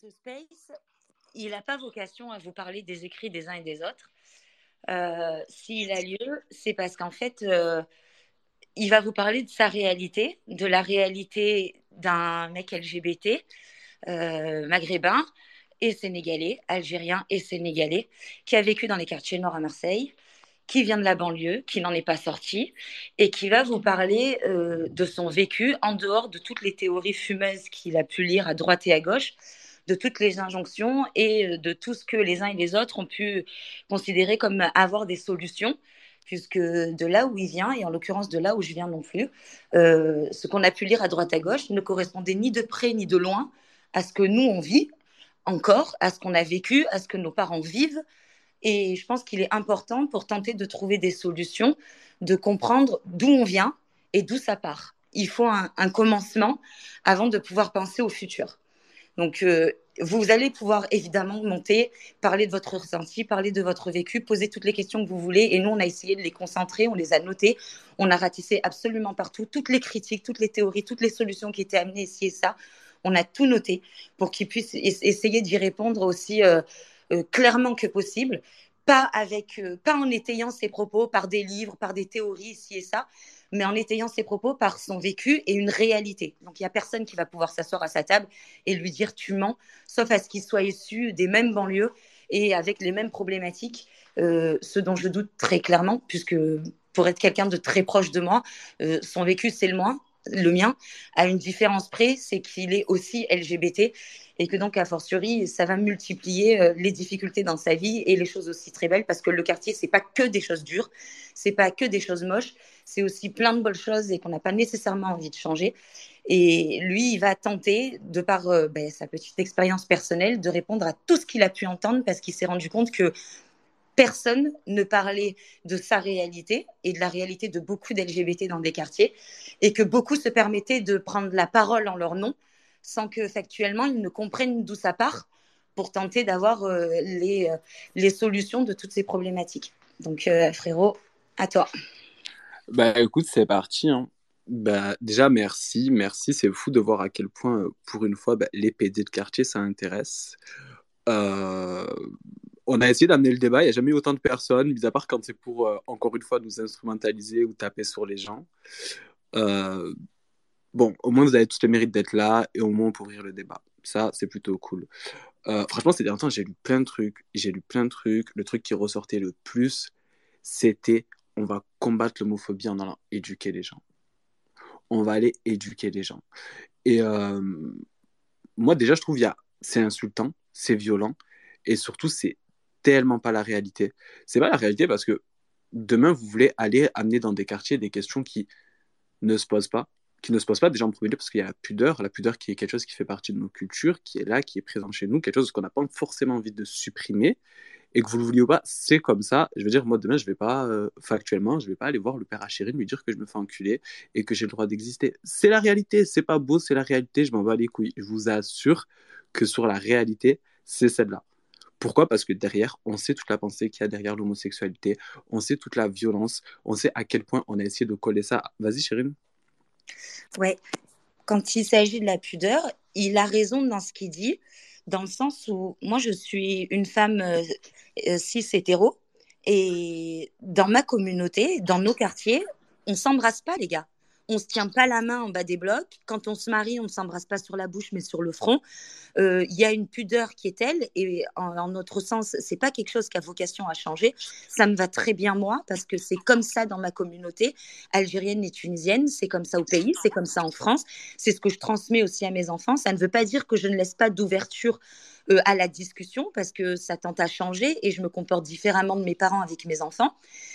ce space, il n'a pas vocation à vous parler des écrits des uns et des autres. Euh, s'il a lieu, c'est parce qu'en fait, euh, il va vous parler de sa réalité, de la réalité d'un mec LGBT, euh, maghrébin et sénégalais, algérien et sénégalais, qui a vécu dans les quartiers nord à Marseille, qui vient de la banlieue, qui n'en est pas sorti, et qui va vous parler de son vécu en dehors de toutes les théories fumeuses qu'il a pu lire à droite et à gauche, de toutes les injonctions et de tout ce que les uns et les autres ont pu considérer comme avoir des solutions puisque de là où il vient, et en l'occurrence de là où je viens non plus, euh, ce qu'on a pu lire à droite à gauche ne correspondait ni de près ni de loin à ce que nous on vit encore, à ce qu'on a vécu, à ce que nos parents vivent. Et je pense qu'il est important pour tenter de trouver des solutions, de comprendre d'où on vient et d'où ça part. Il faut un commencement avant de pouvoir penser au futur. Donc, euh, vous allez pouvoir évidemment monter, parler de votre ressenti, parler de votre vécu, poser toutes les questions que vous voulez. Et nous, on a essayé de les concentrer, on les a notées, on a ratissé absolument partout, toutes les critiques, toutes les théories, toutes les solutions qui étaient amenées ici et ça. On a tout noté pour qu'ils puissent essayer d'y répondre aussi euh, euh, clairement que possible. Pas, avec, pas en étayant ses propos par des livres, par des théories ici et ça, mais en étayant ses propos par son vécu et une réalité. Donc il n'y a personne qui va pouvoir s'asseoir à sa table et lui dire tu mens, sauf à ce qu'il soit issu des mêmes banlieues et avec les mêmes problématiques, euh, ce dont je doute très clairement, puisque pour être quelqu'un de très proche de moi, euh, son vécu c'est le moins, le mien, à une différence près, c'est qu'il est aussi LGBT et que donc, a fortiori, ça va multiplier euh, les difficultés dans sa vie et les choses aussi très belles parce que le quartier, c'est pas que des choses dures, c'est pas que des choses moches, c'est aussi plein de bonnes choses et qu'on n'a pas nécessairement envie de changer. Et lui, il va tenter, de par euh, ben, sa petite expérience personnelle, de répondre à tout ce qu'il a pu entendre parce qu'il s'est rendu compte que personne ne parlait de sa réalité et de la réalité de beaucoup d'LGBT dans des quartiers et que beaucoup se permettaient de prendre la parole en leur nom sans que factuellement ils ne comprennent d'où ça part pour tenter d'avoir euh, les, euh, les solutions de toutes ces problématiques. Donc euh, frérot, à toi. Bah écoute, c'est parti. Hein. Bah, déjà, merci. Merci. C'est fou de voir à quel point, pour une fois, bah, les PD de quartier, ça intéresse. On a essayé d'amener le débat. Il n'y a jamais eu autant de personnes, mis à part quand c'est pour, encore une fois, nous instrumentaliser ou taper sur les gens bon, au moins vous avez tout le mérite d'être là et au moins pour ouvrir le débat. Ça, c'est plutôt cool. Euh, franchement, ces derniers temps, j'ai lu plein de trucs. J'ai lu plein de trucs. Le truc qui ressortait le plus, c'était on va combattre l'homophobie en allant éduquer les gens. On va aller éduquer les gens. Et euh, moi, déjà, je trouve c'est insultant, c'est violent, et surtout, c'est tellement pas la réalité. C'est pas la réalité parce que demain, vous voulez aller amener dans des quartiers des questions qui ne se posent pas, qui ne se pose pas déjà en premier lieu parce qu'il y a la pudeur, la pudeur qui est quelque chose qui fait partie de nos cultures, qui est là, qui est présent chez nous, quelque chose qu'on n'a pas forcément envie de supprimer, et que vous le vouliez ou pas, c'est comme ça. Je veux dire, moi demain, je vais pas, euh, factuellement, je vais pas aller voir le père Achérine lui dire que je me fais enculer et que j'ai le droit d'exister. C'est la réalité, c'est pas beau, c'est la réalité, je m'en bats les couilles. Je vous assure que sur la réalité, c'est celle-là. Pourquoi? Parce que derrière, on sait toute la pensée qu'il y a derrière l'homosexualité, on sait toute la violence, on sait à quel point on a essayé de coller ça. Vas-y, Chérine. Ouais, quand il s'agit de la pudeur, il a raison dans ce qu'il dit, dans le sens où moi je suis une femme euh, euh, cis hétéro et dans ma communauté, dans nos quartiers, on s'embrasse pas les gars on se tient pas la main en bas des blocs. Quand on se marie, on ne s'embrasse pas sur la bouche, mais sur le front. Euh, il y a une pudeur qui est telle, et en, notre sens, c'est pas quelque chose qui a vocation à changer. Ça me va très bien moi, parce que c'est comme ça dans ma communauté algérienne et tunisienne. C'est comme ça au pays, c'est comme ça en France. C'est ce que je transmets aussi à mes enfants. Ça ne veut pas dire que je ne laisse pas d'ouverture euh, à la discussion parce que ça tente à changer et je me comporte différemment de mes parents avec mes enfants.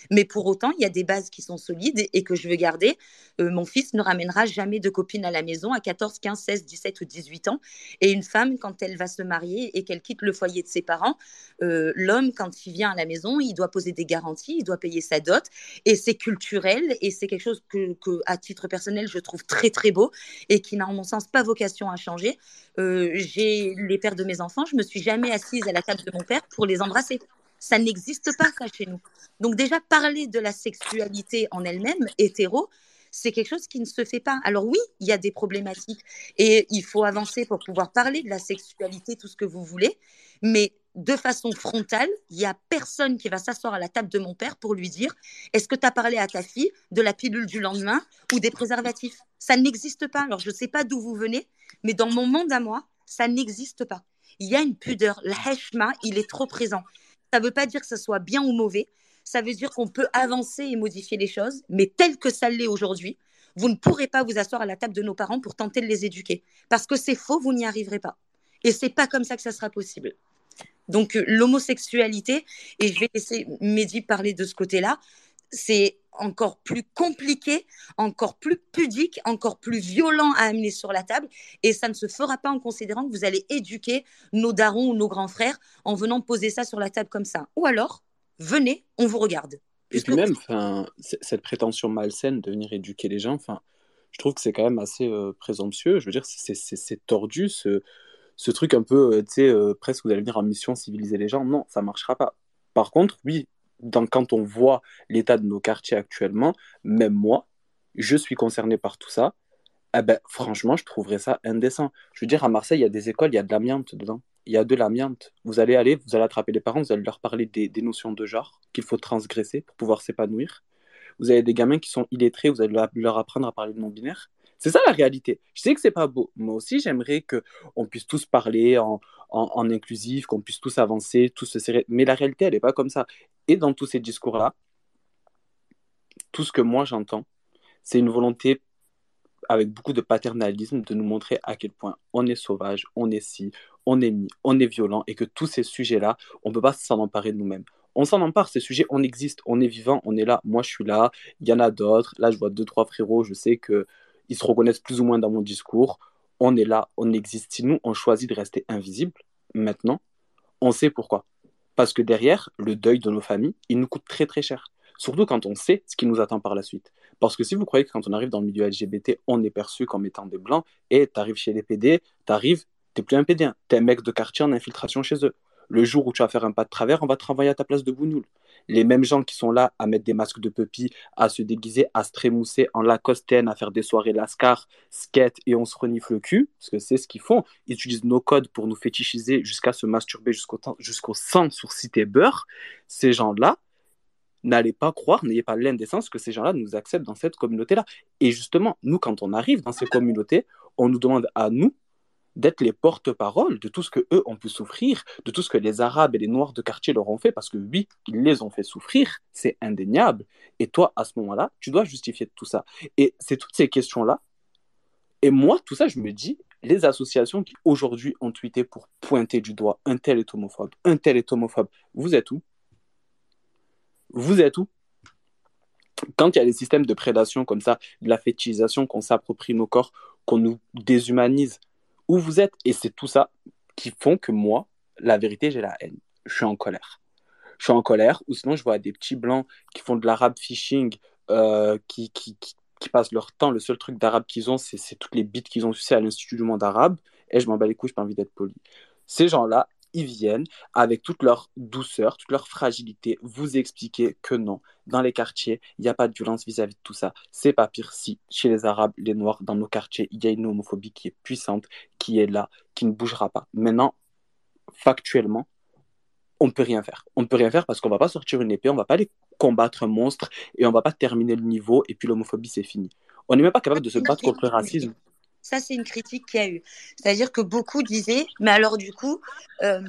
Mais pour autant, il y a des bases qui sont solides et que je veux garder. Euh, mon fils ne ramènera jamais de copine à la maison à 14, 15, 16, 17 ou 18 ans. Et une femme, quand elle va se marier et qu'elle quitte le foyer de ses parents, euh, l'homme, quand il vient à la maison, il doit poser des garanties, il doit payer sa dot. Et c'est culturel et c'est quelque chose que, que, à titre personnel, je trouve très, très beau et qui n'a, en mon sens, pas vocation à changer. J'ai les pères de mes enfants je me suis jamais assise à la table de mon père pour les embrasser. Ça n'existe pas, ça, chez nous. Donc déjà, parler de la sexualité en elle-même, hétéro, c'est quelque chose qui ne se fait pas. Alors oui, il y a des problématiques et il faut avancer pour pouvoir parler de la sexualité, tout ce que vous voulez, mais de façon frontale, il n'y a personne qui va s'asseoir à la table de mon père pour lui dire est-ce que tu as parlé à ta fille de la pilule du lendemain ou des préservatifs? Ça n'existe pas. Alors je ne sais pas d'où vous venez, mais dans mon monde à moi, ça n'existe pas. Il y a une pudeur. Le heshma, il est trop présent. Ça ne veut pas dire que ce soit bien ou mauvais. Ça veut dire qu'on peut avancer et modifier les choses, mais tel que ça l'est aujourd'hui, vous ne pourrez pas vous asseoir à la table de nos parents pour tenter de les éduquer. Parce que c'est faux, vous n'y arriverez pas. Et c'est pas comme ça que ça sera possible. Donc euh, l'homosexualité, et je vais laisser Mehdi parler de ce côté-là, c'est encore plus compliqué, encore plus pudique, encore plus violent à amener sur la table. Et ça ne se fera pas en considérant que vous allez éduquer nos darons ou nos grands frères en venant poser ça sur la table comme ça. Ou alors, venez, on vous regarde. Et puis même, cette prétention malsaine de venir éduquer les gens, je trouve que c'est quand même assez euh, présomptueux. Je veux dire, c'est tordu, ce, ce truc un peu, euh, tu sais, euh, presque vous allez venir en mission civiliser les gens. Non, ça marchera pas. Par contre, oui, dans, quand on voit l'état de nos quartiers actuellement, même moi, je suis concerné par tout ça. Eh ben, franchement, je trouverais ça indécent. Je veux dire, à Marseille, il y a des écoles, il y a de l'amiante dedans. Il y a de l'amiante. Vous allez aller, vous allez attraper les parents, vous allez leur parler des, des notions de genre qu'il faut transgresser pour pouvoir s'épanouir. Vous avez des gamins qui sont illettrés, vous allez leur apprendre à parler de non-binaire. C'est ça la réalité. Je sais que c'est pas beau. Moi aussi, j'aimerais que on puisse tous parler en, en, inclusif, qu'on puisse tous avancer, tous se serrer. Mais la réalité, elle n'est pas comme ça. Et dans tous ces discours-là, tout ce que moi j'entends, c'est une volonté avec beaucoup de paternalisme de nous montrer à quel point on est sauvage, on est si, on est mis, on est violent et que tous ces sujets-là, on ne peut pas s'en emparer de nous-mêmes. On s'en empare, ces sujets, on existe, on est vivant, on est là. Moi, je suis là, il y en a d'autres. Là, je vois deux, trois frérots, je sais que ils se reconnaissent plus ou moins dans mon discours. On est là, on existe. Si nous, on choisit de rester invisible, maintenant, on sait pourquoi. Parce que derrière, le deuil de nos familles, il nous coûte très très cher. Surtout quand on sait ce qui nous attend par la suite. Parce que si vous croyez que quand on arrive dans le milieu LGBT, on est perçu comme étant des blancs, et tu arrives chez les PD, tu arrives, t'es plus un PD, t'es un mec de quartier en infiltration chez eux. Le jour où tu vas faire un pas de travers, on va te renvoyer à ta place de bougnoule les mêmes gens qui sont là à mettre des masques de puppy, à se déguiser, à se trémousser en lacostaine, à faire des soirées lascar, skate et on se renifle le cul, parce que c'est ce qu'ils font. Ils utilisent nos codes pour nous fétichiser jusqu'à se masturber jusqu'au, jusqu'au sang sur cité beurre. Ces gens-là, n'allez pas croire, n'ayez pas l'indécence que ces gens-là nous acceptent dans cette communauté-là. Et justement, nous, quand on arrive dans ces communautés, on nous demande à nous d'être les porte-parole de tout ce que eux ont pu souffrir, de tout ce que les Arabes et les Noirs de quartier leur ont fait, parce que oui, ils les ont fait souffrir, c'est indéniable. Et toi, à ce moment-là, tu dois justifier tout ça. Et c'est toutes ces questions-là. Et moi, tout ça, je me dis, les associations qui aujourd'hui ont tweeté pour pointer du doigt un tel est homophobe, un tel est homophobe, vous êtes où? Vous êtes où? Quand il y a des systèmes de prédation comme ça, de la fétichisation, qu'on s'approprie nos corps, qu'on nous déshumanise, où vous êtes. Et c'est tout ça qui font que moi, la vérité, j'ai la haine. Je suis en colère. Je suis en colère, ou sinon je vois des petits blancs qui font de l'arabe phishing, euh, qui, qui, qui, passent leur temps. Le seul truc d'arabe qu'ils ont, c'est toutes les bits qu'ils ont sucé à l'Institut du monde arabe. Et je m'en bats les couilles, je pas envie d'être poli. Ces gens-là, ils viennent avec toute leur douceur, toute leur fragilité, vous expliquer que non, dans les quartiers, il n'y a pas de violence vis-à-vis de tout ça. C'est pas pire si, chez les Arabes, les Noirs, dans nos quartiers, il y a une homophobie qui est puissante, qui est là, qui ne bougera pas. Maintenant, factuellement, on ne peut rien faire. On ne peut rien faire parce qu'on ne va pas sortir une épée, on ne va pas aller combattre un monstre et on ne va pas terminer le niveau et puis l'homophobie, c'est fini. On n'est même pas capable de se battre contre le racisme. Ça, c'est une critique qu'il y a eu. C'est-à-dire que beaucoup disaient, mais alors du coup, euh,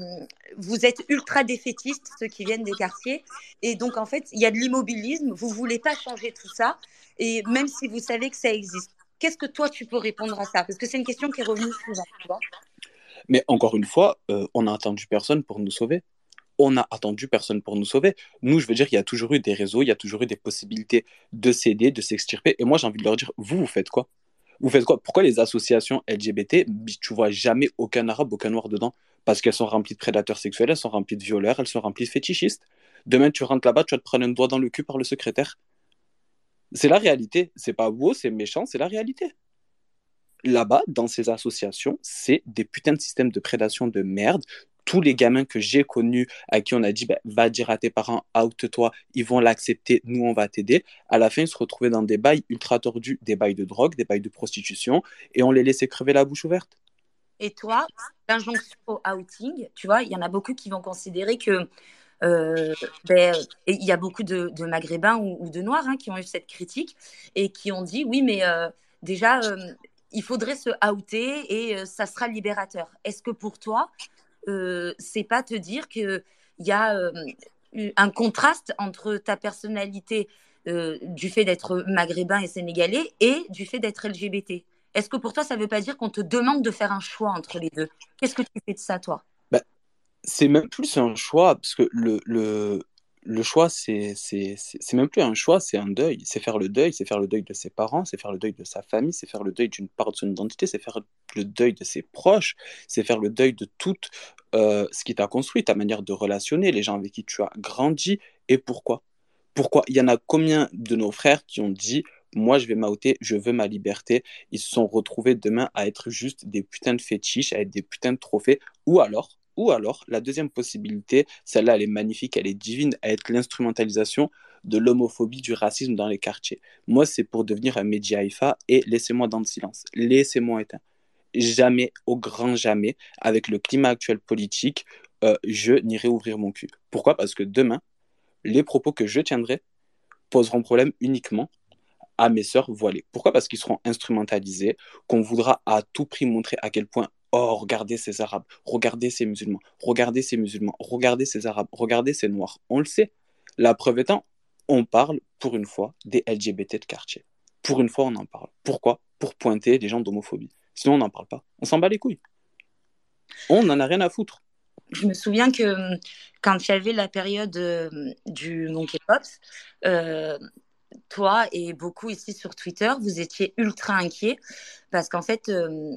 vous êtes ultra défaitistes, ceux qui viennent des quartiers, et donc en fait, il y a de l'immobilisme, vous voulez pas changer tout ça, et même si vous savez que ça existe. Qu'est-ce que toi, tu peux répondre à ça? Parce que c'est une question qui est revenue souvent. Mais encore une fois, euh, on n'a attendu personne pour nous sauver on n'a attendu personne pour nous sauver. Nous, je veux dire, il y a toujours eu des réseaux, il y a toujours eu des possibilités de s'aider, de s'extirper. Et moi, j'ai envie de leur dire, vous, vous faites quoi? Vous faites quoi? Pourquoi les associations LGBT, tu vois jamais aucun arabe, aucun noir dedans? Parce qu'elles sont remplies de prédateurs sexuels, elles sont remplies de violeurs, elles sont remplies de fétichistes. Demain, tu rentres là-bas, tu vas te prendre un doigt dans le cul par le secrétaire. C'est la réalité. C'est pas beau, c'est méchant, c'est la réalité. Là-bas, dans ces associations, c'est des putains de systèmes de prédation de merde. Tous les gamins que j'ai connus, à qui on a dit, bah, va dire à tes parents, out-toi, ils vont l'accepter, nous, on va t'aider. À la fin, ils se retrouvaient dans des bails ultra tordus, des bails de drogue, des bails de prostitution, et on les laissait crever la bouche ouverte. Et toi, l'injonction au outing, tu vois, il y en a beaucoup qui vont considérer que euh, ben, il y a beaucoup de, maghrébins ou, de noirs hein, qui ont eu cette critique et qui ont dit oui, mais euh, déjà, euh, il faudrait se outer et ça sera libérateur. Est-ce que pour toi, c'est pas te dire qu'il y a un contraste entre ta personnalité du fait d'être maghrébin et sénégalais et du fait d'être LGBT Est-ce que pour toi, ça ne veut pas dire qu'on te demande de faire un choix entre les deux? Qu'est-ce que tu fais de ça, toi? C'est même plus un choix, parce que le, le, le choix, c'est, même plus un choix, c'est un deuil. C'est faire le deuil, c'est faire le deuil de ses parents, c'est faire le deuil de sa famille, c'est faire le deuil d'une part de son identité, c'est faire le deuil de ses proches, c'est faire le deuil de tout euh, ce qui t'a construit, ta manière de relationner, les gens avec qui tu as grandi, et pourquoi Pourquoi? Il y en a combien de nos frères qui ont dit moi je vais m'outer, je veux ma liberté? Ils se sont retrouvés demain à être juste des putains de fétiches, à être des putains de trophées, ou alors ou alors, la deuxième possibilité, celle-là, elle est magnifique, elle est divine, à être l'instrumentalisation de l'homophobie, du racisme dans les quartiers. Moi, c'est pour devenir un média IFA et laissez-moi dans le silence, laissez-moi éteindre. Jamais, au grand jamais, avec le climat actuel politique, euh, je n'irai ouvrir mon cul. Pourquoi? Parce que demain, les propos que je tiendrai poseront problème uniquement à mes sœurs voilées. Pourquoi? Parce qu'ils seront instrumentalisés, qu'on voudra à tout prix montrer à quel point Oh, regardez ces Arabes, regardez ces musulmans, regardez ces musulmans, regardez ces Arabes, regardez ces Noirs. On le sait. La preuve étant, on parle pour une fois des LGBT de quartier. Pour une fois, on en parle. Pourquoi? Pour pointer des gens d'homophobie. Sinon, on n'en parle pas. On s'en bat les couilles. On n'en a rien à foutre. Je me souviens que hum, quand il y avait la période hum, du Monkey Pop, euh, toi et beaucoup ici sur Twitter, vous étiez ultra inquiets parce qu'en fait, euh,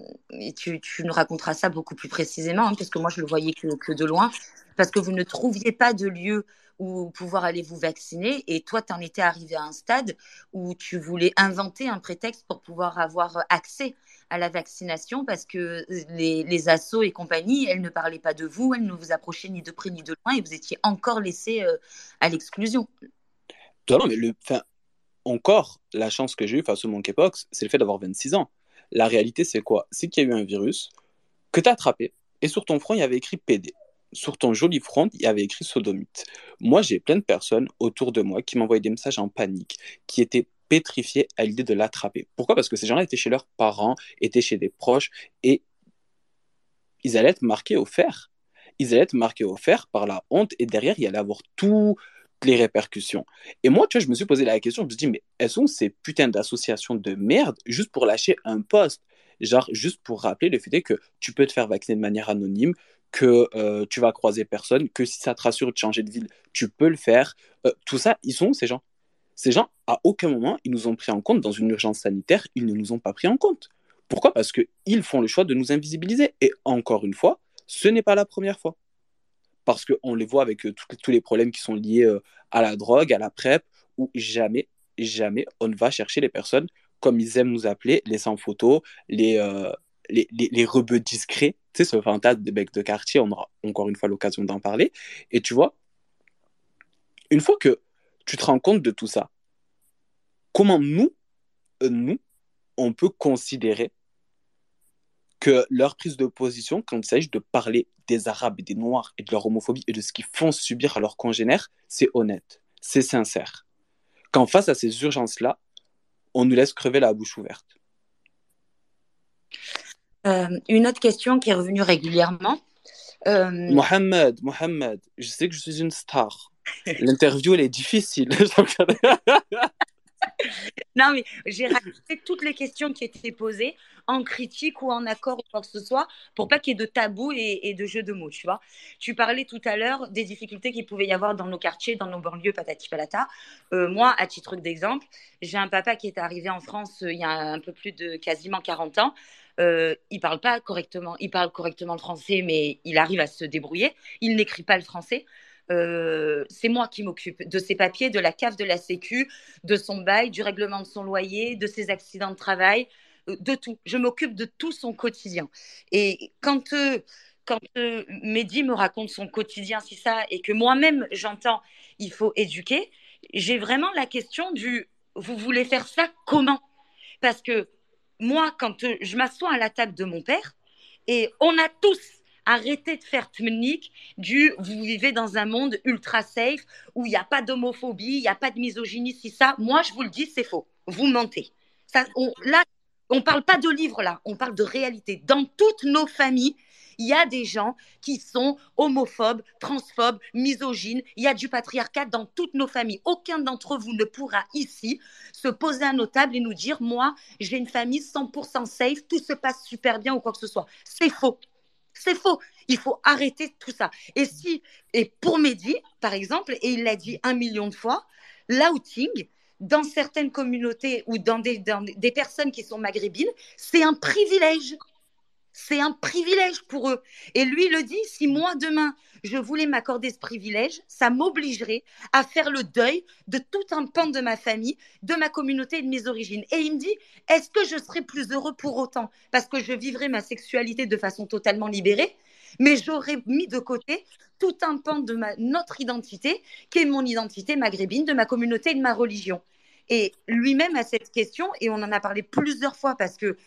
tu, nous raconteras ça beaucoup plus précisément, hein, parce moi je le voyais que, de loin, parce que vous ne trouviez pas de lieu où pouvoir aller vous vacciner et toi, tu en étais arrivé à un stade où tu voulais inventer un prétexte pour pouvoir avoir accès à la vaccination parce que les, les assos et compagnie, elles ne parlaient pas de vous, elles ne vous approchaient ni de près ni de loin et vous étiez encore laissé euh, à l'exclusion. Non, mais le, encore, la chance que j'ai eue face au monkeypox, c'est le fait d'avoir 26 ans. La réalité, c'est quoi? C'est qu'il y a eu un virus que tu as attrapé, et sur ton front, il y avait écrit PD. Sur ton joli front, il y avait écrit sodomite. Moi, j'ai plein de personnes autour de moi qui m'envoyaient des messages en panique, qui étaient pétrifiées à l'idée de l'attraper. Pourquoi? Parce que ces gens-là étaient chez leurs parents, étaient chez des proches, et ils allaient être marqués au fer. Ils allaient être marqués au fer par la honte, et derrière, il y allait avoir tout, les répercussions. Et moi, tu vois, je me suis posé la question, je me suis dit, mais elles sont ces putains d'associations de merde juste pour lâcher un poste? Genre, juste pour rappeler le fait que tu peux te faire vacciner de manière anonyme, que euh, tu vas croiser personne, que si ça te rassure de changer de ville, tu peux le faire. Euh, tout ça, ils sont ces gens? Ces gens, à aucun moment, ils nous ont pris en compte dans une urgence sanitaire, ils ne nous ont pas pris en compte. Pourquoi? Parce qu'ils font le choix de nous invisibiliser. Et encore une fois, ce n'est pas la première fois parce qu'on les voit avec euh, tous les problèmes qui sont liés euh, à la drogue, à la PrEP, où jamais, jamais on ne va chercher les personnes, comme ils aiment nous appeler, les sans-photos, les, euh, les, les, rebeux discrets, tu sais, ce fantasme des becs de quartier, on aura encore une fois l'occasion d'en parler. Et tu vois, une fois que tu te rends compte de tout ça, comment nous, nous, on peut considérer que leur prise de position, quand il s'agit de parler des Arabes et des Noirs et de leur homophobie et de ce qu'ils font subir à leurs congénères, c'est honnête, c'est sincère. Quand face à ces urgences-là, on nous laisse crever la bouche ouverte. Euh, une autre question qui est revenue régulièrement. Euh... Mohamed, Mohamed, je sais que je suis une star. L'interview, elle est difficile. non, mais j'ai rajouté toutes les questions qui étaient posées en critique ou en accord ou quoi que ce soit pour pas qu'il y ait de tabou et, de jeux de mots, tu vois. Tu parlais tout à l'heure des difficultés qu'il pouvait y avoir dans nos quartiers, dans nos banlieues, patati palata. Euh, moi, à titre d'exemple, j'ai un papa qui est arrivé en France euh, il y a un peu plus de quasiment 40 ans. Euh, il parle pas correctement, il parle correctement le français, mais il arrive à se débrouiller. Il n'écrit pas le français. Euh, c'est moi qui m'occupe de ses papiers, de la CAF de la Sécu, de son bail, du règlement de son loyer, de ses accidents de travail, euh, de tout. Je m'occupe de tout son quotidien. Et quand, euh, Mehdi me raconte son quotidien, si ça, et que moi-même j'entends, il faut éduquer, j'ai vraiment la question du vous voulez faire ça comment? Parce que moi, quand je m'assois à la table de mon père, et on a tous arrêté de faire tmnik du vous vivez dans un monde ultra safe où il n'y a pas d'homophobie, il n'y a pas de misogynie, si ça, moi je vous le dis, c'est faux. Vous mentez. Ça, on, là, on ne parle pas de livres là, on parle de réalité. Dans toutes nos familles, il y a des gens qui sont homophobes, transphobes, misogynes. Il y a du patriarcat dans toutes nos familles. Aucun d'entre vous ne pourra ici se poser à nos tables et nous dire Moi, j'ai une famille 100% safe, tout se passe super bien ou quoi que ce soit. C'est faux. C'est faux. Il faut arrêter tout ça. Et si, et pour Mehdi, par exemple, et il l'a dit un million de fois, l'outing, dans certaines communautés ou dans des, dans des personnes qui sont maghrébines, c'est un privilège. C'est un privilège pour eux. Et lui le dit, si moi demain je voulais m'accorder ce privilège, ça m'obligerait à faire le deuil de tout un pan de ma famille, de ma communauté et de mes origines. Et il me dit, est-ce que je serais plus heureux pour autant Parce que je vivrais ma sexualité de façon totalement libérée, mais j'aurais mis de côté tout un pan de ma, notre identité, qui est mon identité maghrébine, de ma communauté et de ma religion. Et lui-même a cette question, et on en a parlé plusieurs fois parce que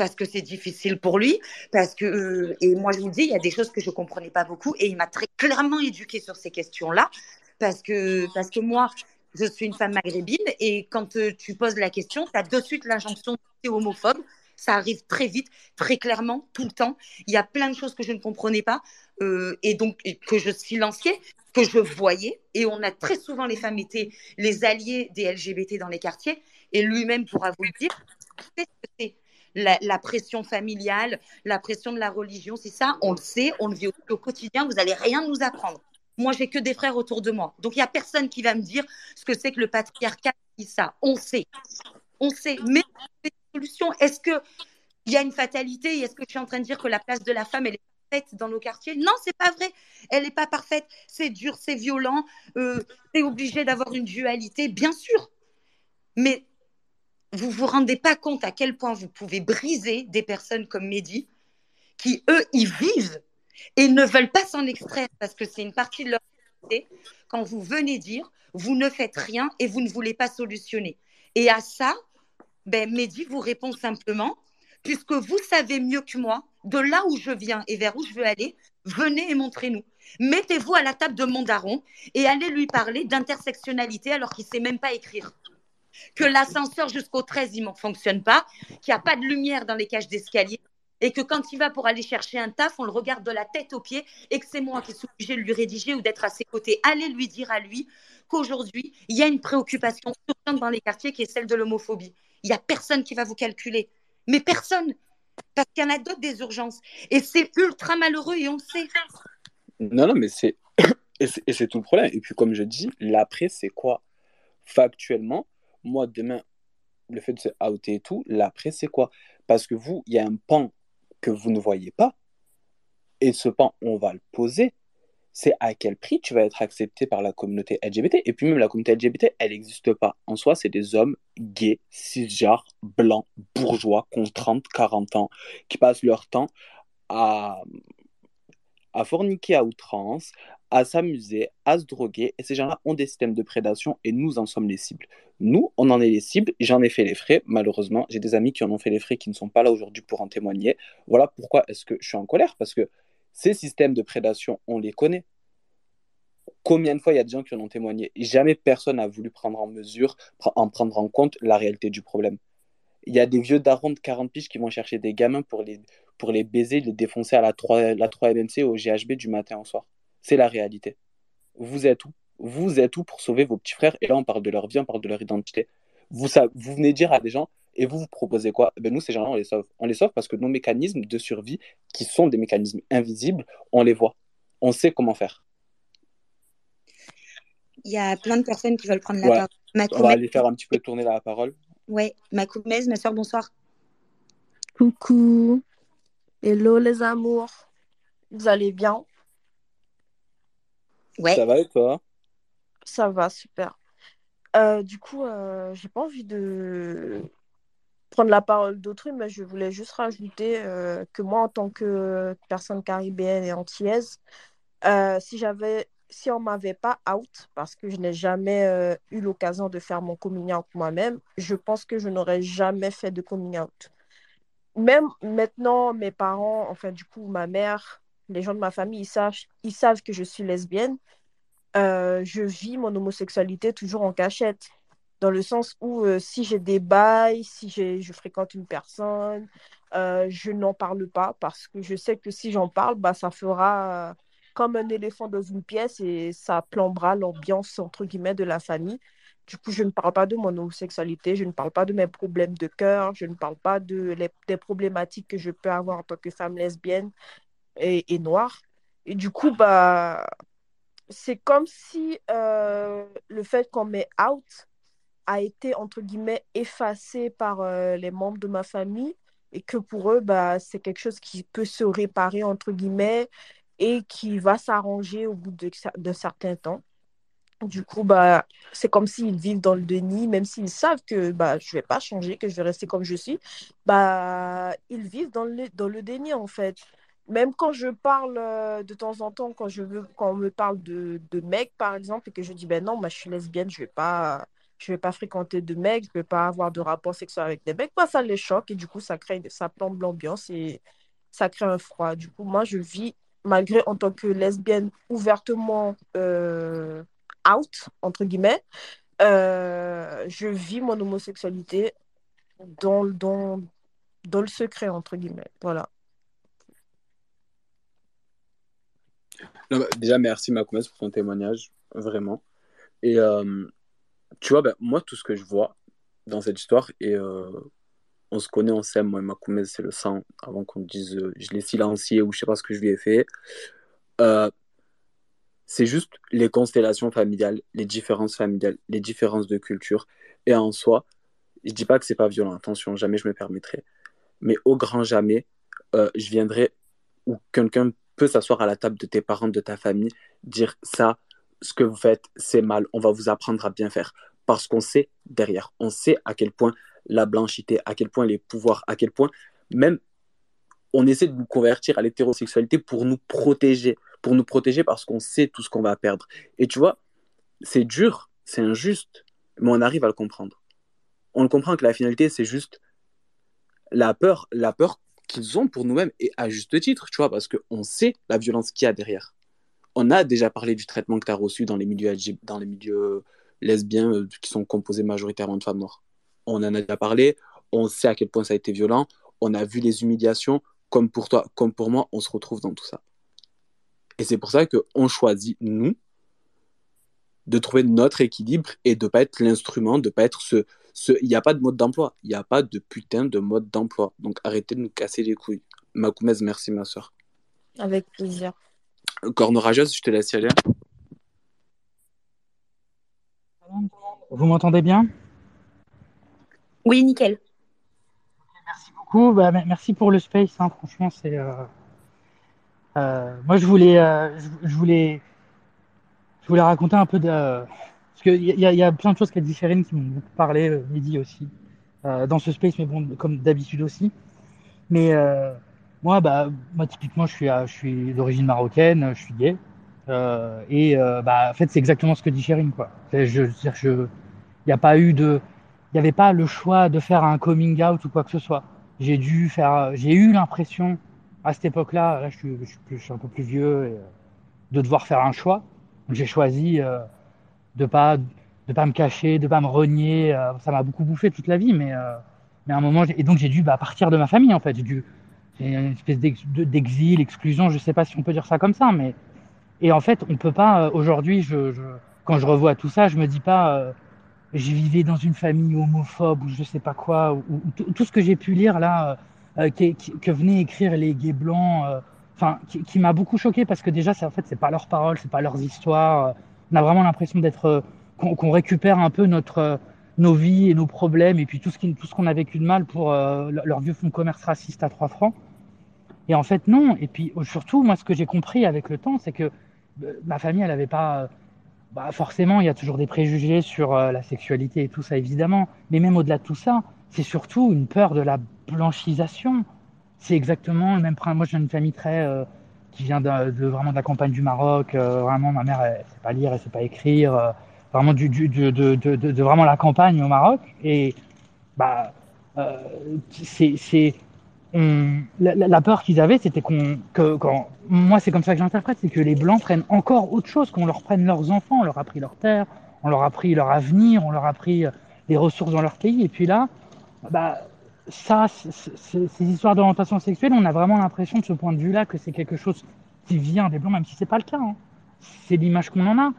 parce que c'est difficile pour lui, parce que euh, et moi je vous dis, il y a des choses que je comprenais pas beaucoup et il m'a très clairement éduqué sur ces questions-là, parce que parce que moi je suis une femme maghrébine et quand euh, tu poses la question, tu as de suite l'injonction de homophobe. Ça arrive très vite, très clairement, tout le temps. Il y a plein de choses que je ne comprenais pas euh, et donc que je silenciais, que je voyais. Et on a très souvent, les femmes étaient les alliés des LGBT dans les quartiers. Et lui-même pourra vous le dire. La, pression familiale, la pression de la religion, c'est ça, on le sait, on le vit au, quotidien, vous n'allez rien nous apprendre. Moi, j'ai que des frères autour de moi. Donc, il n'y a personne qui va me dire ce que c'est que le patriarcat, ça. On sait. On sait. Mais solution, est-ce qu'il y a une fatalité? Est-ce que je suis en train de dire que la place de la femme, elle est dans nos quartiers? Non, c'est pas vrai. Elle n'est pas parfaite. C'est dur, c'est violent. Euh, c'est obligé d'avoir une dualité, bien sûr. Mais vous vous rendez pas compte à quel point vous pouvez briser des personnes comme Mehdi, qui eux, y vivent et ne veulent pas s'en extraire parce que c'est une partie de leur. Quand vous venez dire, vous ne faites rien et vous ne voulez pas solutionner. Et à ça, ben, Mehdi vous répond simplement, puisque vous savez mieux que moi de là où je viens et vers où je veux aller, venez et montrez-nous. Mettez-vous à la table de mon daron et allez lui parler d'intersectionnalité alors qu'il ne sait même pas écrire que l'ascenseur jusqu'au 13, il ne fonctionne pas, qu'il n'y a pas de lumière dans les cages d'escalier, et que quand il va pour aller chercher un taf, on le regarde de la tête aux pieds, et que c'est moi qui suis obligée de lui rédiger ou d'être à ses côtés. Allez lui dire à lui qu'aujourd'hui, il y a une préoccupation dans les quartiers qui est celle de l'homophobie. Il n'y a personne qui va vous calculer. Mais personne. Parce qu'il y en a d'autres des urgences. Et c'est ultra malheureux et on sait. Non, non, mais c'est. Et c'est tout le problème. Et puis, comme je dis, l'après, c'est quoi? Factuellement, moi, demain, le fait de se outer et tout, l'après, c'est quoi? Parce que vous, il y a un pan que vous ne voyez pas, et ce pan, on va le poser. C'est à quel prix tu vas être accepté par la communauté LGBT. Et puis même la communauté LGBT, elle n'existe pas. En soi, c'est des hommes gays, cisgenres, blancs, bourgeois, qui ont 30, 40 ans, qui passent leur temps à, à forniquer à outrance, à s'amuser, à se droguer, et ces gens-là ont des systèmes de prédation, et nous en sommes les cibles. Nous, on en est les cibles, j'en ai fait les frais, malheureusement, j'ai des amis qui en ont fait les frais, qui ne sont pas là aujourd'hui pour en témoigner. Voilà pourquoi est-ce que je suis en colère, parce que ces systèmes de prédation, on les connaît. Combien de fois il y a des gens qui en ont témoigné? Jamais personne n'a voulu prendre en mesure, en prendre en compte la réalité du problème. Il y a des vieux darons de 40 piges qui vont chercher des gamins pour les, pour les baiser, les défoncer à la 3, la 3 MMC au GHB du matin au soir. C'est la réalité. Vous êtes où? Vous êtes où pour sauver vos petits frères? Et là, on parle de leur vie, on parle de leur identité. Vous, ça, vous venez dire à des gens, et vous vous proposez quoi? Ben Nous, ces gens-là, on les sauve. On les sauve parce que nos mécanismes de survie, qui sont des mécanismes invisibles, on les voit. On sait comment faire. Il y a plein de personnes qui veulent prendre la parole. On va aller faire un petit peu tourner la parole. Oui, Macoumez, ma soeur, bonsoir. Coucou. Hello les amours. Vous allez bien? Ouais. Ça va et toi? Ça va, super. Euh, du coup, euh, j'ai pas envie de prendre la parole d'autrui, mais je voulais juste rajouter euh, que moi, en tant que personne caribéenne et antillaise, euh, si j'avais, si on m'avait pas out, parce que je n'ai jamais eu l'occasion de faire mon coming out moi-même, je pense que je n'aurais jamais fait de coming out. Même maintenant, mes parents, enfin du coup, ma mère, les gens de ma famille, ils savent, ils savent que je suis lesbienne. je vis mon homosexualité toujours en cachette dans le sens où euh, si j'ai des bails, si je fréquente une personne, euh, je n'en parle pas parce que je sais que si j'en parle, bah, ça fera euh, comme un éléphant dans une pièce et ça plombera l'ambiance, entre guillemets, de la famille. Du coup, je ne parle pas de mon homosexualité, je ne parle pas de mes problèmes de cœur, je ne parle pas de des problématiques que je peux avoir en tant que femme lesbienne et, noire. Et du coup, bah, c'est comme si le fait qu'on m'ait out, a été, entre guillemets, effacé par euh, les membres de ma famille et que pour eux, bah, c'est quelque chose qui peut se réparer, entre guillemets, et qui va s'arranger au bout de certains temps. Du coup, bah, c'est comme s'ils vivent dans le déni, même s'ils savent que bah, je ne vais pas changer, que je vais rester comme je suis. Bah, ils vivent dans le, dans le déni, en fait. Même quand je parle euh, de temps en temps, quand, je veux, quand on me parle de, de mec, par exemple, et que je dis, ben non, moi, je suis lesbienne, je ne vais pas vais pas fréquenter de mecs, je vais pas avoir de rapport sexuel avec des mecs, bah, ça les choque et du coup, ça crée, ça plombe l'ambiance et ça crée un froid. Du coup, moi, je vis, malgré en tant que lesbienne ouvertement euh, out, entre guillemets, euh, je vis mon homosexualité dans, dans, dans le secret, entre guillemets. Voilà. Bah, déjà, merci Makoumès pour ton témoignage, vraiment. Et euh, tu vois, ben, moi, tout ce que je vois dans cette histoire, et euh, on se connaît, on s'aime, moi et Makoumez, c'est le sang, avant qu'on dise euh, je l'ai silencié ou je sais pas ce que je lui ai fait. C'est juste les constellations familiales, les différences familiales, les différences de culture. Et en soi, je dis pas que c'est pas violent, attention, jamais je me permettrai. Mais au grand jamais, je viendrai où quelqu'un peut s'asseoir à la table de tes parents, de ta famille, dire ça, ce que vous faites, c'est mal, on va vous apprendre à bien faire. Parce qu'on sait derrière, on sait à quel point la blanchité, à quel point les pouvoirs, à quel point même on essaie de nous convertir à l'hétérosexualité pour nous protéger, pour nous protéger parce qu'on sait tout ce qu'on va perdre. Et tu vois, c'est dur, c'est injuste, mais on arrive à le comprendre. On comprend que la finalité, c'est juste la peur, la peur qu'ils ont pour nous-mêmes, et à juste titre, tu vois, parce qu'on sait la violence qu'il y a derrière on a déjà parlé du traitement que tu as reçu dans les milieux, dans les milieux lesbiens euh, qui sont composés majoritairement de femmes noires. On en a déjà parlé, on sait à quel point ça a été violent, on a vu les humiliations, comme pour toi, comme pour moi, on se retrouve dans tout ça. Et c'est pour ça qu'on choisit, nous, de trouver notre équilibre et de ne pas être l'instrument, de ne pas être ce... Il n'y a pas de mode d'emploi, il n'y a pas de putain de mode d'emploi. Donc arrêtez de nous casser les couilles. Makoumez, merci ma soeur. Avec plaisir. Corne rageuse, je te laisse y aller. Vous m'entendez bien? Oui, nickel. Merci beaucoup. Bah, merci pour le space. Hein. Franchement, c'est. Euh, euh, moi, je voulais, euh, je, voulais, je voulais raconter un peu de. Parce qu'il y, y, a plein de choses qui différentes qui m'ont beaucoup parlé, Mehdi aussi, dans ce space, mais bon, comme d'habitude aussi. Mais moi, bah, moi, typiquement, je suis, je suis d'origine marocaine, je suis gay. Euh, et euh, bah, en fait, c'est exactement ce que dit Chérine, il n'y a pas eu de, il avait pas le choix de faire un coming out ou quoi que ce soit. J'ai dû faire, j'ai eu l'impression à cette époque-là, là, je, suis, un peu plus vieux, de devoir faire un choix. J'ai choisi euh, de pas, de pas me cacher, de pas me renier. Euh, ça m'a beaucoup bouffé toute la vie, mais, euh, mais à un moment, et donc j'ai dû bah, partir de ma famille en fait. J'ai dû une espèce d'exil, exclusion, je sais pas si on peut dire ça comme ça, mais et en fait, on peut pas euh, aujourd'hui. Quand je revois tout ça, je me dis pas, euh, je vivais dans une famille homophobe ou je sais pas quoi, ou, tout ce que j'ai pu lire là, que venaient écrire les gays blancs, enfin, qui, qui m'a beaucoup choqué parce que déjà, en fait, c'est pas leurs paroles, c'est pas leurs histoires. On a vraiment l'impression d'être, qu'on récupère un peu notre nos vies et nos problèmes et puis tout ce qu'on a vécu de mal pour leur vieux fonds de commerce raciste à trois francs. Et en fait, non. Et puis surtout, moi, ce que j'ai compris avec le temps, c'est que euh, ma famille, elle n'avait pas. Bah, forcément, il y a toujours des préjugés sur euh, la sexualité et tout ça, évidemment. Mais même au-delà de tout ça, c'est surtout une peur de la blanchisation. C'est exactement le même principe. Moi, j'ai une famille très euh, qui vient de, vraiment de la campagne du Maroc. Euh, vraiment, ma mère, elle, ne sait pas lire, elle sait pas écrire. Euh, vraiment du, de, de, de, vraiment la campagne au Maroc. Et bah, c'est la, la, peur qu'ils avaient, c'était qu'on, que, quand, moi c'est comme ça que j'interprète, c'est que les blancs prennent encore autre chose, qu'on leur prenne leurs enfants, on leur a pris leur terre, on leur a pris leur avenir, on leur a pris les ressources dans leur pays, et puis là, bah, ça, ces histoires d'orientation sexuelle, on a vraiment l'impression de ce point de vue-là que c'est quelque chose qui vient des blancs, même si c'est pas le cas. Hein. C'est l'image qu'on en a,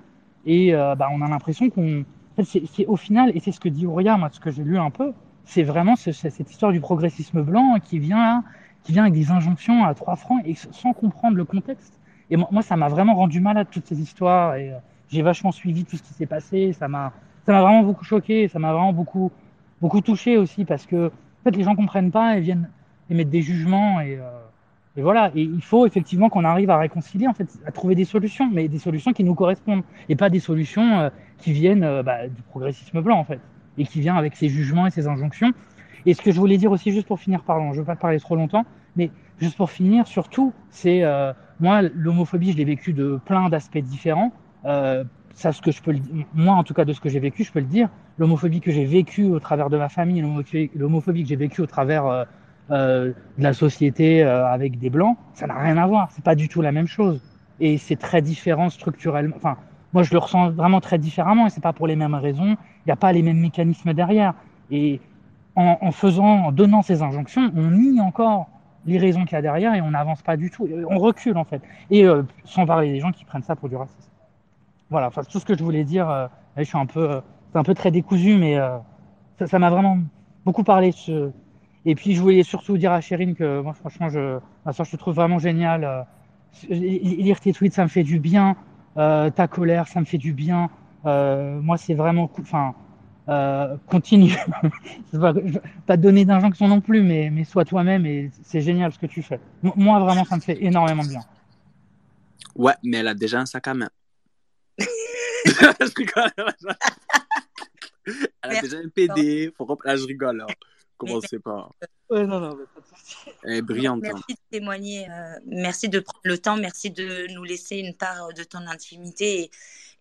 et euh, bah, on a l'impression qu'on, c'est au final, et c'est ce que dit Ouria, moi, ce que j'ai lu un peu, c'est vraiment cette histoire du progressisme blanc qui vient, qui vient avec des injonctions à trois francs et sans comprendre le contexte. Et moi, ça m'a vraiment rendu malade toutes ces histoires. Et euh, j'ai vachement suivi tout ce qui s'est passé. Ça m'a, ça m'a vraiment beaucoup choqué. Ça m'a vraiment beaucoup, beaucoup touché aussi parce que en fait, les gens comprennent pas et viennent émettre des jugements et, euh, et voilà. Et il faut effectivement qu'on arrive à réconcilier, en fait, à trouver des solutions, mais des solutions qui nous correspondent et pas des solutions euh, qui viennent bah, du progressisme blanc en fait et qui vient avec ses jugements et ses injonctions. Et ce que je voulais dire aussi, juste pour finir, pardon, je ne veux pas parler trop longtemps, mais juste pour finir, surtout, c'est euh, moi, l'homophobie, je l'ai vécu de plein d'aspects différents. Moi, en tout cas, de ce que j'ai vécu, je peux le dire. L'homophobie que j'ai vécue au travers de ma famille, l'homophobie que j'ai vécue au travers euh, euh, de la société euh, avec des blancs, ça n'a rien à voir. C'est pas du tout la même chose. Et c'est très différent structurellement. Enfin, moi, je le ressens vraiment très différemment et c'est pas pour les mêmes raisons. Il n'y a pas les mêmes mécanismes derrière. Et en, en, faisant, en donnant ces injonctions, on nie encore les raisons qu'il y a derrière et on n'avance pas du tout. On recule en fait. Et sans parler des gens qui prennent ça pour du racisme. Voilà, enfin, tout ce que je voulais dire. Euh, je suis un peu, euh, c'est un peu très décousu, mais euh, ça m'a vraiment beaucoup parlé. Ce... Et puis, je voulais surtout dire à Chérine que moi, franchement, je, ma je te trouve vraiment génial. Lire tes tweets, ça me fait du bien. Ta colère, ça me fait du bien. Moi, c'est vraiment, enfin, continue. je vais pas te donner d'injonction non plus, mais, mais sois toi-même et c'est génial ce que tu fais. Moi, vraiment, ça me fait énormément bien. Ouais, mais elle a déjà un sac à main. elle a déjà un PD. Faut... Là, je rigole. Hein. Commencez pas. Ouais, non, non, Elle est brillante. Merci de témoigner. Euh, merci de prendre le temps. Merci de nous laisser une part de ton intimité. Et,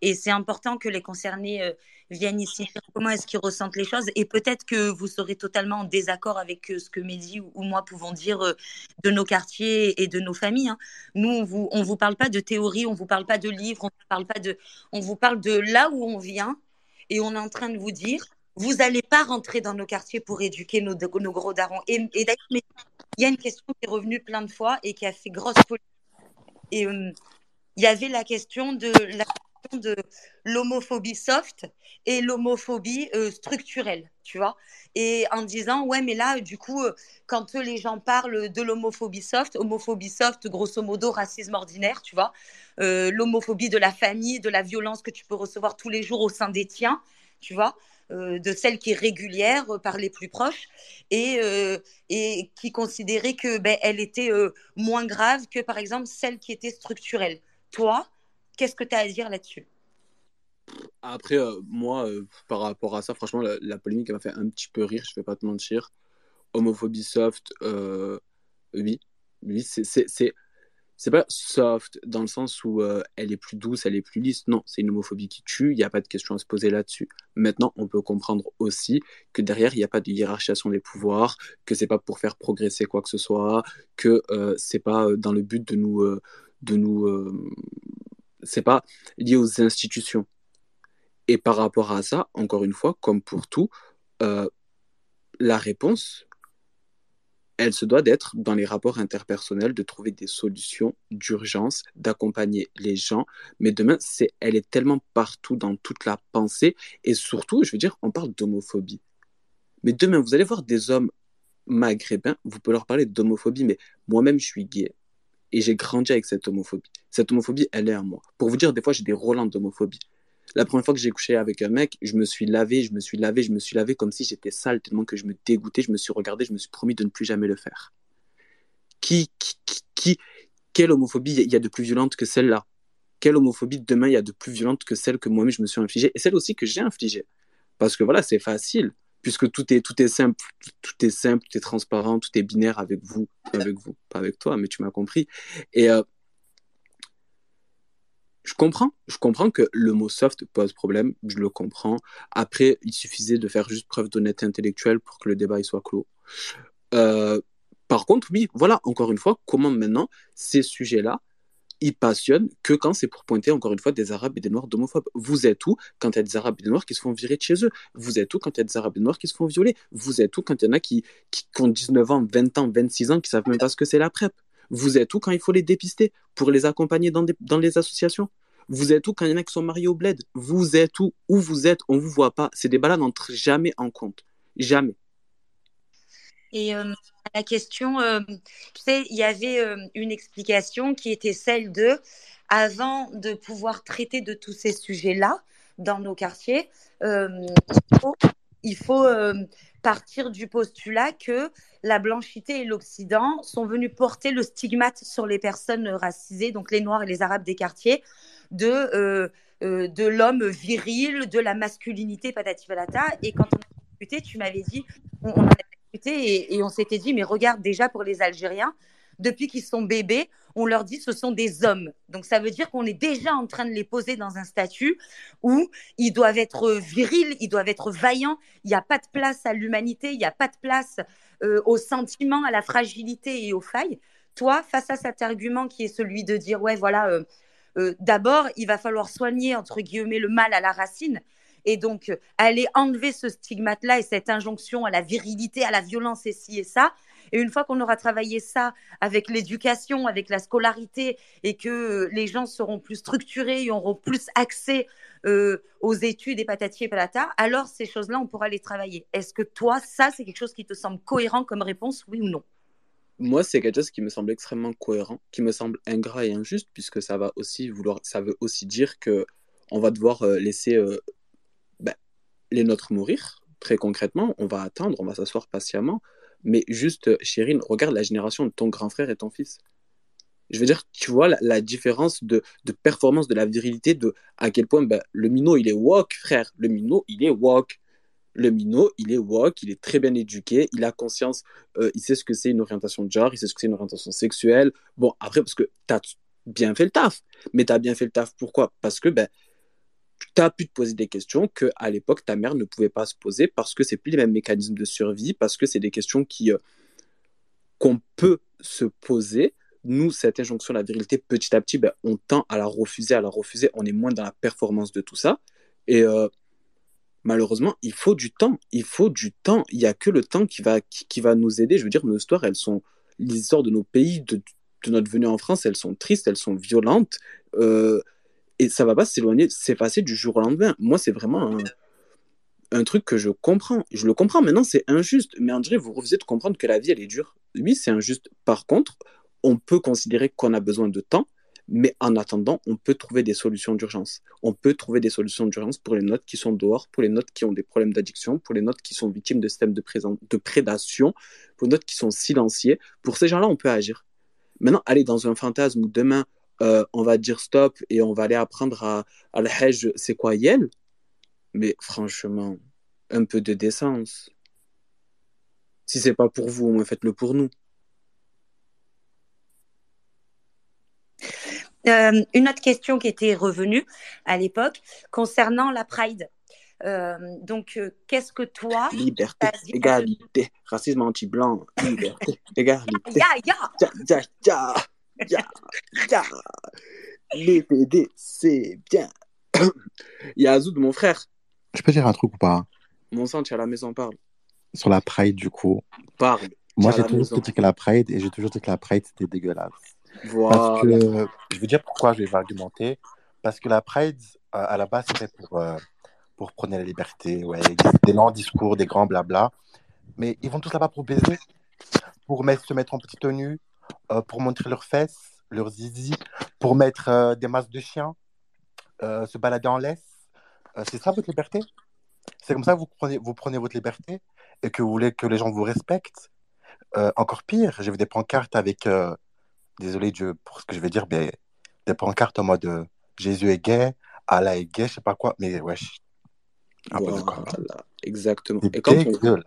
et c'est important que les concernés euh, viennent ici. Comment est-ce qu'ils ressentent les choses? Et peut-être que vous serez totalement en désaccord avec euh, ce que Mehdi ou, ou, moi pouvons dire euh, de nos quartiers et de nos familles. Hein. Nous, on vous, on vous parle pas de théorie, on vous parle pas de livres, on vous parle pas de, on vous parle de là où on vient. Et on est en train de vous dire vous n'allez pas rentrer dans nos quartiers pour éduquer nos, gros darons. Et, d'ailleurs, il y a une question qui est revenue plein de fois et qui a fait grosse polémique. Et euh, il y avait la question de l'homophobie soft et l'homophobie euh, structurelle, tu vois. Et en disant, ouais, mais là, du coup, euh, quand les gens parlent de l'homophobie soft, homophobie soft, grosso modo, racisme ordinaire, tu vois, l'homophobie de la famille, de la violence que tu peux recevoir tous les jours au sein des tiens, tu vois, de celle qui est régulière euh, par les plus proches et, euh, et qui considérait que ben, elle était euh, moins grave que par exemple celle qui était structurelle. Toi, qu'est-ce que tu as à dire là-dessus? Après, euh, moi, euh, par rapport à ça, franchement, la, polémique m'a fait un petit peu rire, je vais pas te mentir. Homophobie soft, oui, oui, c'est c'est pas soft dans le sens où euh, elle est plus douce, elle est plus lisse. Non, c'est une homophobie qui tue, il n'y a pas de question à se poser là-dessus. Maintenant, on peut comprendre aussi que derrière, il n'y a pas de hiérarchisation des pouvoirs, que c'est pas pour faire progresser quoi que ce soit, que euh, c'est pas euh, dans le but de nous. Euh, de nous euh, c'est pas lié aux institutions. Et par rapport à ça, encore une fois, comme pour tout, la réponse, elle se doit d'être dans les rapports interpersonnels, de trouver des solutions d'urgence, d'accompagner les gens. Mais demain, c'est, elle est tellement partout dans toute la pensée. Et surtout, je veux dire, on parle d'homophobie. Mais demain, vous allez voir des hommes maghrébins, vous pouvez leur parler d'homophobie, mais moi-même, je suis gay. Et j'ai grandi avec cette homophobie. Cette homophobie, elle est à moi. Pour vous dire, des fois, j'ai des relents d'homophobie. La première fois que j'ai couché avec un mec, je me suis lavé, je me suis lavé, je me suis lavé comme si j'étais sale, tellement que je me dégoûtais, je me suis regardé, je me suis promis de ne plus jamais le faire. Qui, qui, qui, quelle homophobie il y a de plus violente que celle-là? Quelle homophobie demain il y a de plus violente que celle que moi-même je me suis infligée Et celle aussi que j'ai infligée? Parce que voilà, c'est facile puisque tout est, tout est simple, tout est simple, tout est transparent, tout est binaire avec vous, avec vous, pas avec toi, mais tu m'as compris. Et euh, je comprends, je comprends que le mot soft pose problème, je le comprends. Après, il suffisait de faire juste preuve d'honnêteté intellectuelle pour que le débat soit clos. Euh, par contre, oui, voilà, encore une fois, comment maintenant ces sujets-là, ils passionnent que quand c'est pour pointer, encore une fois, des Arabes et des Noirs d'homophobes. Vous êtes où quand il y a des Arabes et des Noirs qui se font virer de chez eux? Vous êtes où quand il y a des Arabes et des Noirs qui se font violer? Vous êtes où quand il y en a qui, qui, ont 19 ans, 20 ans, 26 ans, qui savent même pas ce que c'est la PrEP? Vous êtes où quand il faut les dépister pour les accompagner dans, dans les associations? Vous êtes où quand il y en a qui sont mariés au bled? Vous êtes où? Où vous êtes? On vous voit pas. Ces débats-là n'entrent jamais en compte. Jamais. Et euh, la question, euh, il y avait euh, une explication qui était celle de, avant de pouvoir traiter de tous ces sujets-là dans nos quartiers, il faut, partir du postulat que la blanchité et l'Occident sont venus porter le stigmate sur les personnes racisées, donc les Noirs et les Arabes des quartiers, de, de l'homme viril, de la masculinité, patati. Et quand on a discuté, tu m'avais dit, on, on et, on s'était dit, mais regarde déjà pour les Algériens, depuis qu'ils sont bébés, on leur dit ce sont des hommes. Donc ça veut dire qu'on est déjà en train de les poser dans un statut où ils doivent être virils, ils doivent être vaillants. Il n'y a pas de place à l'humanité, il n'y a pas de place euh, au sentiment, à la fragilité et aux failles. Toi, face à cet argument qui est celui de dire, ouais, voilà, euh, euh, d'abord, il va falloir soigner, entre guillemets, le mal à la racine. Et donc, euh, aller enlever ce stigmate-là et cette injonction à la virilité, à la violence et ci et ça. Et une fois qu'on aura travaillé ça avec l'éducation, avec la scolarité, et que euh, les gens seront plus structurés et auront plus accès euh, aux études et patati et patata, alors ces choses-là, on pourra les travailler. Est-ce que toi, ça, c'est quelque chose qui te semble cohérent comme réponse, oui ou non? Moi, c'est quelque chose qui me semble extrêmement cohérent, qui me semble ingrat et injuste, puisque ça va aussi vouloir, ça veut aussi dire que on va devoir laisser les nôtres mourir, très concrètement, on va attendre, on va s'asseoir patiemment. Mais juste, Chérine, regarde la génération de ton grand frère et ton fils. Je veux dire, tu vois la, différence de, performance de la virilité, de à quel point ben, le minot, il est woke, frère. Le minot, il est woke. Le minot, il est woke, il est très bien éduqué, il a conscience, euh, il sait ce que c'est une orientation de genre, il sait ce que c'est une orientation sexuelle. Bon, après, parce que tu as bien fait le taf. Mais tu as bien fait le taf, pourquoi? Parce que ben, tu as pu te poser des questions que à l'époque ta mère ne pouvait pas se poser parce que c'est plus les mêmes mécanismes de survie, parce que c'est des questions qui euh, qu'on peut se poser. Nous, cette injonction à la virilité, petit à petit, ben, on tend à la refuser, à la refuser. On est moins dans la performance de tout ça. Et euh, malheureusement, il faut du temps. Il faut du temps. Il n'y a que le temps qui va, qui, va nous aider. Je veux dire, nos histoires, elles sont l'histoire de nos pays, de, de, notre venue en France, elles sont tristes, elles sont violentes. Euh, et ça va pas s'éloigner, s'effacer du jour au lendemain. Moi, c'est vraiment un, truc que je comprends. Je le comprends maintenant, c'est injuste. Mais André, vous refusez de comprendre que la vie, elle est dure. Oui, c'est injuste. Par contre, on peut considérer qu'on a besoin de temps, mais en attendant, on peut trouver des solutions d'urgence. On peut trouver des solutions d'urgence pour les notes qui sont dehors, pour les notes qui ont des problèmes d'addiction, pour les notes qui sont victimes de systèmes de, de prédation, pour les notes qui sont silenciées. Pour ces gens-là, on peut agir. Maintenant, aller dans un fantasme où demain, euh, on va dire stop et on va aller apprendre à, à hajj, c'est quoi Yel Mais franchement, un peu de décence. Si c'est pas pour vous, au moins faites-le pour nous. Euh, une autre question qui était revenue à l'époque concernant la Pride. Euh, donc, qu'est-ce que toi. Liberté, égalité, racisme anti-blanc, liberté, égalité. Ya, ya. Ya, ya, ya. Les PD, c'est bien. Il y a Azoud, mon frère. Je peux dire un truc ou pas Mon sang, tu es à la maison, parle. Sur la Pride, du coup. Parle. Moi, j'ai toujours dit que la Pride, et j'ai toujours dit que la Pride, c'était dégueulasse. Voilà. Parce que, je vais dire pourquoi je vais argumenter. Parce que la Pride, euh, à la base, c'était pour, euh, pour prôner la liberté, ouais, des longs discours, des grands blabla. Mais ils vont tous là-bas pour baiser, pour mettre, se mettre en petite tenue, euh, pour montrer leurs fesses, leurs zizi, pour mettre euh, des masques de chiens, euh, se balader en laisse. c'est ça votre liberté? C'est comme ça que vous prenez, vous prenez votre liberté et que vous voulez que les gens vous respectent? Encore pire, j'ai vu des pancartes avec, désolé Dieu pour ce que je vais dire, mais des pancartes en mode Jésus est gay, Allah est gay, je sais pas quoi, mais wesh. Voilà, exactement. Et quand on...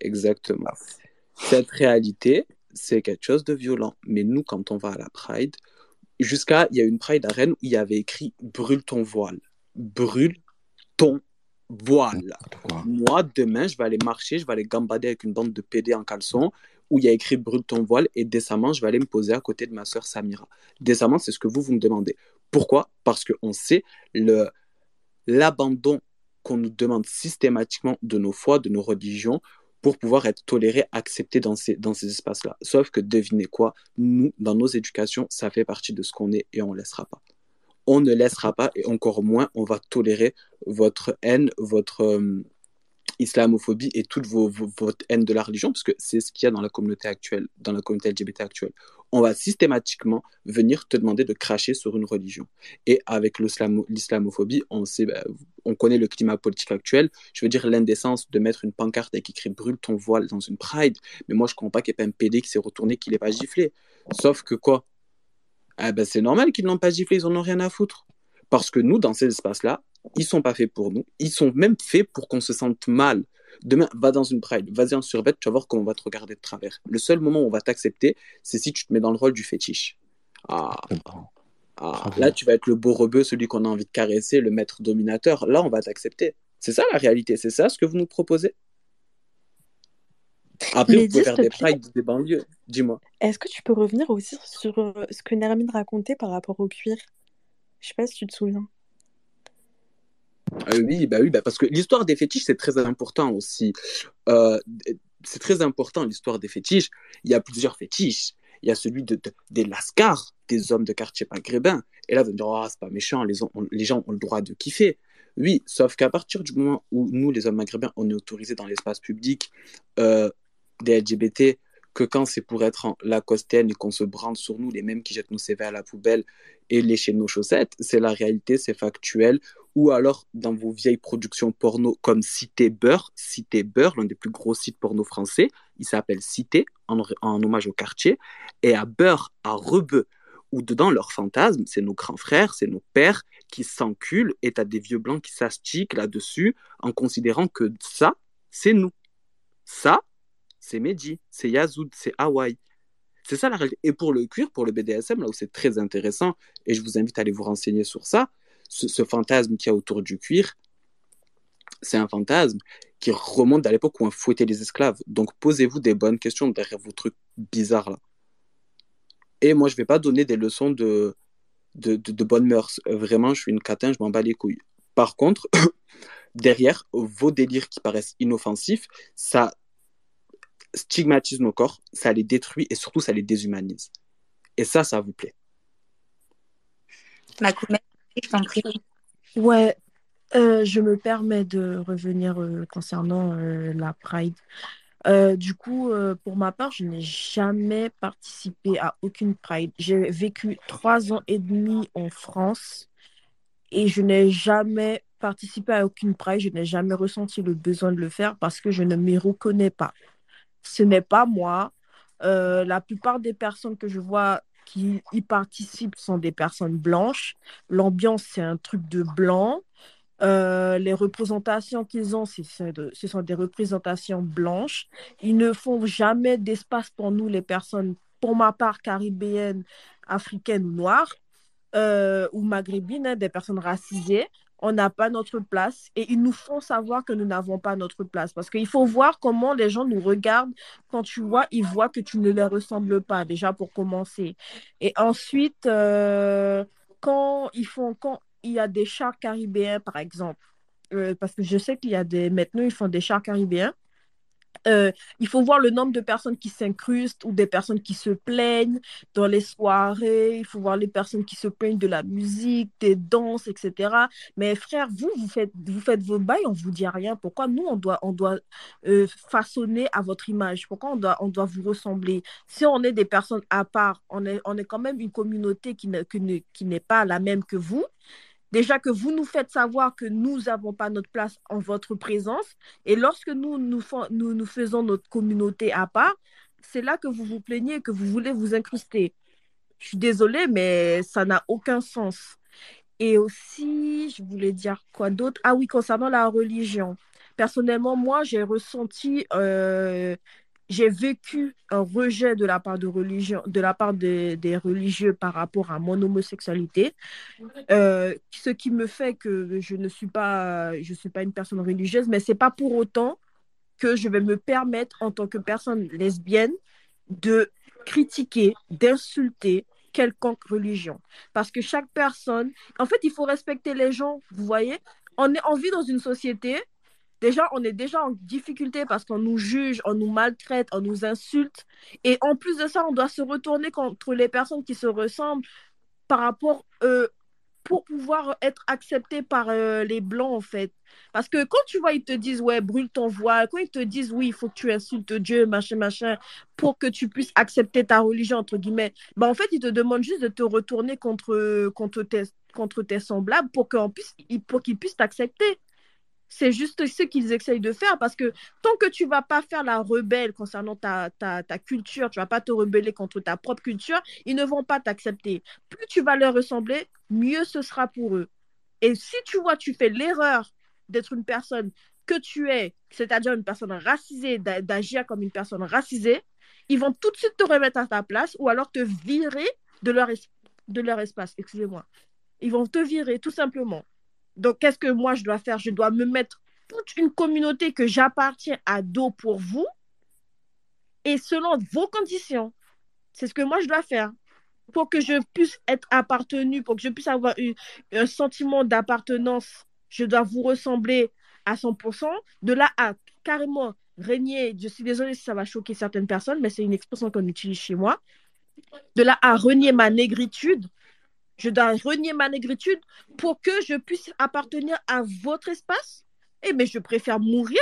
Exactement. Cette réalité, c'est quelque chose de violent. Mais nous, quand on va à la Pride, jusqu'à, il y a une Pride à Rennes où il y avait écrit brûle ton voile. Brûle ton voile. Moi, demain, je vais aller marcher, je vais aller gambader avec une bande de PD en caleçon où il y a écrit brûle ton voile et décemment, je vais aller me poser à côté de ma soeur Samira. Décemment, c'est ce que vous, vous me demandez. Pourquoi? Parce qu'on sait le, l'abandon qu'on nous demande systématiquement de nos foi, de nos religions, pour pouvoir être tolérés, acceptés dans ces, espaces-là. Sauf que devinez quoi, nous, dans nos éducations, ça fait partie de ce qu'on est et on ne laissera pas. On ne laissera pas et encore moins on va tolérer votre haine, votre, euh, islamophobie et toute votre haine de la religion, parce que c'est ce qu'il y a dans la communauté actuelle, dans la communauté LGBT actuelle. On va systématiquement venir te demander de cracher sur une religion. Et avec l'islamophobie, on, bah, on connaît le climat politique actuel. Je veux dire, l'indécence de mettre une pancarte avec écrit brûle ton voile dans une pride. Mais moi, je ne comprends pas qu'il n'y ait pas un PD qui s'est retourné, qui ne l'ait pas giflé. Sauf que quoi? Ah ben, C'est normal qu'ils ne l'ont pas giflé, ils n'en ont rien à foutre. Parce que nous, dans ces espaces-là, ils sont pas faits pour nous. Ils sont même faits pour qu'on se sente mal. Demain, va dans une pride, vas-y en survêt, tu vas voir comment on va te regarder de travers. Le seul moment où on va t'accepter, c'est si tu te mets dans le rôle du fétiche. Ah. ah. Là, tu vas être le beau rebeu, celui qu'on a envie de caresser, le maître dominateur. Là, on va t'accepter. C'est ça la réalité, c'est ça ce que vous nous proposez Après, vous pouvez faire des prides des banlieues. Dis-moi. Est-ce que tu peux revenir aussi sur euh, ce que Nermine racontait par rapport au cuir? Je sais pas si tu te souviens. Ah oui, bah oui, bah parce que l'histoire des fétiches, c'est très important aussi. Euh, c'est très important l'histoire des fétiches. Il y a plusieurs fétiches. Il y a celui de, des lascars, des hommes de quartier maghrébin. Et là, vous me dire, oh, c'est pas méchant, les, gens ont le droit de kiffer. Oui, sauf qu'à partir du moment où nous, les hommes maghrébins, on est autorisés dans l'espace public euh, des LGBT, que quand c'est pour être en Lacostaine et qu'on se brande sur nous, les mêmes qui jettent nos CV à la poubelle et lécher nos chaussettes, c'est la réalité, c'est factuel. Ou alors dans vos vieilles productions porno comme Cité Beurre, Cité Beurre, l'un des plus gros sites porno français, il s'appelle Cité, en, hommage au quartier, et à Beurre, à Rebeu, où dedans leur fantasme, c'est nos grands frères, c'est nos pères qui s'enculent, et t'as des vieux blancs qui s'astiquent là-dessus en considérant que ça, c'est nous. Ça, c'est Mehdi, c'est Yazoud, c'est Hawaï. C'est ça la réalité. Et pour le cuir, pour le BDSM, là où c'est très intéressant, et je vous invite à aller vous renseigner sur ça, ce, fantasme qu'il y a autour du cuir, c'est un fantasme qui remonte à l'époque où on fouettait les esclaves. Donc posez-vous des bonnes questions derrière vos trucs bizarres là. Et moi, je ne vais pas donner des leçons de, de, de, bonnes mœurs. Vraiment, je suis une catin, je m'en bats les couilles. Par contre, derrière vos délires qui paraissent inoffensifs, ça stigmatise nos corps, ça les détruit et surtout ça les déshumanise. Et ça, ça vous plaît? Ma je t'en prie. Ouais, euh, je me permets de revenir euh, concernant euh, la Pride. du coup, pour ma part, je n'ai jamais participé à aucune Pride. J'ai vécu trois ans et demi en France et je n'ai jamais participé à aucune Pride. Je n'ai jamais ressenti le besoin de le faire parce que je ne m'y reconnais pas ce n'est pas moi. Euh, la plupart des personnes que je vois qui y participent sont des personnes blanches. L'ambiance, c'est un truc de blanc. Euh, les représentations qu'ils ont, ce sont des représentations blanches. Ils ne font jamais d'espace pour nous, les personnes, pour ma part, caribéennes, africaines noires, euh, ou maghrébines, hein, des personnes racisées on n'a pas notre place et ils nous font savoir que nous n'avons pas notre place. Parce qu'il faut voir comment les gens nous regardent quand tu vois, ils voient que tu ne leur ressembles pas, déjà pour commencer. Et ensuite, euh, quand ils font, quand il y a des chars caribéens, par exemple, euh, parce que je sais qu'il y a des, maintenant, ils font des chars caribéens. Euh, il faut voir le nombre de personnes qui s'incrustent ou des personnes qui se plaignent dans les soirées. Il faut voir les personnes qui se plaignent de la musique, des danses, etc. Mais frère, vous, vous faites, vous faites vos bails, on vous dit rien. Pourquoi nous, on doit, on doit euh, façonner à votre image? Pourquoi on doit, on doit vous ressembler? Si on est des personnes à part, on est, on est quand même une communauté qui n'est pas la même que vous. Déjà que vous nous faites savoir que nous n'avons pas notre place en votre présence. Et lorsque nous nous, nous, faisons notre communauté à part, c'est là que vous vous plaignez, que vous voulez vous incruster. Je suis désolée, mais ça n'a aucun sens. Et aussi, je voulais dire quoi d'autre? Ah oui, concernant la religion. Personnellement, moi, j'ai ressenti, euh, j'ai vécu un rejet de la part de religion, de la part des, religieux par rapport à mon homosexualité, euh, ce qui me fait que je ne suis pas, je suis pas une personne religieuse, mais c'est pas pour autant que je vais me permettre en tant que personne lesbienne de critiquer, d'insulter quelconque religion. Parce que chaque personne, en fait, il faut respecter les gens, vous voyez. On, est, on vit dans une société, déjà, on est déjà en difficulté parce qu'on nous juge, on nous maltraite, on nous insulte. Et en plus de ça, on doit se retourner contre les personnes qui se ressemblent par rapport euh, pour pouvoir être accepté par euh, les blancs, en fait. Parce que quand tu vois, ils te disent, ouais, brûle ton voile, quand ils te disent, oui, il faut que tu insultes Dieu, machin, machin, pour que tu puisses accepter ta religion, entre guillemets, bah, en fait, ils te demandent juste de te retourner contre, contre, tes, contre tes semblables pour qu'ils puisse, puissent t'accepter. C'est juste ce qu'ils essayent de faire parce que tant que tu vas pas faire la rebelle concernant ta, ta, ta culture, tu vas pas te rebeller contre ta propre culture, ils ne vont pas t'accepter. Plus tu vas leur ressembler, mieux ce sera pour eux. Et si tu vois, tu fais l'erreur d'être une personne que tu es, c'est-à-dire une personne racisée, d'agir comme une personne racisée, ils vont tout de suite te remettre à ta place ou alors te virer de leur, de leur espace. Excusez-moi. Ils vont te virer tout simplement. Donc, qu'est-ce que moi je dois faire? Je dois me mettre toute une communauté que j'appartiens à dos pour vous et selon vos conditions. C'est ce que moi je dois faire pour que je puisse être appartenu, pour que je puisse avoir un sentiment d'appartenance. Je dois vous ressembler à 100%. De là à carrément régner, je suis désolée si ça va choquer certaines personnes, mais c'est une expression qu'on utilise chez moi. De là à renier ma négritude, je dois renier ma négritude pour que je puisse appartenir à votre espace? Eh mais je préfère mourir.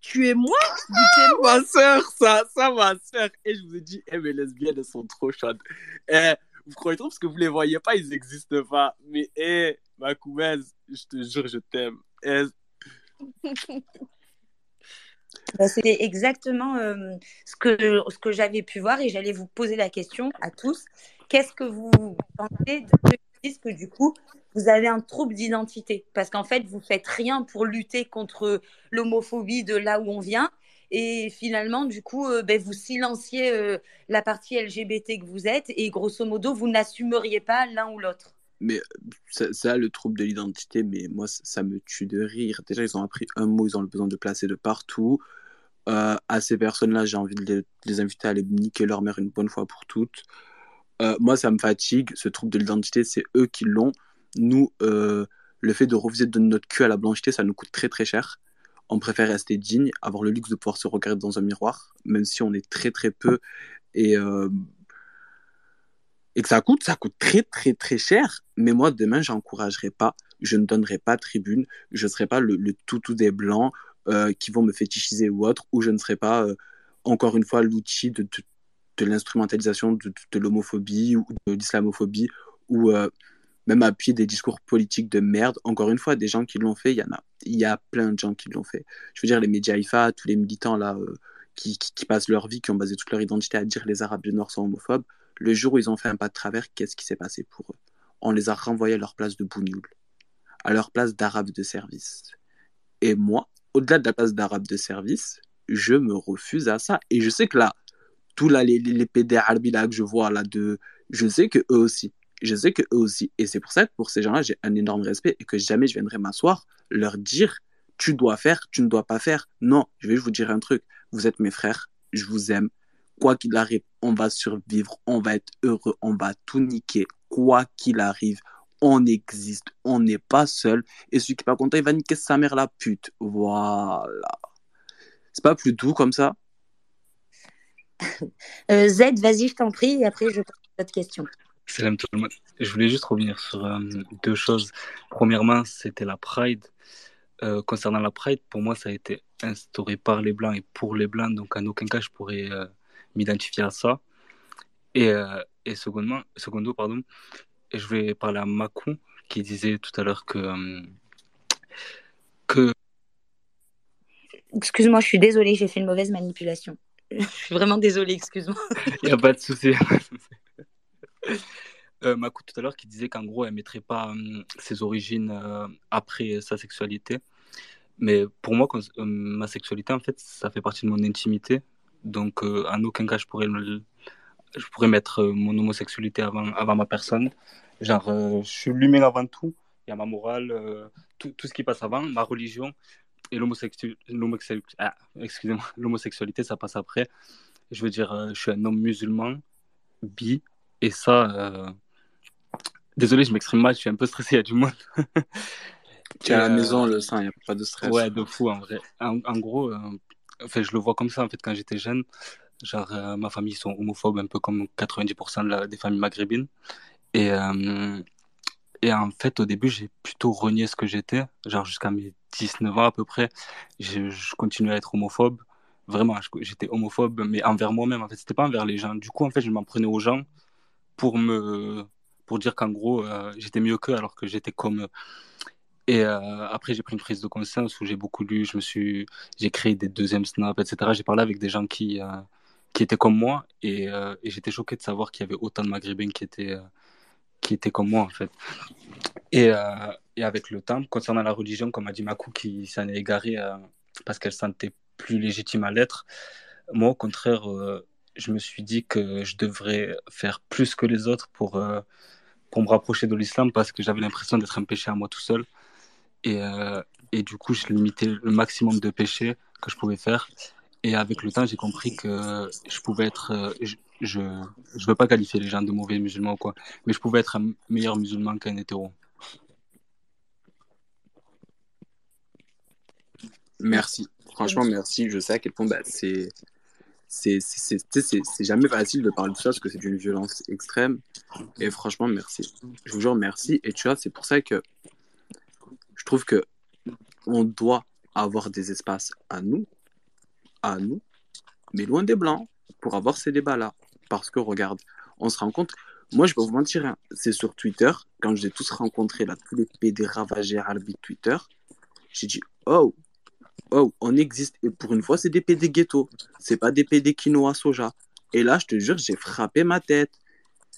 Tuez-moi, dites-moi. Ma soeur, ça, ça, ma soeur. Et je vous ai dit, eh, mes lesbiennes, elles sont trop chaudes. Eh, vous croyez trop parce que vous les voyez pas, ils n'existent pas. Mais, eh, ma coumeuse, je te jure, je t'aime. Eh. Bah, c'était exactement euh, ce que, ce que j'avais pu voir et j'allais vous poser la question à tous. Qu'est-ce que vous pensez de ceux qui disent que du coup, vous avez un trouble d'identité? Parce qu'en fait, vous faites rien pour lutter contre l'homophobie de là où on vient. Et finalement, du coup, euh, ben, vous silenciez euh, la partie LGBT que vous êtes et grosso modo, vous n'assumeriez pas l'un ou l'autre. Mais ça, le trouble de l'identité, mais moi, ça, me tue de rire. Déjà, ils ont appris un mot, ils ont le besoin de placer de partout. Euh, à ces personnes-là, j'ai envie de les, de les, inviter à aller niquer leur mère une bonne fois pour toutes. Euh, moi, ça me fatigue. Ce trouble de l'identité, c'est eux qui l'ont. Nous, euh, le fait de refuser de donner notre cul à la blancheté, ça nous coûte très très cher. On préfère rester digne, avoir le luxe de pouvoir se regarder dans un miroir, même si on est très très peu et, euh, et que ça coûte, ça coûte très très très cher. Mais moi, demain, j'encouragerai pas, je ne donnerai pas tribune, je ne serai pas le, le toutou des blancs qui vont me fétichiser ou autre, ou je ne serai pas encore une fois l'outil de, de, de l'instrumentalisation de, l'homophobie ou de l'islamophobie ou euh, même appuyer des discours politiques de merde. Encore une fois, des gens qui l'ont fait, il y en a, il y a plein de gens qui l'ont fait. Je veux dire, les médias IFA, tous les militants là euh, qui, qui, passent leur vie, qui ont basé toute leur identité à dire les Arabes du Nord sont homophobes, le jour où ils ont fait un pas de travers, qu'est-ce qui s'est passé pour eux? On les a renvoyés à leur place de bougnoul, à leur place d'Arabes de service. Et moi, au-delà de la place d'Arabe de service, je me refuse à ça. Et je sais que là, tous les, les que je vois là, de, je sais que eux aussi, je sais que eux aussi. Et c'est pour ça que pour ces gens-là, j'ai un énorme respect et que jamais je viendrai m'asseoir, leur dire, tu dois faire, tu ne dois pas faire. Non, je vais vous dire un truc. Vous êtes mes frères, je vous aime. Quoi qu'il arrive, on va survivre, on va être heureux, on va tout niquer. Quoi qu'il arrive, on existe, on n'est pas seul. Et celui qui n'est pas content, il va niquer sa mère la pute. Voilà. C'est pas plus doux comme ça Z, vas-y, je t'en prie, et après je pose d'autres questions. Salam tout le monde. Je voulais juste revenir sur euh, deux choses. Premièrement, c'était la Pride. Euh, concernant la Pride, pour moi, ça a été instauré par les Blancs et pour les Blancs, donc en aucun cas je pourrais m'identifier à ça. Et, et secondement, secondo, pardon, je vais parler à Macron qui disait tout à l'heure que, que... Excuse-moi, je suis désolée, j'ai fait une mauvaise manipulation. Je suis vraiment désolée, excuse-moi. Il n'y a pas de souci. euh, tout à l'heure qui disait qu'en gros, elle ne mettrait pas hum, ses origines euh, après sa sexualité. Mais pour moi, euh, ma sexualité, en fait, ça fait partie de mon intimité. Donc, en aucun cas, je pourrais, je pourrais mettre mon homosexualité avant, avant ma personne. Genre, je suis l'humain avant tout. Il y a ma morale, tout, tout, ce qui passe avant, ma religion et ah, l'homosexualité, ça passe après. Je veux dire, je suis un homme musulman, bi, et ça, Désolé, je m'exprime mal, je suis un peu stressé, il y a du monde. tu es à la euh, maison, le sein, il n'y a pas de stress. Ouais, de fou en vrai. En, gros, euh, je le vois comme ça en fait quand j'étais jeune. Genre, euh, ma famille, ils sont homophobes, un peu comme 90% des familles maghrébines. Et, et en fait, au début, j'ai plutôt renié ce que j'étais. Genre, jusqu'à mes 19 ans à peu près, je, continuais à être homophobe. Vraiment, j'étais homophobe, mais envers moi-même. En fait, c'était pas envers les gens. Du coup, en fait, je m'en prenais aux gens pour me pour dire qu'en gros, euh, j'étais mieux qu'eux alors que j'étais comme eux. Et euh, après, j'ai pris une prise de conscience où j'ai beaucoup lu, je suis, j'ai créé des deuxièmes snaps, etc. J'ai parlé avec des gens qui, euh, qui étaient comme moi et, et j'étais choqué de savoir qu'il y avait autant de Maghrébins qui étaient, qui étaient comme moi, en fait. Et, et avec le temps, concernant la religion, comme a dit Makou, qui s'en est égarée parce qu'elle sentait plus légitime à l'être, moi, au contraire, je me suis dit que je devrais faire plus que les autres pour, pour me rapprocher de l'islam parce que j'avais l'impression d'être un péché à moi tout seul. Et, euh, et du coup, je limitais le maximum de péchés que je pouvais faire. Et avec le temps, j'ai compris que je pouvais être. Euh, je ne veux pas qualifier les gens de mauvais musulmans ou quoi, mais je pouvais être un meilleur musulman qu'un hétéro. Merci. Franchement, merci. Je sais à quel point bah, c'est c'est jamais facile de parler de ça parce que c'est d'une violence extrême. Et franchement, merci. Je vous jure, merci. Et tu vois, c'est pour ça que je trouve que on doit avoir des espaces à nous, à nous, mais loin des blancs, pour avoir ces débats-là. Parce que regarde, on se rend compte. Moi, je peux vous mentir, hein, c'est sur Twitter, quand j'ai tous rencontré là, tous les PD ravagés à Twitter, j'ai dit, oh, oh, on existe. Et pour une fois, c'est des PD ghetto. C'est pas des PD quinoa soja. Et là, je te jure, j'ai frappé ma tête.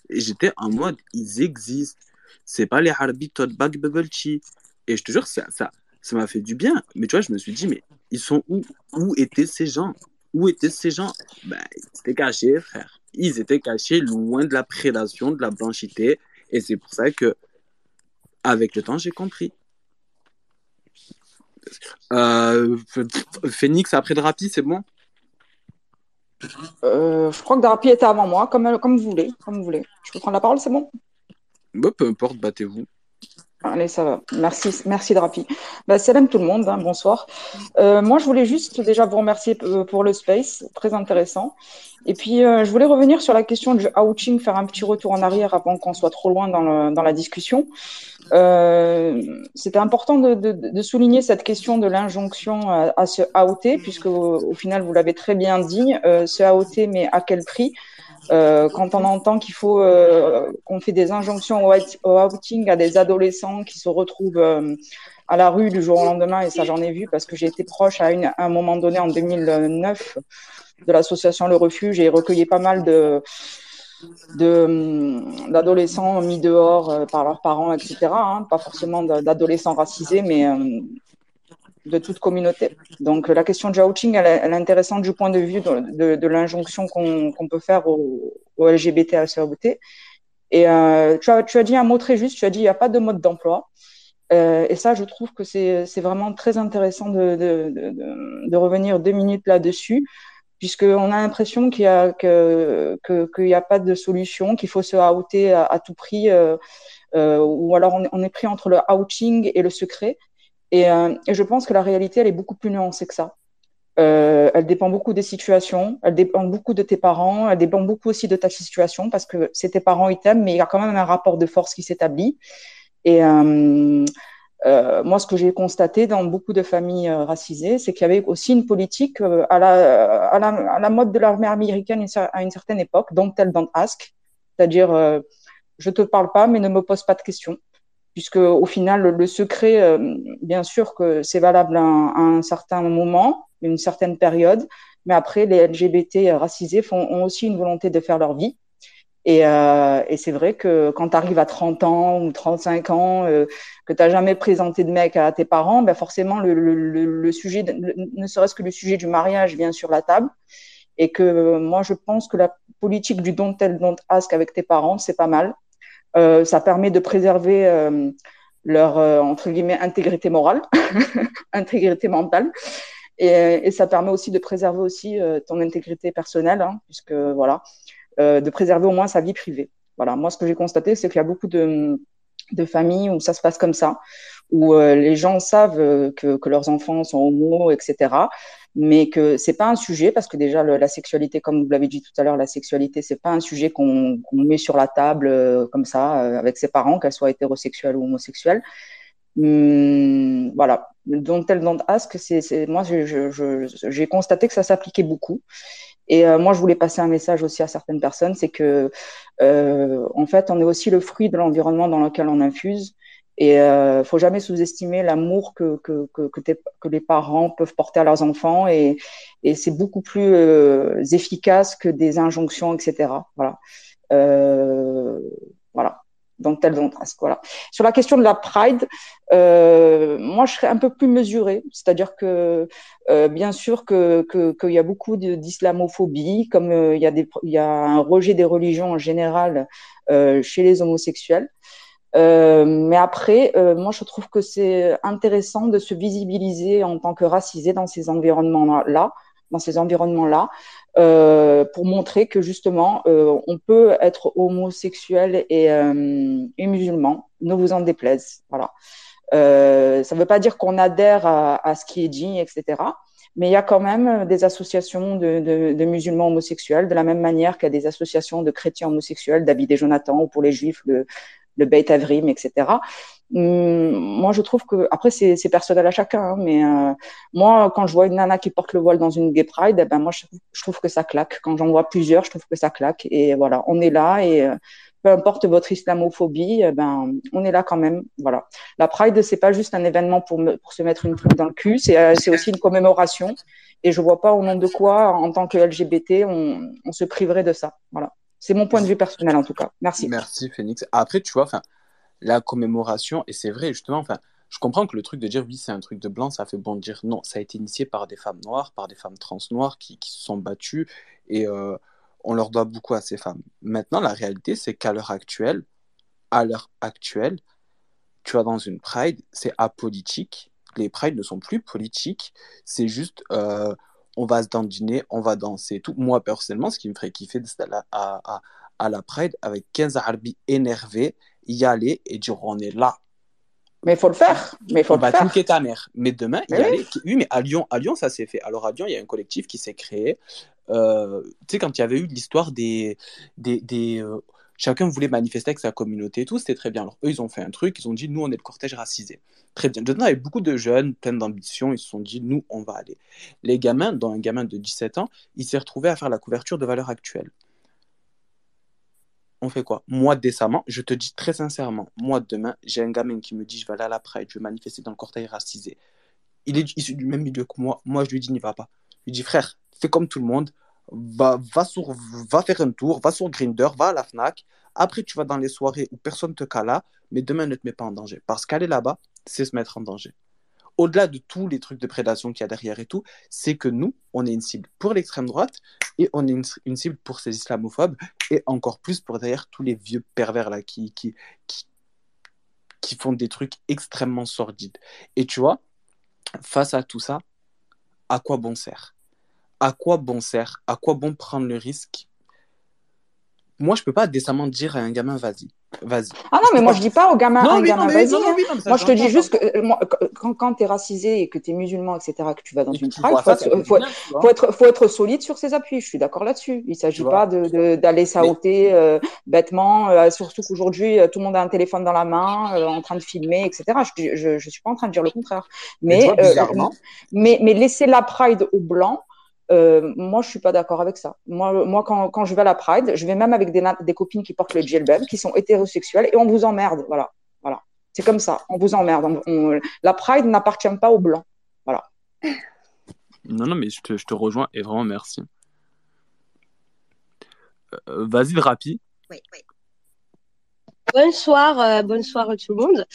Et j'étais en mode, ils existent. C'est pas les Harbi Todd Bag Bubble Tea. Et je te jure, ça, ça m'a fait du bien. Mais tu vois, je me suis dit, mais ils sont où? Où étaient ces gens? Où étaient ces gens? Ben, Ils étaient cachés, frère. Ils étaient cachés loin de la prédation, de la blanchité. Et c'est pour ça que, avec le temps, j'ai compris. Euh, Phoenix après Drapi, c'est bon? Euh, Je crois que Drapi était avant moi, comme, comme vous voulez. Comme vous voulez. Je peux prendre la parole, c'est bon? Bah, Peu importe, battez-vous. Allez, ça va. Merci, merci Drapi. Bah, salam tout le monde, hein, bonsoir. Euh, moi, je voulais juste déjà vous remercier euh, pour le space, très intéressant. Et puis, euh, je voulais revenir sur la question du outing, faire un petit retour en arrière avant qu'on soit trop loin dans, la discussion. C'était important de, souligner cette question de l'injonction à, se outer, puisque au, au final, vous l'avez très bien dit, se outer, mais à quel prix? Euh, quand on entend qu'il faut euh, qu'on fait des injonctions au, outing à des adolescents qui se retrouvent euh, à la rue du jour au lendemain, et ça j'en ai vu parce que j'ai été proche à, une, à, un moment donné en 2009 de l'association Le Refuge et recueilli pas mal de d'adolescents mis dehors par leurs parents, etc. Hein, pas forcément d'adolescents racisés, mais de toute communauté. Donc la question du outing, elle, est intéressante du point de vue de, l'injonction qu'on peut faire au, au LGBT à la Et euh, tu, as, dit un mot très juste, tu as dit il n'y a pas de mode d'emploi. Euh, et ça, je trouve que c'est vraiment très intéressant de, revenir deux minutes là-dessus, puisqu'on a l'impression qu'il n'y a, pas de solution, qu'il faut se outer à, tout prix, euh, ou alors on, on, est pris entre le outing et le secret. Et, euh, et, je pense que la réalité, elle est beaucoup plus nuancée que ça. Euh, elle dépend beaucoup des situations, elle dépend beaucoup de tes parents, elle dépend beaucoup aussi de ta situation parce que c'est tes parents, ils t'aiment, mais il y a quand même un rapport de force qui s'établit. Et euh, moi, ce que j'ai constaté dans beaucoup de familles racisées, c'est qu'il y avait aussi une politique à la, mode de l'armée américaine à une certaine époque, donc tell, don't ask, c'est-à-dire je te parle pas, mais ne me pose pas de questions puisque au final, le secret, euh, bien sûr que c'est valable à un, certain moment, une certaine période, mais après, les LGBT racisés font, ont aussi une volonté de faire leur vie. Et, euh, et c'est vrai que quand tu arrives à 30 ans ou 35 ans, euh, que tu n'as jamais présenté de mec à tes parents, ben forcément, le, le, le sujet, ne serait-ce que le sujet du mariage vient sur la table. Et que moi, je pense que la politique du don't tell, don't ask avec tes parents, c'est pas mal. Euh, ça permet de préserver euh, leur, euh, entre guillemets, intégrité morale, intégrité mentale. Et, ça permet aussi de préserver aussi ton intégrité personnelle, hein, puisque voilà, de préserver au moins sa vie privée. Voilà, moi ce que j'ai constaté, c'est qu'il y a beaucoup de, familles où ça se passe comme ça, où les gens savent que, que, leurs enfants sont homo, etc. Mais que c'est pas un sujet parce que déjà la sexualité, comme vous l'avez dit tout à l'heure, la sexualité c'est pas un sujet qu'on met sur la table euh, comme ça avec ses parents, qu'elles soient hétérosexuelles ou homosexuelles. Hum, voilà, donc tel don't ask, c'est moi j'ai constaté que ça s'appliquait beaucoup et euh, moi, je voulais passer un message aussi à certaines personnes, c'est que euh, en fait, on est aussi le fruit de l'environnement dans lequel on infuse. Et euh, faut jamais sous-estimer l'amour que que, que, que, que, les parents peuvent porter à leurs enfants. Et, et c'est beaucoup plus euh, efficace que des injonctions, etc. Voilà. Euh, voilà donc tel dont Voilà. Sur la question de la Pride, euh, moi je serais un peu plus mesurée, c'est-à-dire que euh, bien sûr que qu'il y a beaucoup d'islamophobie, comme euh, il y a des il y a un rejet des religions en général euh, chez les homosexuels. Euh, mais après, moi je trouve que c'est intéressant de se visibiliser en tant que racisé dans ces environnements-là, dans ces environnements-là, euh, pour montrer que justement, euh, on peut être homosexuel et, euh, musulman, ne vous en déplaise. Voilà. Euh, ça ne veut pas dire qu'on adhère à, ce qui est dit, etc. Mais il y a quand même des associations de musulmans homosexuels, de la même manière qu'il y a des associations de chrétiens homosexuels, David et Jonathan, ou pour les juifs, le, le Beit Avrim, etc. Hum, moi, je trouve que après c'est personnel à chacun, hein, mais euh, moi, quand je vois une nana qui porte le voile dans une gay pride, eh ben moi, je, trouve que ça claque. Quand j'en vois plusieurs, je trouve que ça claque. Et voilà, on est là et euh, peu importe votre islamophobie, eh ben on est là quand même. Voilà, la pride c'est pas juste un événement pour, me, pour se mettre une plume dans le cul, c'est euh, aussi une commémoration. Et je vois pas au nom de quoi, en tant que LGBT, on, on se priverait de ça. Voilà. C'est mon point de vue personnel en tout cas. Merci. Merci Phoenix. Après, tu vois, enfin, la commémoration, et c'est vrai justement, enfin, je comprends que le truc de dire oui, c'est un truc de blanc, ça fait bon de dire non. Ça a été initié par des femmes noires, par des femmes trans noires qui, qui se sont battues et euh, on leur doit beaucoup à ces femmes. Maintenant, la réalité, c'est qu'à l'heure actuelle, à l'heure actuelle, tu vois, dans une Pride, c'est apolitique. Les Prides ne sont plus politiques. C'est juste, euh, on va se dandiner, on va danser tout. Moi, personnellement, ce qui me ferait kiffer, c'est à, à, à, la Pride avec 15 Arabes énervés, y aller et dire on est là. Mais il faut le faire. Mais faut on va tout ta mère. Mais demain, y aller. Oui, mais à Lyon, à Lyon ça s'est fait. Alors à Lyon, il y a un collectif qui s'est créé. Euh, tu sais, quand il y avait eu l'histoire des. des, des euh, chacun voulait manifester avec sa communauté et tout, c'était très bien. Alors eux, ils ont fait un truc, ils ont dit, nous, on est le cortège racisé. Très bien. Dedans, il y avait beaucoup de jeunes, plein d'ambition, ils se sont dit, nous, on va aller. Les gamins, dont un gamin de 17 ans, il s'est retrouvé à faire la couverture de valeurs actuelles. On fait quoi? Moi, décemment, je te dis très sincèrement, moi, demain, j'ai un gamin qui me dit, je vais aller à la Pride, je vais manifester dans le cortège racisé. Il est issu du même milieu que moi. Moi, je lui dis, n'y va pas. Je lui dis, frère, fais comme tout le monde, va, va, faire un tour, va sur Grinder, va à la FNAC. Après, tu vas dans les soirées où personne te cala, mais demain, ne te mets pas en danger. Parce qu'aller là-bas, c'est se mettre en danger. Au-delà de tous les trucs de prédation qu'il y a derrière et tout, c'est que nous, on est une cible pour l'extrême droite et on est une, une, cible pour ces islamophobes et encore plus pour derrière tous les vieux pervers là qui, qui, qui, qui font des trucs extrêmement sordides. Et tu vois, face à tout ça, à quoi bon sert? À quoi bon sert À quoi bon prendre le risque? Moi, je peux pas décemment dire à un gamin, vas-y. Vas-y. Ah non, mais moi, je dis pas au gamin, non, gamin, vas-y. Hein. Moi, je te dis juste que euh, moi, quand, quand tu es racisé et que tu es musulman, etc., que tu vas dans une pride, il faut, être, faut, faut, être, faut être solide sur ses appuis. Je suis d'accord là-dessus. Il s'agit pas d'aller de, de, saoter euh, bêtement, euh, surtout qu'aujourd'hui, tout le monde a un téléphone dans la main, euh, en train de filmer, etc. Je, je, je suis pas en train de dire le contraire. Mais, mais, mais, mais laisser la pride au blanc, euh, moi, je suis pas d'accord avec ça. Moi, moi quand, quand, je vais à la Pride, je vais même avec des, des copines qui portent le djellab, qui sont hétérosexuelles, et on vous emmerde. Voilà, voilà. C'est comme ça. On vous emmerde. On, la Pride n'appartient pas aux blancs. Voilà. Non, non, mais je te, je te rejoins et vraiment merci. Euh, Vas-y, Rapi. Oui, oui. Bonsoir, euh, bonsoir tout le monde.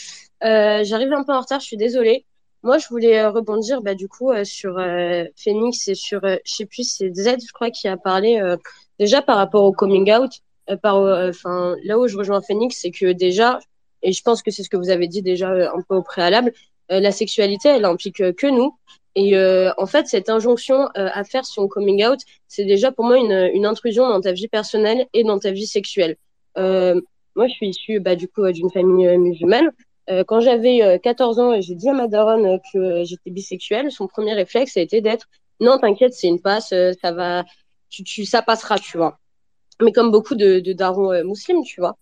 Euh, J'arrive un peu en retard, je suis désolée. Moi, je voulais euh, rebondir bah, du coup euh, sur euh, Phoenix et sur, je sais plus, c'est Z, je crois, qui a parlé déjà par rapport au coming out. par, enfin, là où je rejoins Phoenix, c'est que déjà, et je pense que c'est ce que vous avez dit déjà un peu au préalable, la sexualité, elle implique que nous. Et en fait, cette injonction à faire son coming out, c'est déjà pour moi une, une intrusion dans ta vie personnelle et dans ta vie sexuelle. moi, je suis issue bah, du coup d'une famille musulmane. Euh, quand j'avais 14 euh, ans, j'ai dit à ma daronne euh, que j'étais bisexuelle. Son premier réflexe a été d'être non, t'inquiète, c'est une passe, ça va, tu, tu, ça passera, tu vois. Mais comme beaucoup de, de darons musulmans, tu vois.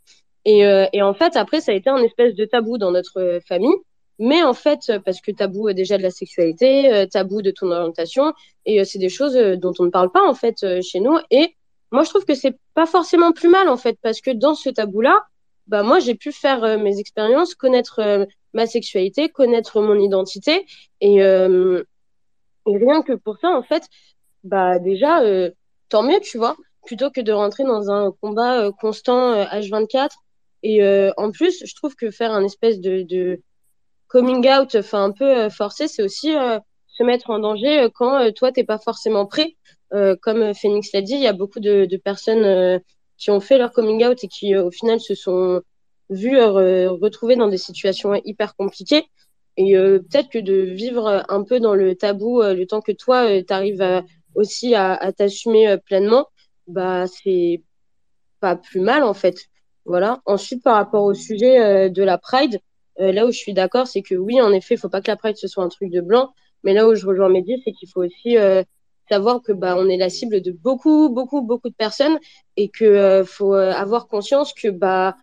Et, et en fait, après, ça a été un espèce de tabou dans notre famille. Mais en fait, parce que tabou déjà de la sexualité, tabou de ton orientation, et c'est des choses dont on ne parle pas en fait chez nous. Et moi, je trouve que c'est pas forcément plus mal en fait, parce que dans ce tabou-là, bah moi j'ai pu faire euh, mes expériences, connaître euh, ma sexualité, connaître mon identité. Et, euh, et, rien que pour ça en fait, bah déjà tant mieux tu vois, plutôt que de rentrer dans un combat constant H24 et en plus je trouve que faire un espèce de, coming out, enfin un peu forcé, c'est aussi se mettre en danger quand toi t'es pas forcément prêt. comme Phoenix l'a dit, il y a beaucoup de personnes qui ont fait leur coming out et qui euh, au final se sont vus euh, retrouvés dans des situations hyper compliquées. Et euh, peut-être que de vivre un peu dans le tabou le temps que toi, tu arrives aussi à, à t'assumer pleinement, bah c'est pas plus mal en fait. Voilà. Ensuite, par rapport au sujet de la Pride, là où je suis d'accord, c'est que oui, en effet, il faut pas que la Pride ce soit un truc de blanc. Mais là où je rejoins Mehdi, c'est qu'il faut aussi savoir que bah on est la cible de beaucoup beaucoup beaucoup de personnes et que euh, faut euh, avoir conscience que bah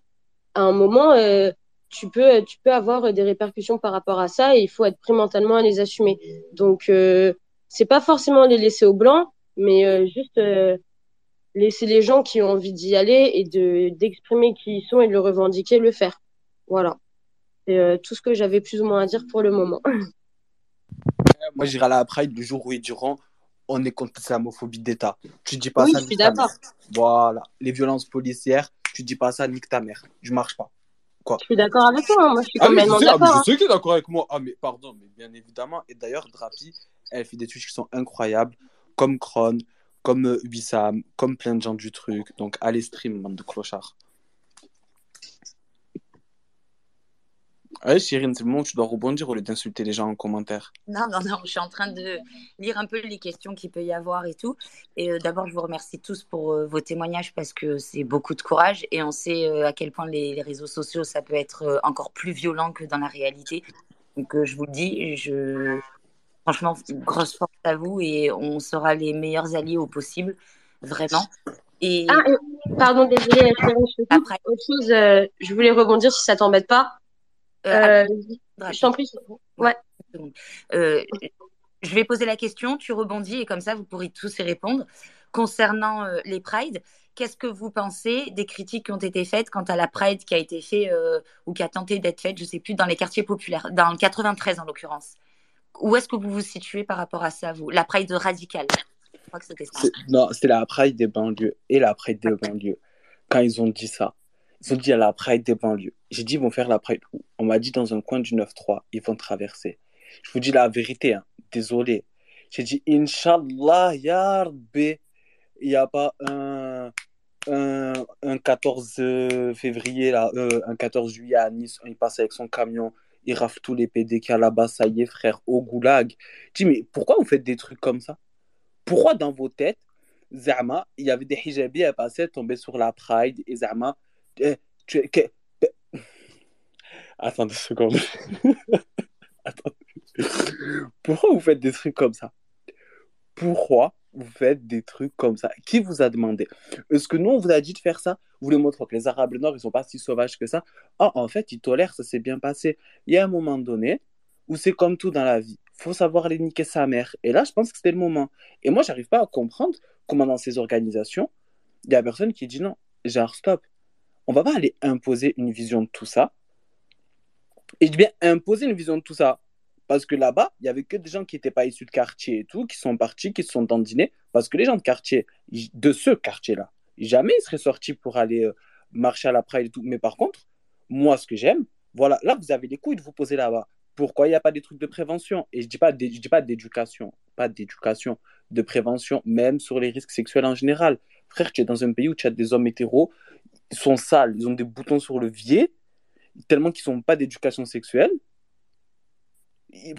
à un moment euh, tu peux tu peux avoir des répercussions par rapport à ça et il faut être prêt mentalement à les assumer. Donc c'est pas forcément les laisser au blanc mais juste laisser les gens qui ont envie d'y aller et de d'exprimer qui ils sont et de le revendiquer le faire. Voilà. C'est tout ce que j'avais plus ou moins à dire pour le moment. Moi j'irai à la Pride le jour où ils diront on est contre l'islamophobie d'État. Tu dis pas oui, ça, je suis d'accord. Voilà. Les violences policières, tu dis pas ça, nique ta mère. Je marche pas. Quoi? Je suis d'accord avec toi, hein. moi je suis ah, complètement d'accord. Ah, je sais que tu es d'accord avec moi. Ah, mais pardon, mais bien évidemment. Et d'ailleurs, Drapi, elle fait des trucs qui sont incroyables, comme Kron, comme euh, Ubisam, comme plein de gens du truc. Donc, allez stream, bande de clochards. Ouais, Chirine, c'est le moment où tu dois rebondir au lieu d'insulter les gens en commentaire. Non, non, non, je suis en train de lire un peu les questions qu'il peut y avoir et tout. Et euh, d'abord, je vous remercie tous pour euh, vos témoignages parce que c'est beaucoup de courage et on sait euh, à quel point les, les, réseaux sociaux, ça peut être encore plus violent que dans la réalité. Donc, je vous le dis, je... franchement, grosse force à vous et on sera les meilleurs alliés au possible, vraiment. Et... Ah, pardon, désolé, je, Après... autre chose, je voulais rebondir si ça t'embête pas. Euh, je t'en prie. Ouais. Euh, je vais poser la question, tu rebondis et comme ça, vous pourrez tous y répondre. Concernant euh, les Pride, qu'est-ce que vous pensez des critiques qui ont été faites quant à la Pride qui a été faite ou qui a tenté d'être faite, je ne sais plus, dans les quartiers populaires, dans le 93 en l'occurrence? Où est-ce que vous vous situez par rapport à ça, vous La Pride radicale? Je crois que c'était ça. Non, c'était la Pride des banlieues et la Pride des banlieues. Quand ils ont dit ça, ils ont dit à la Pride des banlieues. J'ai dit, ils vont faire la Pride où? On m'a dit dans un coin du 9-3, ils vont traverser. Je vous dis la vérité, hein. désolé. J'ai dit, Inch'Allah, Yarbi, il n'y a pas un, un, un, 14 février, là, euh, un 14 juillet à Nice, il passe avec son camion, il rafle tous les PD qu'il y a là-bas, ça y est, frère, au goulag. Je dis, mais pourquoi vous faites des trucs comme ça? Pourquoi dans vos têtes, Zama, il y avait des hijabis à passer, tomber sur la Pride, et Zama, Attends deux secondes. Pourquoi vous faites des trucs comme ça? Pourquoi vous faites des trucs comme ça? Qui vous a demandé? Est-ce que nous, on vous a dit de faire ça? Vous voulez montrer que les Arabes du Nord, ils sont pas si sauvages que ça? Ah, en fait, ils tolèrent, ça s'est bien passé. Il y a un moment donné où c'est comme tout dans la vie. faut savoir les niquer sa mère. Et là, je pense que c'était le moment. Et moi, j'arrive pas à comprendre comment dans ces organisations, il y a personne qui dit non, genre stop. On va pas aller imposer une vision de tout ça et bien imposer une vision de tout ça. Parce que là-bas, il n'y avait que des gens qui n'étaient pas issus de quartier et tout, qui sont partis, qui se sont dandinés. Parce que les gens de quartier, de ce quartier-là, jamais ils seraient sortis pour aller euh, marcher à la Pride et tout. Mais par contre, moi, ce que j'aime, voilà, là, vous avez les couilles de vous poser là-bas. Pourquoi il n'y a pas des trucs de prévention? Et je ne dis pas, dis pas d'éducation, pas d'éducation, de prévention, même sur les risques sexuels en général. Frère, tu es dans un pays où tu as des hommes hétéros, ils sont sales, ils ont des boutons sur le levier, tellement qu'ils n'ont pas d'éducation sexuelle.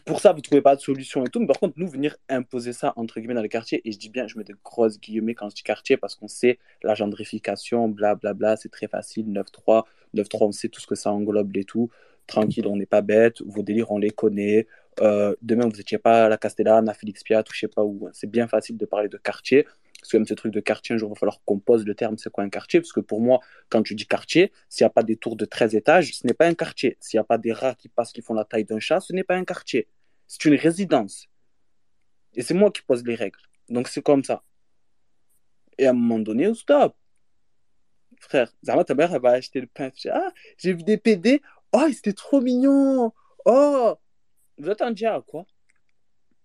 pour ça, vous ne trouvez pas de solution et tout. Mais par contre, nous, venir imposer ça, entre guillemets, dans les quartiers, et je dis bien, je mets de grosses guillemets quand je dis quartier, parce qu'on sait la gentrification, blablabla, c'est très facile, 9-3, 9-3, on sait tout ce que ça englobe et tout. Tranquille, on n'est pas bête, vos délires, on les connaît. Euh, demain, vous n'étiez pas à la Castellane, à Félix Piat, ou je sais pas où. C'est bien facile de parler de quartier. Parce que même ce truc de quartier, un jour, il va falloir qu'on pose le terme, c'est quoi un quartier? Parce que pour moi, quand tu dis quartier, s'il n'y a pas des tours de 13 étages, ce n'est pas un quartier. S'il n'y a pas des rats qui passent, qui font la taille d'un chat, ce n'est pas un quartier. C'est une résidence. Et c'est moi qui pose les règles. Donc c'est comme ça. Et à un moment donné, stop. Frère, Zama, ta mère, elle va acheter le pain. Ah, j'ai vu des PD. Oh, c'était trop mignon. Oh, vous attendiez à quoi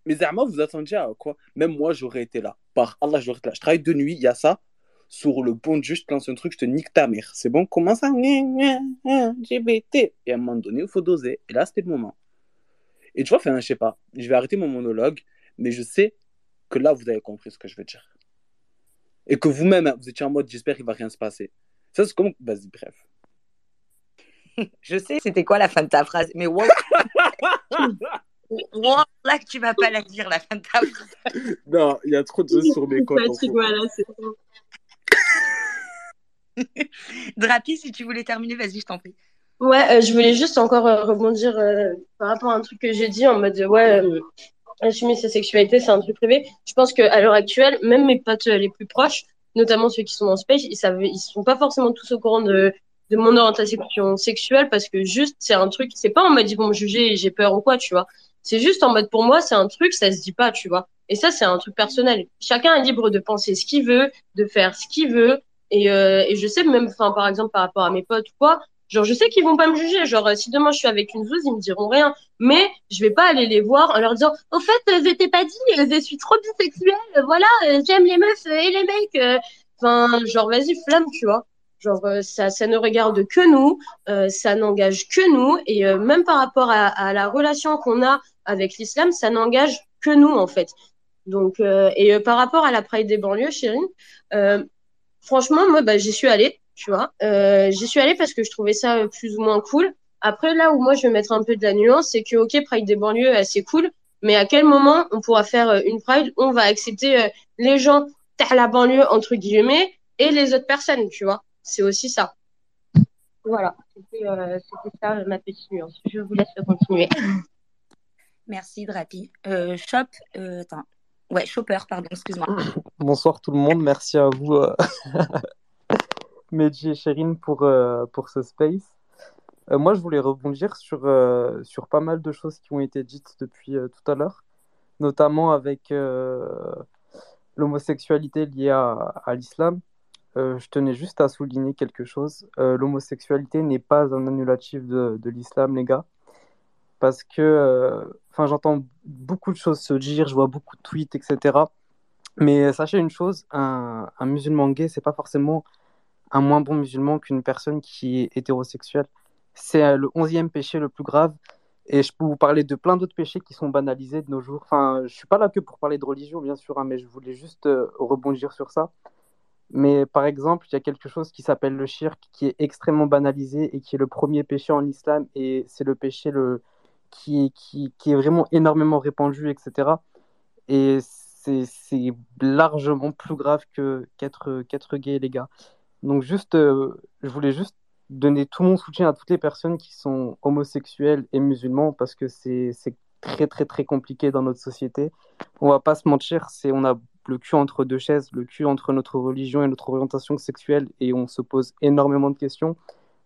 Mais Zama, vous attendiez à quoi? Même moi, j'aurais été là. Par Allah, j'aurais été là. Je travaille de nuit, il y a ça. Sur le bon Dieu, je te lance un truc, je te nique ta mère. C'est bon? Comment ça? GBT. Et à un moment donné, il faut doser. Et là, c'était le moment. Et tu vois, enfin, je sais pas. Je vais arrêter mon monologue, mais je sais que là, vous avez compris ce que je veux dire. Et que vous-même, vous étiez en mode, j'espère qu'il va rien se passer. Ça, c'est comme. Vas-y, bref. Je sais, c'était quoi la fin de ta phrase, mais wow. là que tu vas pas la dire, la fin de ta phrase. Non, il y a trop de choses sur mes comptes. Drapi, si tu voulais terminer, vas-y, je t'en prie. Ouais, euh, je voulais juste encore euh, rebondir euh, par rapport à un truc que j'ai dit en mode ouais, assumer sa sexualité, c'est un truc privé. Je pense qu'à l'heure actuelle, même mes potes les plus proches, notamment ceux qui sont en space, ils savent, ils sont pas forcément tous au courant de, de mon orientation sexuelle parce que juste c'est un truc, c'est pas en mode ils vont me juger et j'ai peur ou quoi, tu vois. C'est juste en mode pour moi c'est un truc, ça se dit pas, tu vois. Et ça c'est un truc personnel. Chacun est libre de penser ce qu'il veut, de faire ce qu'il veut. Et, euh, et je sais même, enfin par exemple par rapport à mes potes ou quoi, Genre, je sais qu'ils vont pas me juger. Genre, si demain je suis avec une zouze, ils me diront rien. Mais je vais pas aller les voir en leur disant, au fait, je t'ai pas dit, je suis trop bisexuelle. Voilà, j'aime les meufs et les mecs. Enfin, genre, vas-y, flamme, tu vois. Genre, ça, ça ne regarde que nous, euh, ça n'engage que nous. Et euh, même par rapport à, à la relation qu'on a avec l'islam, ça n'engage que nous, en fait. Donc, euh, et par rapport à la Pride des banlieues, Chérine, franchement, moi, bah, j'y suis allée tu vois. Euh, J'y suis allée parce que je trouvais ça euh, plus ou moins cool. Après, là où moi je vais mettre un peu de la nuance, c'est que ok, Pride des banlieues, c'est cool, mais à quel moment on pourra faire euh, une Pride où on va accepter euh, les gens à la banlieue entre guillemets et les autres personnes, tu vois. C'est aussi ça. Voilà, c'était euh, ça ma petite nuance. Je vous laisse continuer. Merci Drapi. Euh, shop, attends. Ouais, Chopper, pardon, excuse-moi. Bonsoir tout le monde, merci à vous. Medji et Chérine pour, euh, pour ce space. Euh, moi, je voulais rebondir sur, euh, sur pas mal de choses qui ont été dites depuis tout à l'heure, notamment avec l'homosexualité liée à, à l'islam. Je tenais juste à souligner quelque chose. L'homosexualité n'est pas un annulatif de, l'islam, les gars. Parce que, enfin, j'entends beaucoup de choses se dire, je vois beaucoup de tweets, etc. Mais sachez une chose, un, musulman gay, c'est pas forcément un moins bon musulman qu'une personne qui est hétérosexuelle. C'est euh, le onzième péché le plus grave. Et je peux vous parler de plein d'autres péchés qui sont banalisés de nos jours. Enfin, je suis pas là que pour parler de religion, bien sûr, hein, mais je voulais juste euh, rebondir sur ça. Mais par exemple, il y a quelque chose qui s'appelle le shirk, qui est extrêmement banalisé et qui est le premier péché en islam. Et c'est le péché le, qui, qui, qui est vraiment énormément répandu, etc. Et c'est largement plus grave qu'être qu'être gay, les gars. Donc juste, euh, je voulais juste donner tout mon soutien à toutes les personnes qui sont homosexuelles et musulmans parce que c'est très très très compliqué dans notre société. On va pas se mentir, c'est on a le cul entre deux chaises, le cul entre notre religion et notre orientation sexuelle et on se pose énormément de questions.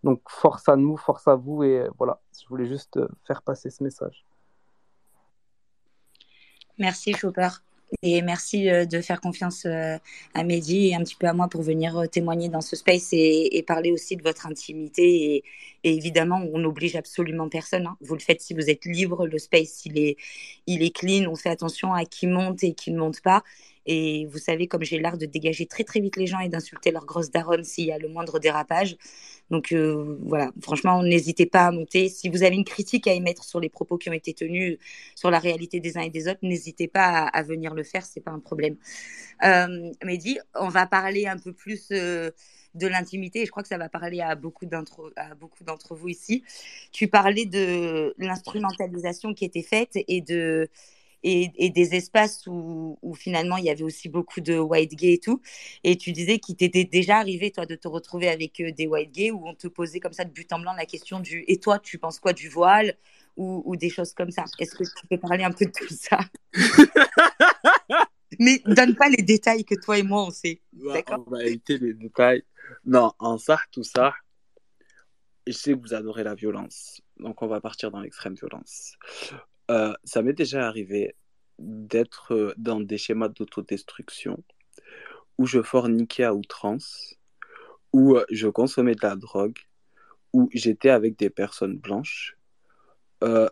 Donc force à nous, force à vous et voilà, je voulais juste euh, faire passer ce message. Merci Chopper. Et merci euh, de faire confiance euh, à Mehdi et un petit peu à moi pour venir témoigner dans ce space et, parler aussi de votre intimité Et évidemment, on n'oblige absolument personne. Hein. Vous le faites si vous êtes libre. Le space, il est, il est clean. On fait attention à qui monte et qui ne monte pas. Et vous savez, comme j'ai l'art de dégager très très vite les gens et d'insulter leur grosse daronne s'il y a le moindre dérapage. Donc euh, voilà, franchement, n'hésitez pas à monter. Si vous avez une critique à émettre sur les propos qui ont été tenus, sur la réalité des uns et des autres, n'hésitez pas à, venir le faire, c'est pas un problème. Euh, Mehdi, on va parler un peu plus euh, de l'intimité. Et je crois que ça va parler à beaucoup d'entre vous ici. Tu parlais de l'instrumentalisation qui était faite et de et, des espaces où, finalement il y avait aussi beaucoup de white gays et tout. Et tu disais qu'il t'était déjà arrivé, toi, de te retrouver avec euh, des white gays où on te posait comme ça de but en blanc la question du Et toi, tu penses quoi du voile? ou, des choses comme ça. Est-ce que tu peux parler un peu de tout ça? Mais donne pas les détails que toi et moi on sait. D'accord On va éviter les détails. Non, en ça, tout ça, je sais que vous adorez la violence. Donc on va partir dans l'extrême violence. Euh, ça m'est déjà arrivé d'être euh, dans des schémas d'autodestruction où je forniquais à outrance, où euh, je consommais de la drogue, où j'étais avec des personnes blanches,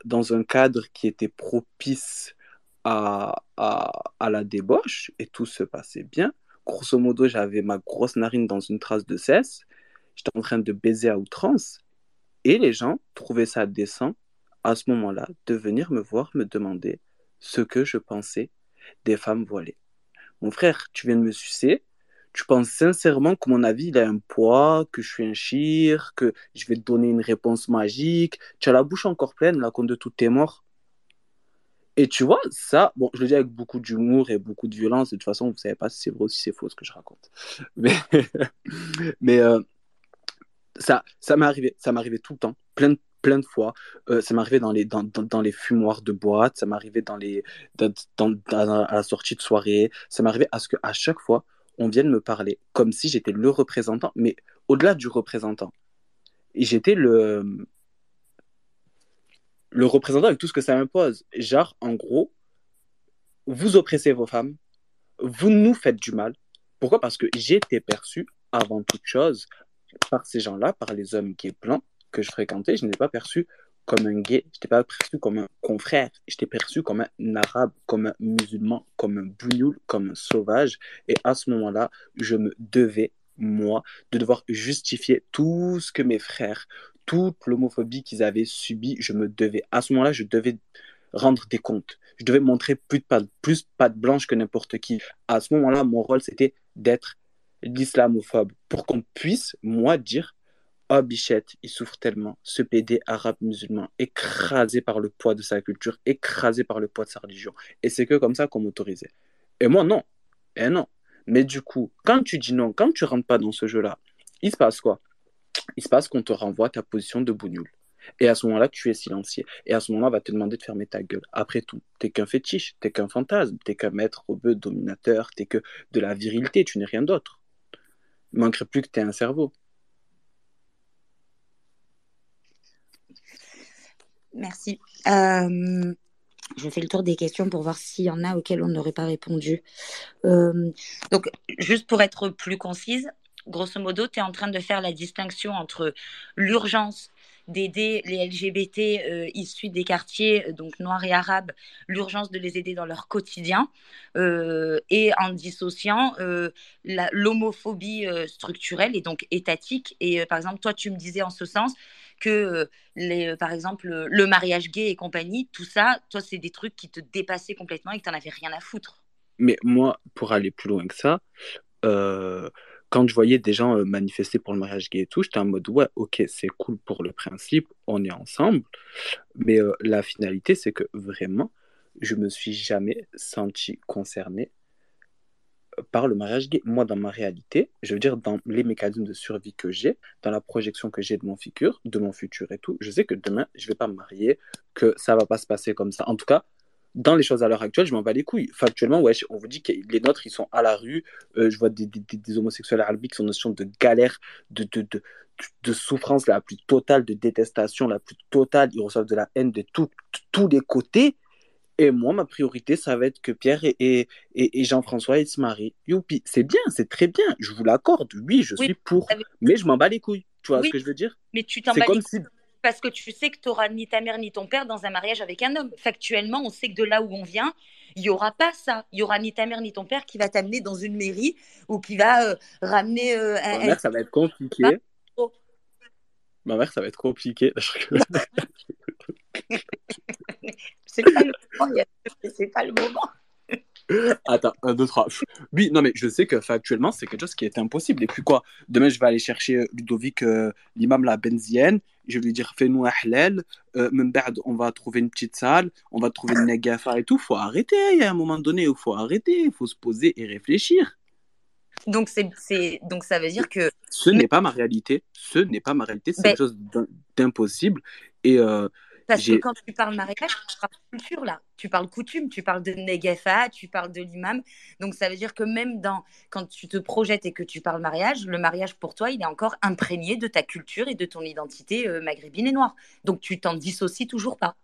dans un cadre qui était propice à, à, la débauche, et tout se passait bien. Grosso modo, j'avais ma grosse narine dans une trace de cesse, j'étais en train de baiser à outrance, et les gens trouvaient ça décent à ce moment-là de venir me voir me demander ce que je pensais des femmes voilées. Mon frère, tu viens de me sucer, tu penses sincèrement que mon avis a un poids, que je suis un chire, que je vais te donner une réponse magique, tu as la bouche encore pleine, là, quand de tout est mort. Et tu vois, ça, bon, je le dis avec beaucoup d'humour et beaucoup de violence, de toute façon, vous ne savez pas si c'est vrai ou si c'est faux ce que je raconte. Mais, mais euh, ça, ça m'est arrivé, ça m'arrivait tout le temps, plein de plein de fois. Euh, ça m'arrivait dans les, dans, dans, les fumoirs de boîte, ça m'arrivait dans les, dans, à la sortie de soirée, ça m'arrivait à ce qu'à chaque fois, on vienne me parler comme si j'étais le représentant, mais au-delà du représentant. J'étais le, le représentant avec tout ce que ça impose. Genre, en gros, vous oppressez vos femmes, vous nous faites du mal. Pourquoi? Parce que j'étais perçu avant toute chose par ces gens-là, par les hommes est blancs, que je fréquentais, je n'étais pas perçu comme un gay, je n'étais pas perçu comme un confrère, j'étais perçu comme un arabe, comme un musulman, comme un bougnoul, comme un sauvage. Et à ce moment-là, je me devais, moi, de devoir justifier tout ce que mes frères, toute l'homophobie qu'ils avaient subie, je me devais. À ce moment-là, je devais rendre des comptes. Je devais montrer plus de pattes, plus de blanches que n'importe qui. À ce moment-là, mon rôle, c'était d'être l'islamophobe pour qu'on puisse, moi, dire Oh Bichette, il souffre tellement, ce PD arabe musulman, écrasé par le poids de sa culture, écrasé par le poids de sa religion. Et c'est que comme ça qu'on m'autorisait. Et moi, non. Et non. Mais du coup, quand tu dis non, quand tu rentres pas dans ce jeu-là, il se passe quoi? Il se passe qu'on te renvoie ta position de bougnoul. Et à ce moment-là, tu es silencieux. Et à ce moment-là, on va te demander de fermer ta gueule. Après tout, t'es qu'un fétiche, t'es qu'un fantasme, t'es qu'un maître bœuf dominateur, t'es que de la virilité, tu n'es rien d'autre. Il manquerait plus que t'aies un cerveau. Merci. Euh, je fais le tour des questions pour voir s'il y en a auxquelles on n'aurait pas répondu. Euh, donc, juste pour être plus concise, grosso modo, tu es en train de faire la distinction entre l'urgence d'aider les LGBT euh, issus des quartiers donc noirs et arabes, l'urgence de les aider dans leur quotidien, et en dissociant l'homophobie structurelle et donc étatique. Et par exemple, toi, tu me disais en ce sens, que, euh, les, euh, par exemple, le mariage gay et compagnie, tout ça, toi, c'est des trucs qui te dépassaient complètement et que tu n'en avais rien à foutre. Mais moi, pour aller plus loin que ça, euh, quand je voyais des gens manifester pour le mariage gay et tout, j'étais en mode ouais, ok, c'est cool pour le principe, on est ensemble, mais la finalité, c'est que vraiment, je me suis jamais senti concerné par le mariage gay. Moi, dans ma réalité, je veux dire, dans les mécanismes de survie que j'ai, dans la projection que j'ai de mon futur, de mon futur et tout, je sais que demain, je vais pas me marier, que ça va pas se passer comme ça. En tout cas, dans les choses à l'heure actuelle, je m'en bats les couilles. Factuellement, ouais, on vous dit que les nôtres, ils sont à la rue. Euh, je vois des, des, des homosexuels arabiques qui sont en notion de galère, de, de, de, de, souffrance la plus totale, de détestation la plus totale. Ils reçoivent de la haine de tous les côtés. Et moi, ma priorité, ça va être que Pierre et, et, et Jean-François ils se marient. Youpi, c'est bien, c'est très bien, je vous l'accorde. Oui, je suis pour. Mais je m'en bats les couilles. Tu vois ce que je veux dire? Mais tu t'en comme si... parce que tu sais que tu n'auras ni ta mère ni ton père dans un mariage avec un homme. Factuellement, on sait que de là où on vient, il n'y aura pas ça. Il n'y aura ni ta mère ni ton père qui va t'amener dans une mairie ou qui va euh, ramener euh, un. Ma mère, ça va être compliqué. Ma mère, ça va être compliqué. c'est pas le moment. C'est pas le moment. Attends, un, deux, trois. Oui, non, mais je sais que factuellement, c'est quelque chose qui est impossible. Et puis quoi Demain, je vais aller chercher euh, Ludovic, euh, l'imam la benzienne. Je vais lui dire fais-nous un halal. Euh, on va trouver une petite salle. On va trouver une negafa et tout. faut arrêter. Il y a un moment donné où il faut arrêter. Il faut se poser et réfléchir. Donc, c'est, donc ça veut dire que. Ce n'est pas ma réalité. Ce n'est pas ma réalité. C'est ben quelque chose d'impossible. Et. Euh, parce que quand tu parles mariage, tu parles culture là. Tu parles coutume, tu parles de Negefa, tu parles de l'imam. Donc ça veut dire que même dans, quand tu te projettes et que tu parles mariage, le mariage pour toi, il est encore imprégné de ta culture et de ton identité euh, maghrébine et noire. Donc tu t'en dissocies toujours pas.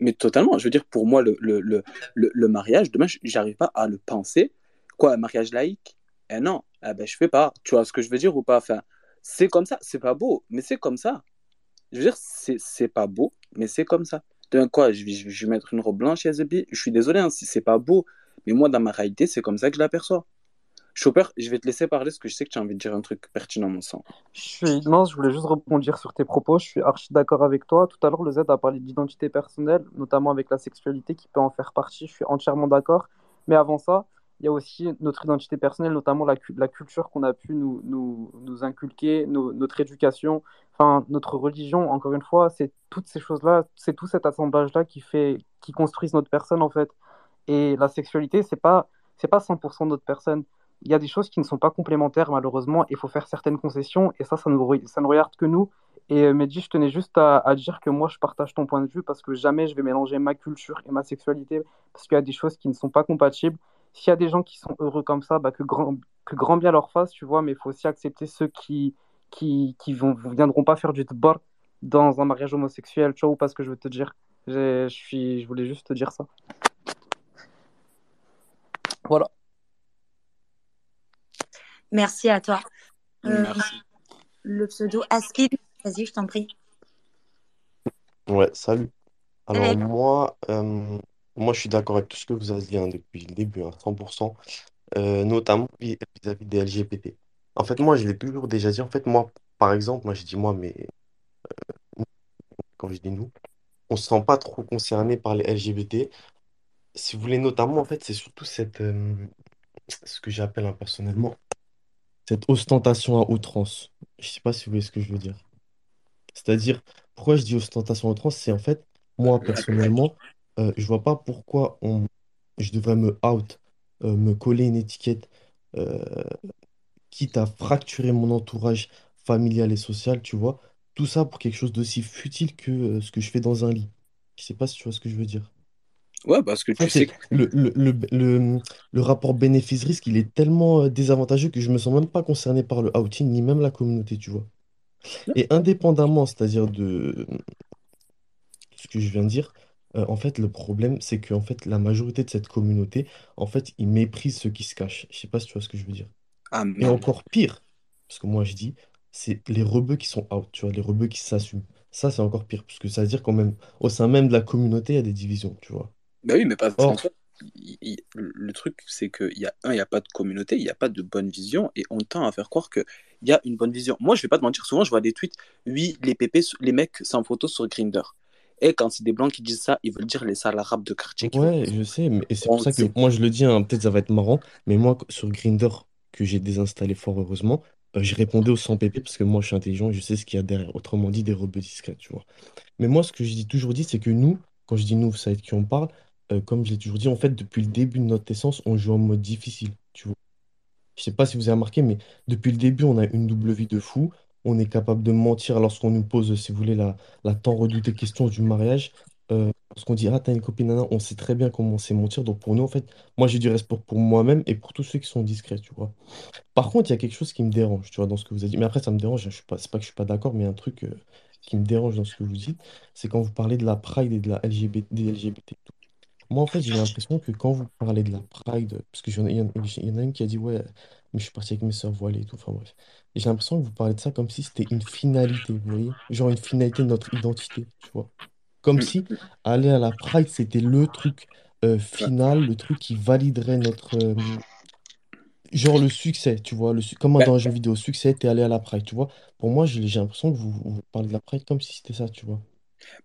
Mais totalement. Je veux dire, pour moi, le, le, le, le mariage, demain, j'arrive pas à le penser. Quoi, un mariage laïque? Eh non, eh ben, je fais pas. Tu vois ce que je veux dire ou pas? Enfin, c'est comme ça. C'est pas beau, mais c'est comme ça. Je veux dire, c'est pas beau, mais c'est comme ça. D'un quoi, je vais, je vais mettre une robe blanche et Je suis désolé hein, c'est pas beau, mais moi, dans ma réalité, c'est comme ça que je l'aperçois. Chopper, je vais te laisser parler parce que je sais que tu as envie de dire un truc pertinent, mon sang. Je suis... Non, je voulais juste rebondir sur tes propos. Je suis archi d'accord avec toi. Tout à l'heure, le Z a parlé d'identité personnelle, notamment avec la sexualité qui peut en faire partie. Je suis entièrement d'accord. Mais avant ça, il y a aussi notre identité personnelle, notamment la, la culture qu'on a pu nous, nous, nous inculquer, notre éducation, enfin notre religion. Encore une fois, c'est toutes ces choses-là, c'est tout cet assemblage-là qui fait, qui construisent notre personne en fait. Et la sexualité, c'est pas, c'est pas 100% de notre personne. Il y a des choses qui ne sont pas complémentaires malheureusement. Il faut faire certaines concessions et ça, ça ne, regarde que nous. Et euh, Mehdi, je tenais juste à, à, dire que moi, je partage ton point de vue parce que jamais je vais mélanger ma culture et ma sexualité parce qu'il y a des choses qui ne sont pas compatibles s'il y a des gens qui sont heureux comme ça, bah, que, grand, que grand bien leur fasse, tu vois, mais il faut aussi accepter ceux qui qui, qui vont, viendront pas faire du tbar dans un mariage homosexuel, tu vois, ou pas ce que je veux te dire. Je, suis, je voulais juste te dire ça. Voilà. Merci à toi. Euh, Merci. Le pseudo Askid, vas-y, je t'en prie. Ouais, salut. Alors moi, euh, moi, je suis d'accord avec tout ce que vous avez dit hein, depuis le début, à hein, 100%, euh, notamment vis-à-vis des LGBT. En fait, moi, je l'ai toujours déjà dit. En fait, moi, par exemple, moi, je dis moi, mais euh, quand je dis nous, on se sent pas trop concerné par les LGBT. Si vous voulez, notamment, en fait, c'est surtout cette, euh, ce que j'appelle hein, personnellement, cette ostentation à outrance. Je sais pas si vous voyez ce que je veux dire. C'est-à-dire, pourquoi je dis ostentation à outrance, c'est en fait, moi, personnellement, euh, je vois pas pourquoi on, je devrais me out, euh, me coller une étiquette, euh, quitte à fracturer mon entourage familial et social, tu vois. Tout ça pour quelque chose d'aussi futile que ce que je fais dans un lit. Je sais pas si tu vois ce que je veux dire. Ouais, parce que tu sais le, le, le, le, le rapport bénéfice-risque, il est tellement désavantageux que je me sens même pas concerné par le outing, ni même la communauté, tu vois. Et indépendamment, c'est-à-dire de ce que je viens de dire, euh, en fait, le problème, c'est que en fait, la majorité de cette communauté, en fait, ils méprisent ceux qui se cachent. Je sais pas si tu vois ce que je veux dire. Ah, Et encore pire, parce que moi, je dis, c'est les rebeux qui sont out, tu vois, les rebeux qui s'assument. Ça, c'est encore pire, parce que ça veut dire quand même, au sein même de la communauté, il y a des divisions, tu vois. Bah oui, mais pas le truc, c'est qu'il y a un, il n'y a pas de communauté, il n'y a pas de bonne vision, et on tend à faire croire qu'il y a une bonne vision. Moi, je vais pas te mentir, souvent, je vois des tweets, oui, les pépés, les mecs sans photo sur Grindr. Et quand c'est des blancs qui disent ça, ils veulent dire les sales arabes de quartier. Ouais, je sais, mais c'est pour ça que moi je le dis, hein, peut-être ça va être marrant, mais moi sur Grindr, que j'ai désinstallé fort heureusement, euh, j'ai répondu au 100 pp parce que moi je suis intelligent, je sais ce qu'il y a derrière. Autrement dit, des rebeux discrets, tu vois. Mais moi, ce que j'ai toujours dit, c'est que nous, quand je dis nous, vous savez de qui on parle, euh, comme je l'ai toujours dit, en fait, depuis le début de notre essence, on joue en mode difficile, tu vois. Je sais pas si vous avez remarqué, mais depuis le début, on a une double vie de fou on est capable de mentir lorsqu'on nous pose, si vous voulez, la, tant redoutée question du mariage. Euh, lorsqu'on dit, ah, t'as une copine, nana, on sait très bien comment c'est mentir. Donc pour nous, en fait, moi j'ai du respect pour, moi-même et pour tous ceux qui sont discrets, tu vois. Par contre, il y a quelque chose qui me dérange, tu vois, dans ce que vous avez dit. Mais après, ça me dérange, je suis pas, c'est pas que je suis pas d'accord, mais un truc euh, qui me dérange dans ce que vous dites, c'est quand vous parlez de la Pride et de la LGBT, des LGBT. Moi, en fait, j'ai l'impression que quand vous parlez de la Pride, parce a- il y en a une qui a dit, ouais, mais je suis parti avec mes sœurs voilées et tout. Enfin bref. Et j'ai l'impression que vous parlez de ça comme si c'était une finalité, vous voyez? Genre une finalité de notre identité, tu vois. Comme Mm. si aller à la Pride, c'était le truc euh, final, le truc qui validerait notre... euh, genre le succès, tu vois. Le, su- comme Bah, dans un jeu vidéo, succès, t'es allé à la Pride, tu vois. Pour moi, j'ai j'ai l'impression que vous, vous parlez de la Pride comme si c'était ça, tu vois.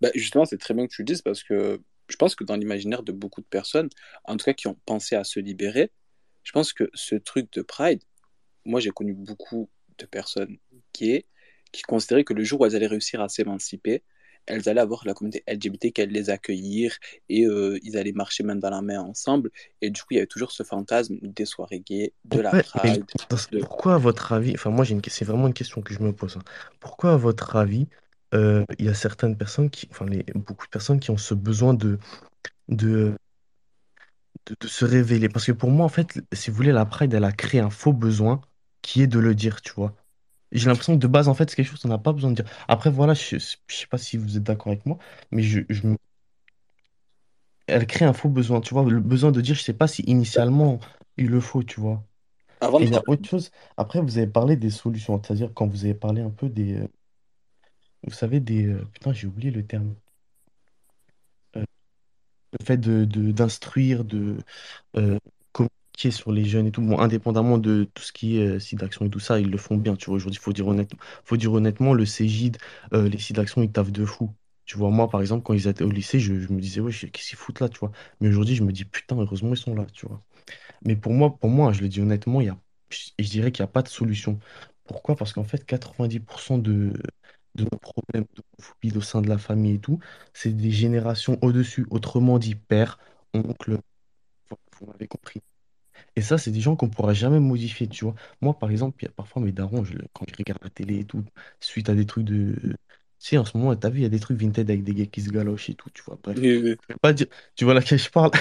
bah, justement, c'est très bien que tu le dises parce que je pense que dans l'imaginaire de beaucoup de personnes, en tout cas qui ont pensé à se libérer, je pense que ce truc de Pride, moi j'ai connu beaucoup de personnes gays qui considéraient que le jour où elles allaient réussir à s'émanciper, elles allaient avoir la communauté LGBT qui allait les accueillir et euh, ils allaient marcher main dans la main ensemble. Et du coup, il y avait toujours ce fantasme des soirées gays, de la Ouais, Pride. de- pourquoi, à votre avis, enfin, moi, j'ai une... que- c'est vraiment une question que je me pose. hein. Pourquoi, à votre avis, euh, il y a certaines personnes qui, enfin, les... beaucoup de personnes qui ont ce besoin de, de, de, de se révéler? Parce que pour moi, en fait, si vous voulez, la Pride, elle a créé un faux besoin qui est de le dire, tu vois. J'ai l'impression que de base, en fait, c'est quelque chose qu'on n'a pas besoin de dire. Après, voilà, je, je sais pas si vous êtes d'accord avec moi, mais je, je me- elle crée un faux besoin, tu vois. Le besoin de dire, je sais pas si initialement il le faut, tu vois. Avant Et de il y a parler, autre chose. Après, vous avez parlé des solutions, c'est-à-dire quand vous avez parlé un peu des, euh, vous savez, des, euh, putain, j'ai oublié le terme. Le fait de, d'instruire, de euh, communiquer sur les jeunes et tout, bon, indépendamment de tout ce qui est euh, site d'action et tout ça, ils le font bien, tu vois. Aujourd'hui, faut dire honnêtement, faut dire honnêtement, le CGID, euh, les sites d'action, ils taffent de fou. Tu vois, moi, par exemple, quand ils étaient au lycée, je, je me disais, ouais, qu'est-ce qu'ils foutent là, tu vois? Mais aujourd'hui, je me dis, putain, heureusement, ils sont là, tu vois. Mais pour moi, pour moi, je le dis honnêtement, il y a, je je dirais qu'il n'y a pas de solution. Pourquoi? Parce qu'en fait, 90% de, de nos problèmes d'homophobie au sein de la famille et tout, c'est des générations au-dessus. Autrement dit, père, oncle, vous m'avez compris. Et ça, c'est des gens qu'on ne pourra jamais modifier, tu vois. Moi, par exemple, il y a parfois mes darons, je- quand je regarde la télé et tout, suite à des trucs de... Tu sais, en ce moment, t'as vu, il y a des trucs vintage avec des gars qui se galochent et tout, tu vois. Bref, oui, oui, je vais pas dire... Tu vois laquelle je parle?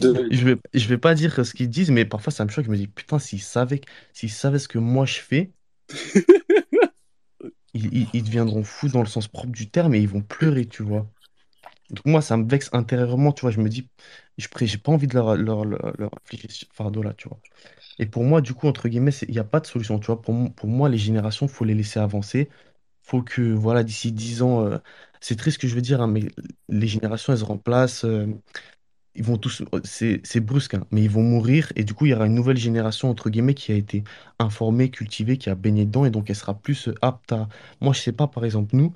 de- Je vais, je vais pas dire ce qu'ils disent, mais parfois ça me choque. Je me dis, putain, s'ils savaient, s'ils savaient ce que moi je fais, ils, deviendront fous dans le sens propre du terme et ils vont pleurer, tu vois. Donc moi, ça me vexe intérieurement, tu vois. Je me dis, je pré- j'ai pas envie de leur, leur, leur, infliger ce fardeau-là, tu vois. Et pour moi, du coup, entre guillemets, il n'y a pas de solution, tu vois. Pour, pour moi, les générations, faut les laisser avancer. Faut que, voilà, d'ici 10 ans, euh, c'est triste ce que je veux dire, hein, mais les générations, elles se remplacent. euh, ils vont tous, c'est brusque, hein, mais ils vont mourir et du coup, il y aura une nouvelle génération, entre guillemets, qui a été informée, cultivée, qui a baigné dedans et donc elle sera plus euh, apte à... Moi, je sais pas, par exemple, nous,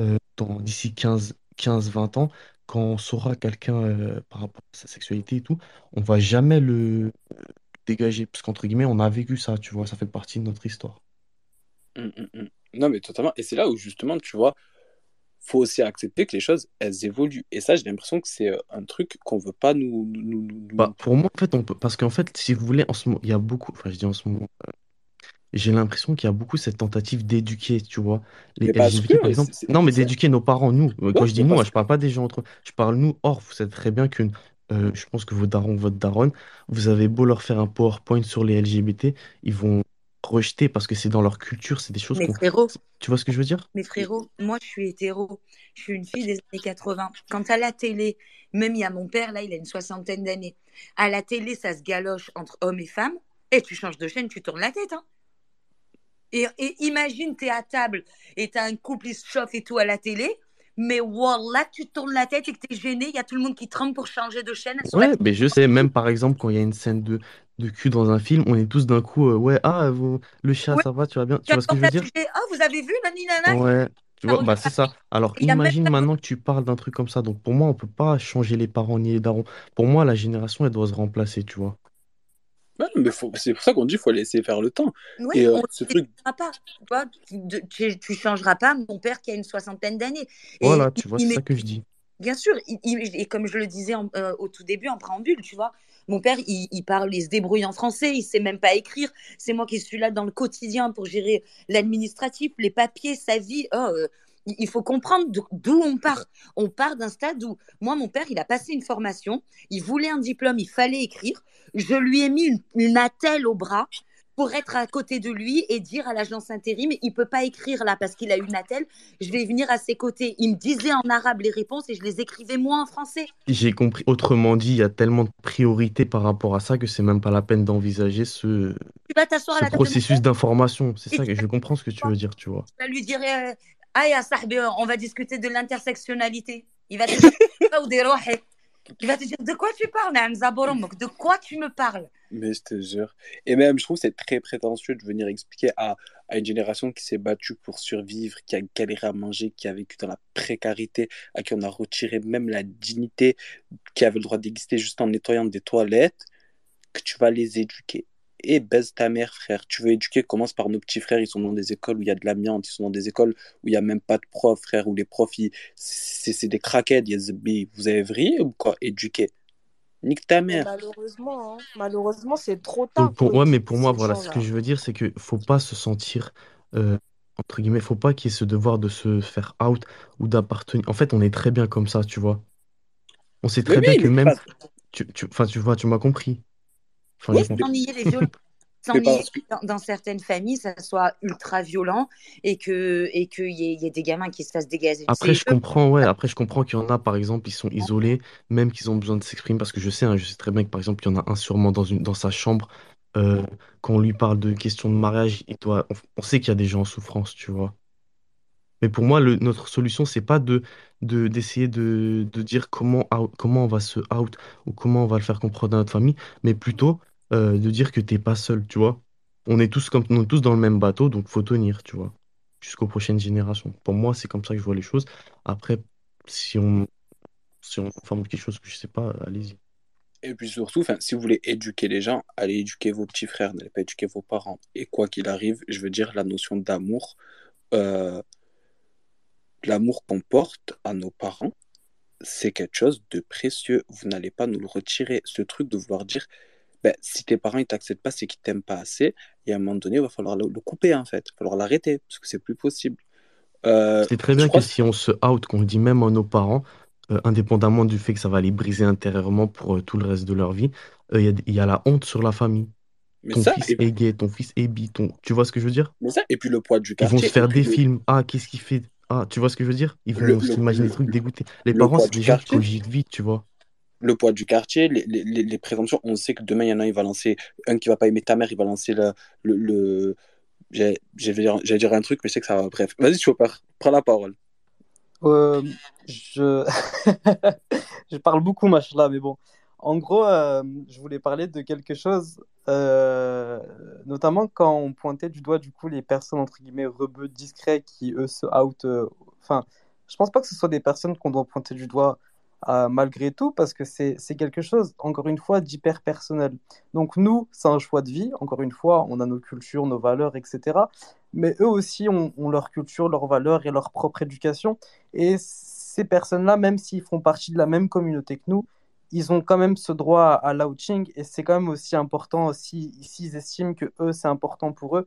euh, d'ici quinze quinze vingt ans, quand on saura quelqu'un euh, par rapport à sa sexualité et tout, on va jamais le dégager parce qu'entre guillemets, on a vécu ça, tu vois, ça fait partie de notre histoire. Mm, mm, mm. Non, mais totalement. Et c'est là où justement, tu vois, faut aussi accepter que les choses, elles évoluent. Et ça, j'ai l'impression que c'est euh, un truc qu'on veut pas nous, nous, nous, nous- Bah, pour moi, en fait, on peut... parce qu'en fait, si vous voulez, en ce moment, il y a beaucoup, enfin, je dis en ce moment, euh, j'ai l'impression qu'il y a beaucoup cette tentative d'éduquer, tu vois, les LGBT, par exemple. Non, mais d'éduquer nos parents, nous. Euh, Quand je dis nous, hein, je parle pas des gens entre eux. Je parle nous. Or, vous savez très bien que, euh, je pense que vos darons, votre daronne, vous avez beau leur faire un PowerPoint sur les LGBT, ils vont rejeter parce que c'est dans leur culture, c'est des choses Mais frérot, Tu vois ce que je veux dire? mais frérot, moi je suis hétéro, je suis une fille des années 80. Quand à la télé, même il y a mon père, là il a une soixantaine d'années, à la télé ça se galoche entre hommes et femmes, et tu changes de chaîne, tu tournes la tête. Hein. Et, et imagine, t'es à table et t'as un couple, il se chauffe et tout à la télé, mais voilà, tu tournes la tête et que t'es gêné, il y a tout le monde qui tremble pour changer de chaîne Ouais, mais je sais, même par exemple, quand il y a une scène de, de cul dans un film, on est tous d'un coup, euh, ouais, ah, vous- le chat, Ouais, ça va, tu vas bien? Tu tu vois ce que je veux dire? oh vous avez vu, nani nana, Ouais, tu vois, bah c'est ça. Alors même imagine maintenant que tu parles d'un truc comme ça. Donc pour moi, on peut pas changer les parents ni les darons. Pour moi, la génération, elle doit se remplacer, tu vois. Ouais, mais faut- c'est pour ça qu'on dit qu'il faut laisser faire le temps. Oui, Et euh, ce truc, pas. Tu, vois, tu, tu changeras pas mon père qui a une soixantaine d'années. Voilà, il, tu vois, c'est ça que je dis. bien sûr, il- il- et comme je le disais en- euh, au tout début, en préambule, tu vois, mon père, il, il parle, il se débrouille en français, il sait même pas écrire. C'est moi qui suis là dans le quotidien pour gérer l'administratif, les papiers, sa vie. Oh, euh, il faut comprendre d'o- d'où on part. On part d'un stade où, moi, mon père, il a passé une formation, il voulait un diplôme, il fallait écrire. Je lui ai mis une, une attelle au bras pour être à côté de lui et dire à l'agence intérim, il peut pas écrire là parce qu'il a une attelle, je vais venir à ses côtés. Il me disait en arabe les réponses et je les écrivais moi en français. J'ai compris. Autrement dit, il y a tellement de priorités par rapport à ça que c'est même pas la peine d'envisager ce. Tu à la processus d'information, c'est ça que je comprends ce que tu veux dire, tu vois. tu vas lui dire euh, Ah, sahbi, on va discuter de l'intersectionnalité. Il va te dire. Il va te dire De quoi tu parles, De quoi tu me parles? Mais je te jure. Et même, je trouve que c'est très prétentieux de venir expliquer à, à une génération qui s'est battue pour survivre, qui a galéré à manger, qui a vécu dans la précarité, à qui on a retiré même la dignité, qui avait le droit d'exister juste en nettoyant des toilettes, que tu vas les éduquer. Et baise ta mère, frère. Tu veux éduquer, commence par nos petits frères. Ils sont dans des écoles où il y a de l'amiante. Ils sont dans des écoles où il n'y a même pas de profs, frère. Où les profs, ils- c'est c'est des craquettes. Vous avez vrillé ou quoi? Éduquer. Nique ta Mais mère. malheureusement, hein, malheureusement, c'est trop tard Donc, pour, pour ouais, mais pour moi, voilà, ce que je veux dire, c'est que faut pas se sentir, euh, entre guillemets, faut pas qu'il y ait ce devoir de se faire out ou d'appartenir. En fait, on est très bien comme ça, tu vois. On sait très bien oui, que même, pas. tu, tu, enfin, tu vois, tu m'as compris. Oui, sans nier les violences, sans nier que. dans, dans certaines familles, ça soit ultra violent et que et qu'il y, ait- il y ait des gamins qui se fassent dégager de Après, je comprends, ouais, après, je comprends qu'il y en a, par exemple, ils sont isolés, même qu'ils ont besoin de s'exprimer, parce que je sais, hein, je sais très bien que, par exemple, il y en a un sûrement dans une, dans sa chambre, euh, quand on lui parle de questions de mariage, il doit, on, on sait qu'il y a des gens en souffrance, tu vois. Mais pour moi, notre solution, c'est pas de, de, d'essayer de, dire comment, out- comment on va se out ou comment on va le faire comprendre à notre famille, mais plutôt euh, de dire que t'es pas seul, tu vois. On est tous comme, on est tous dans le même bateau, donc faut tenir, tu vois, jusqu'aux prochaines générations. Pour moi, c'est comme ça que je vois les choses. Après, si on, si on forme quelque chose que je sais pas, allez-y. Et puis surtout, enfin, si vous voulez éduquer les gens, allez éduquer vos petits frères, n'allez pas éduquer vos parents. Et quoi qu'il arrive, je veux dire, la notion d'amour, euh, l'amour qu'on porte à nos parents, c'est quelque chose de précieux. Vous n'allez pas nous le retirer. Ce truc de vouloir dire, ben, si tes parents ne t'acceptent pas, c'est qu'ils t'aiment pas assez. Et à un moment donné, il va falloir le, le couper, en fait. Il va falloir l'arrêter, parce que c'est plus possible. Euh, C'est très bien que si on se out, qu'on le dit même à nos parents, euh, indépendamment du fait que ça va les briser intérieurement pour euh, tout le reste de leur vie, il y a, il y a la honte sur la famille. mais Ton ça, fils est gay, ton fils est bi, ton... tu vois ce que je veux dire? mais ça, et puis le poids du Ils vont se faire des le, films. Ah, qu'est-ce qu'il fait? Ah, tu vois ce que je veux dire? Ils vont le, s'imaginer des trucs dégoûtés. Les le parents, poids c'est gens qui quartier. cogitent vite, tu vois. le poids du quartier, les, les, les, les présomptions. On sait que demain, il y en a un, il va lancer, un qui va pas aimer ta mère, il va lancer le. le, le... J'allais dire, un truc, mais je sais que ça va. Bref, vas-y, Chopper, prends la parole. Euh, je... je parle beaucoup, machin, mais bon. En gros, euh, je voulais parler de quelque chose, euh, notamment quand on pointait du doigt, du coup, les personnes, entre guillemets, rebeux discrets qui, eux, se out. euh, Enfin, je pense pas que ce soit des personnes qu'on doit pointer du doigt euh, malgré tout, parce que c'est c'est quelque chose, encore une fois, d'hyper personnel. Donc, nous, c'est un choix de vie, encore une fois, on a nos cultures, nos valeurs, etc. Mais eux aussi ont, ont leur culture, leurs valeurs et leur propre éducation. Et ces personnes-là, même s'ils font partie de la même communauté que nous, ils ont quand même ce droit à, l'outing et c'est quand même aussi important, si s'ils estiment que eux, c'est important pour eux,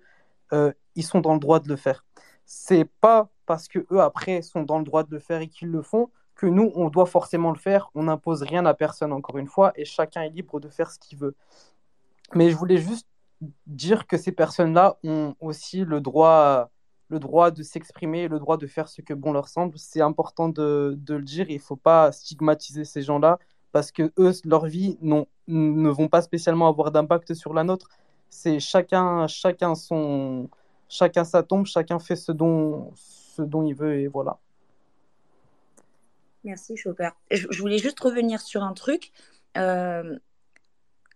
euh, ils sont dans le droit de le faire. C'est pas parce que eux, après, sont dans le droit de le faire et qu'ils le font que nous, on doit forcément le faire. On n'impose rien à personne, encore une fois, et chacun est libre de faire ce qu'il veut. Mais je voulais juste dire que ces personnes-là ont aussi le droit, le droit de s'exprimer, le droit de faire ce que bon leur semble. C'est important de, de le dire. Il ne faut pas stigmatiser ces gens-là parce que eux, leur vie non, ne vont pas spécialement avoir d'impact sur la nôtre. C'est chacun, chacun son, chacun sa tombe, chacun fait ce dont, ce dont il veut et voilà. Merci, Chopper. Je, voulais juste revenir sur un truc. Euh,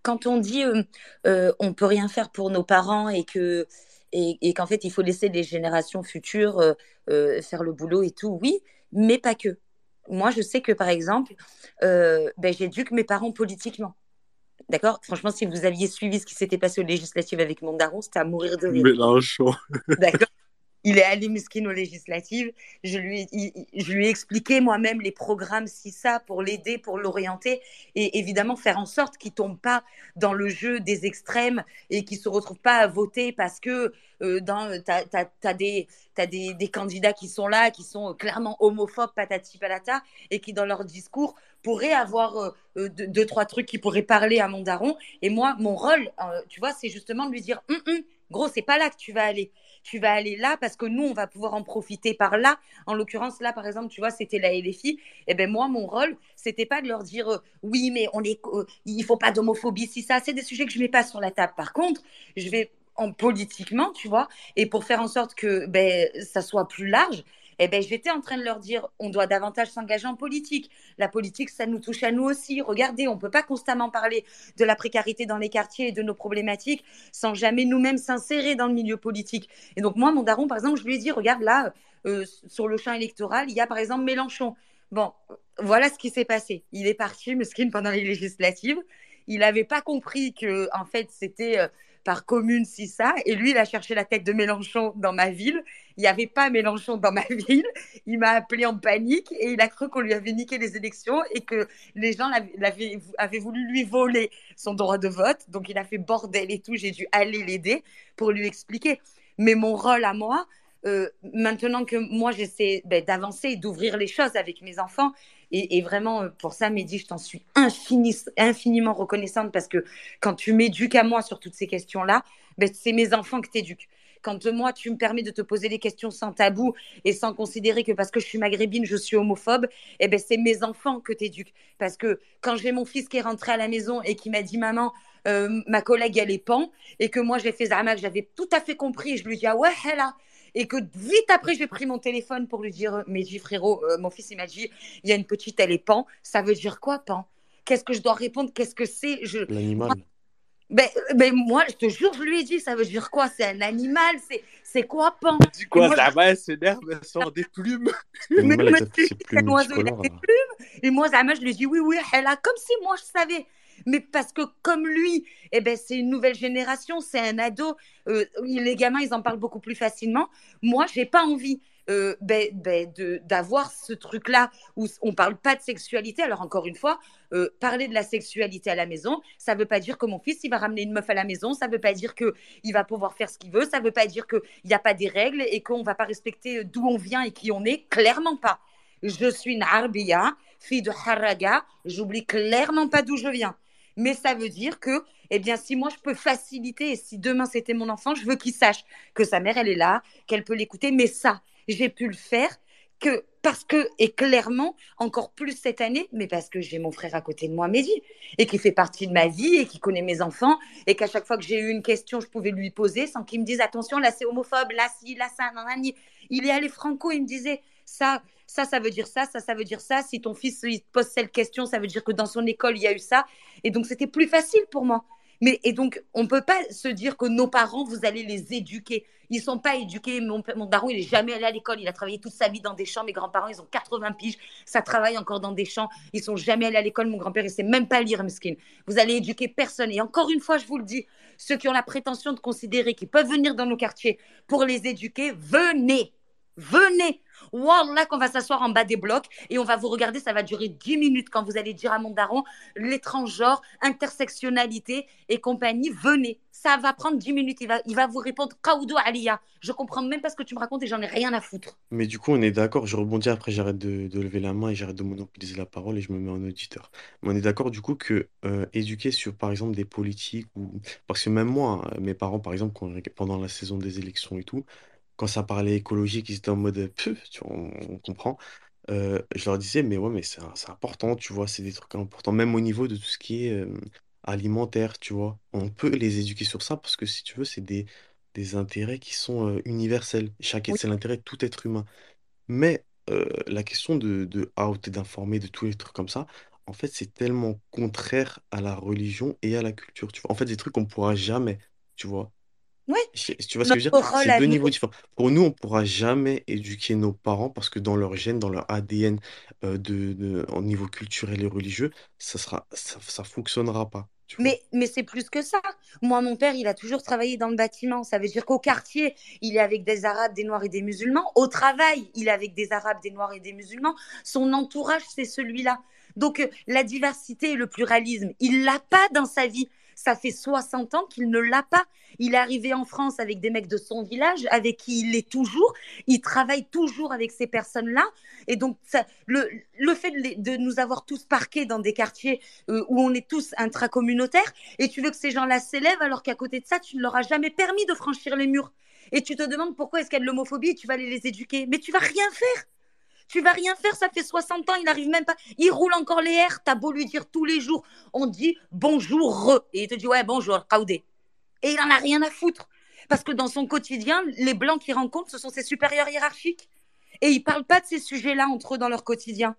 quand on dit euh, euh, on peut rien faire pour nos parents et que et qu'en fait il faut laisser les générations futures euh, euh, faire le boulot et tout, oui, mais pas que. Moi, je sais que par exemple, euh, ben, j'éduque mes parents politiquement. D'accord? Franchement, si vous aviez suivi ce qui s'était passé aux législatives avec mon daron, c'était à mourir de rire. Mélenchon. D'accord? Il est allé muskin aux législatives. Je lui, je lui ai expliqué moi-même les programmes si ça pour l'aider, pour l'orienter et évidemment faire en sorte qu'il tombe pas dans le jeu des extrêmes et qu'il se retrouve pas à voter parce que euh, t'as, t'as des candidats qui sont là qui sont clairement homophobes patati patata et qui dans leur discours pourraient avoir euh, deux, deux, trois trucs qui pourraient parler à mon daron et moi mon rôle euh, tu vois c'est justement de lui dire hum, hum, gros c'est pas là que tu vas aller tu vas aller là parce que nous, on va pouvoir en profiter par là. En l'occurrence, là, par exemple, tu vois, c'était la LFI. Et eh ben moi, mon rôle, c'était pas de leur dire euh, oui, mais on est, euh, il faut pas d'homophobie, si ça. C'est des sujets que je mets pas sur la table. Par contre, je vais en politiquement, tu vois, et pour faire en sorte que ben, ça soit plus large, eh ben, j'étais en train de leur dire, on doit davantage s'engager en politique. La politique, ça nous touche à nous aussi. Regardez, on ne peut pas constamment parler de la précarité dans les quartiers et de nos problématiques sans jamais nous-mêmes s'insérer dans le milieu politique. Et donc, moi, mon daron, par exemple, je lui ai dit, regarde là, euh, sur le champ électoral, il y a par exemple Mélenchon. Bon, voilà ce qui s'est passé. Il est parti, Mesquine, pendant les législatives. Il n'avait pas compris que, en fait, c'était euh, par commune, si ça. Et lui, il a cherché la tête de Mélenchon dans ma ville. Il n'y avait pas Mélenchon dans ma ville. Il m'a appelé en panique et il a cru qu'on lui avait niqué les élections et que les gens avaient, voulu lui voler son droit de vote. Donc, il a fait bordel et tout. J'ai dû aller l'aider pour lui expliquer. Mais mon rôle à moi, euh, maintenant que moi j'essaie ben, d'avancer et d'ouvrir les choses avec mes enfants, et, vraiment euh, pour ça, Mehdi, je t'en suis infiniment reconnaissante parce que quand tu m'éduques à moi sur toutes ces questions-là, ben, c'est mes enfants que tu éduques. Quand moi, tu me permets de te poser des questions sans tabou et sans considérer que parce que je suis maghrébine, je suis homophobe, eh ben, c'est mes enfants que tu éduques. Parce que quand j'ai mon fils qui est rentré à la maison et qui m'a dit, maman, euh, ma collègue, elle est pan, et que moi, j'ai fait Zama, que j'avais tout à fait compris, et je lui dis, ah ouais, elle a et que vite après, j'ai pris mon téléphone pour lui dire Mais dis, frérot, euh, mon fils, il m'a dit Il y a une petite, elle est pan. Ça veut dire quoi, pan? Qu'est-ce que je dois répondre? Qu'est-ce que c'est? L'animal. Ben, ben, moi, je te jure, je lui ai dit, ça veut dire quoi? C'est un animal C'est, c'est quoi, pan? Du quoi, va, elle s'énerve, elle sort des plumes. mais c'est un oiseau, il a des plumes. Et moi, Zama, je lui ai dit, oui, oui, elle a comme si moi, je savais mais parce que comme lui, eh ben, c'est une nouvelle génération, c'est un ado, euh, les gamins, ils en parlent beaucoup plus facilement. Moi, j'ai pas envie. Euh, ben, ben, d'avoir ce truc-là où on parle pas de sexualité. Alors encore une fois, euh, parler de la sexualité à la maison, ça veut pas dire que mon fils il va ramener une meuf à la maison, ça veut pas dire que il va pouvoir faire ce qu'il veut, ça veut pas dire qu'il n'y a pas des règles et qu'on va pas respecter d'où on vient et qui on est. Clairement pas. Je suis une Arbia, fille de Haraga, j'oublie clairement pas d'où je viens mais ça veut dire que, eh bien, si moi je peux faciliter, et si demain c'était mon enfant, je veux qu'il sache que sa mère, elle est là, qu'elle peut l'écouter, mais ça, j'ai pu le faire que parce que, et clairement, encore plus cette année, mais parce que j'ai mon frère à côté de moi, Mehdi, et qui fait partie de ma vie, et qui connaît mes enfants, et qu'à chaque fois que j'ai eu une question, je pouvais lui poser sans qu'il me dise attention, là c'est homophobe, là si, là ça, nanani. Il est allé franco, il me disait ça, ça, ça veut dire ça, ça, ça veut dire ça. Si ton fils il pose cette question, ça veut dire que dans son école, il y a eu ça. Et donc, c'était plus facile pour moi. Mais, et donc, on ne peut pas se dire que nos parents, vous allez les éduquer. Ils ne sont pas éduqués. Mon, mon daron, il n'est jamais allé à l'école. Il a travaillé toute sa vie dans des champs. Mes grands-parents, ils ont 80 piges. Ça travaille encore dans des champs. Ils sont jamais allés à l'école. Mon grand-père, il ne sait même pas lire, Meskin. Vous allez éduquer personne. Et encore une fois, je vous le dis, ceux qui ont la prétention de considérer qu'ils peuvent venir dans nos quartiers pour les éduquer, venez. Venez. Wallah, qu'on va s'asseoir en bas des blocs et on va vous regarder, ça va durer 10 minutes quand vous allez dire à mon daron intersectionnalité et compagnie, venez. Ça va prendre 10 minutes, il va, il va vous répondre Kaoudou Aliya. Je comprends même pas ce que tu me racontes et j'en ai rien à foutre. Mais du coup, on est d'accord, je rebondis après, j'arrête de, lever la main et j'arrête de monopoliser la parole et je me mets en auditeur. Mais on est d'accord du coup que euh, éduquer sur par exemple des politiques. Parce que même moi, hein, mes parents par exemple, pendant la saison des élections et tout, quand ça parlait écologique, ils étaient en mode, tu on, comprend. Euh, je leur disais, mais ouais, mais c'est important, tu vois, c'est des trucs importants, même au niveau de tout ce qui est euh, alimentaire, tu vois. On peut les éduquer sur ça parce que si tu veux, c'est des, des intérêts qui sont euh, universels. Chaque, c'est l'intérêt de tout être humain. Mais la question de, de out et d'informer de tous les trucs comme ça, en fait, c'est tellement contraire à la religion et à la culture, tu vois. En fait, des trucs qu'on pourra jamais, tu vois. Oui. Tu vois ce que je veux dire? C'est deux niveaux différents. Pour nous, on ne pourra jamais éduquer nos parents parce que dans leur gène, dans leur ADN, euh, de, au niveau culturel et religieux, ça sera, ça, ça fonctionnera pas. Tu Mais, mais c'est plus que ça. Moi, mon père, il a toujours travaillé dans le bâtiment. Ça veut dire qu'au quartier, il est avec des Arabes, des Noirs et des musulmans. Au travail, il est avec des Arabes, des Noirs et des musulmans. Son entourage, c'est celui-là. Donc, euh, la diversité et le pluralisme, il l'a pas dans sa vie. Ça fait 60 ans qu'il ne l'a pas. Il est arrivé en France avec des mecs de son village, avec qui il est toujours. Il travaille toujours avec ces personnes-là. Et donc, le, fait de, nous avoir tous parqués dans des quartiers euh, où on est tous intracommunautaires, et tu veux que ces gens-là s'élèvent alors qu'à côté de ça, tu ne leur as jamais permis de franchir les murs. Et tu te demandes pourquoi est-ce qu'il y a de l'homophobie et tu vas aller les éduquer. Mais tu vas rien faire. Tu vas rien faire, ça fait 60 ans, il n'arrive même pas. Il roule encore les airs, t'as beau lui dire tous les jours, on dit bonjour, et il te dit ouais, bonjour, Kaoudé. Et il en a rien à foutre. Parce que dans son quotidien, les blancs qu'il rencontre, ce sont ses supérieurs hiérarchiques. Et ils ne parlent pas de ces sujets-là entre eux dans leur quotidien.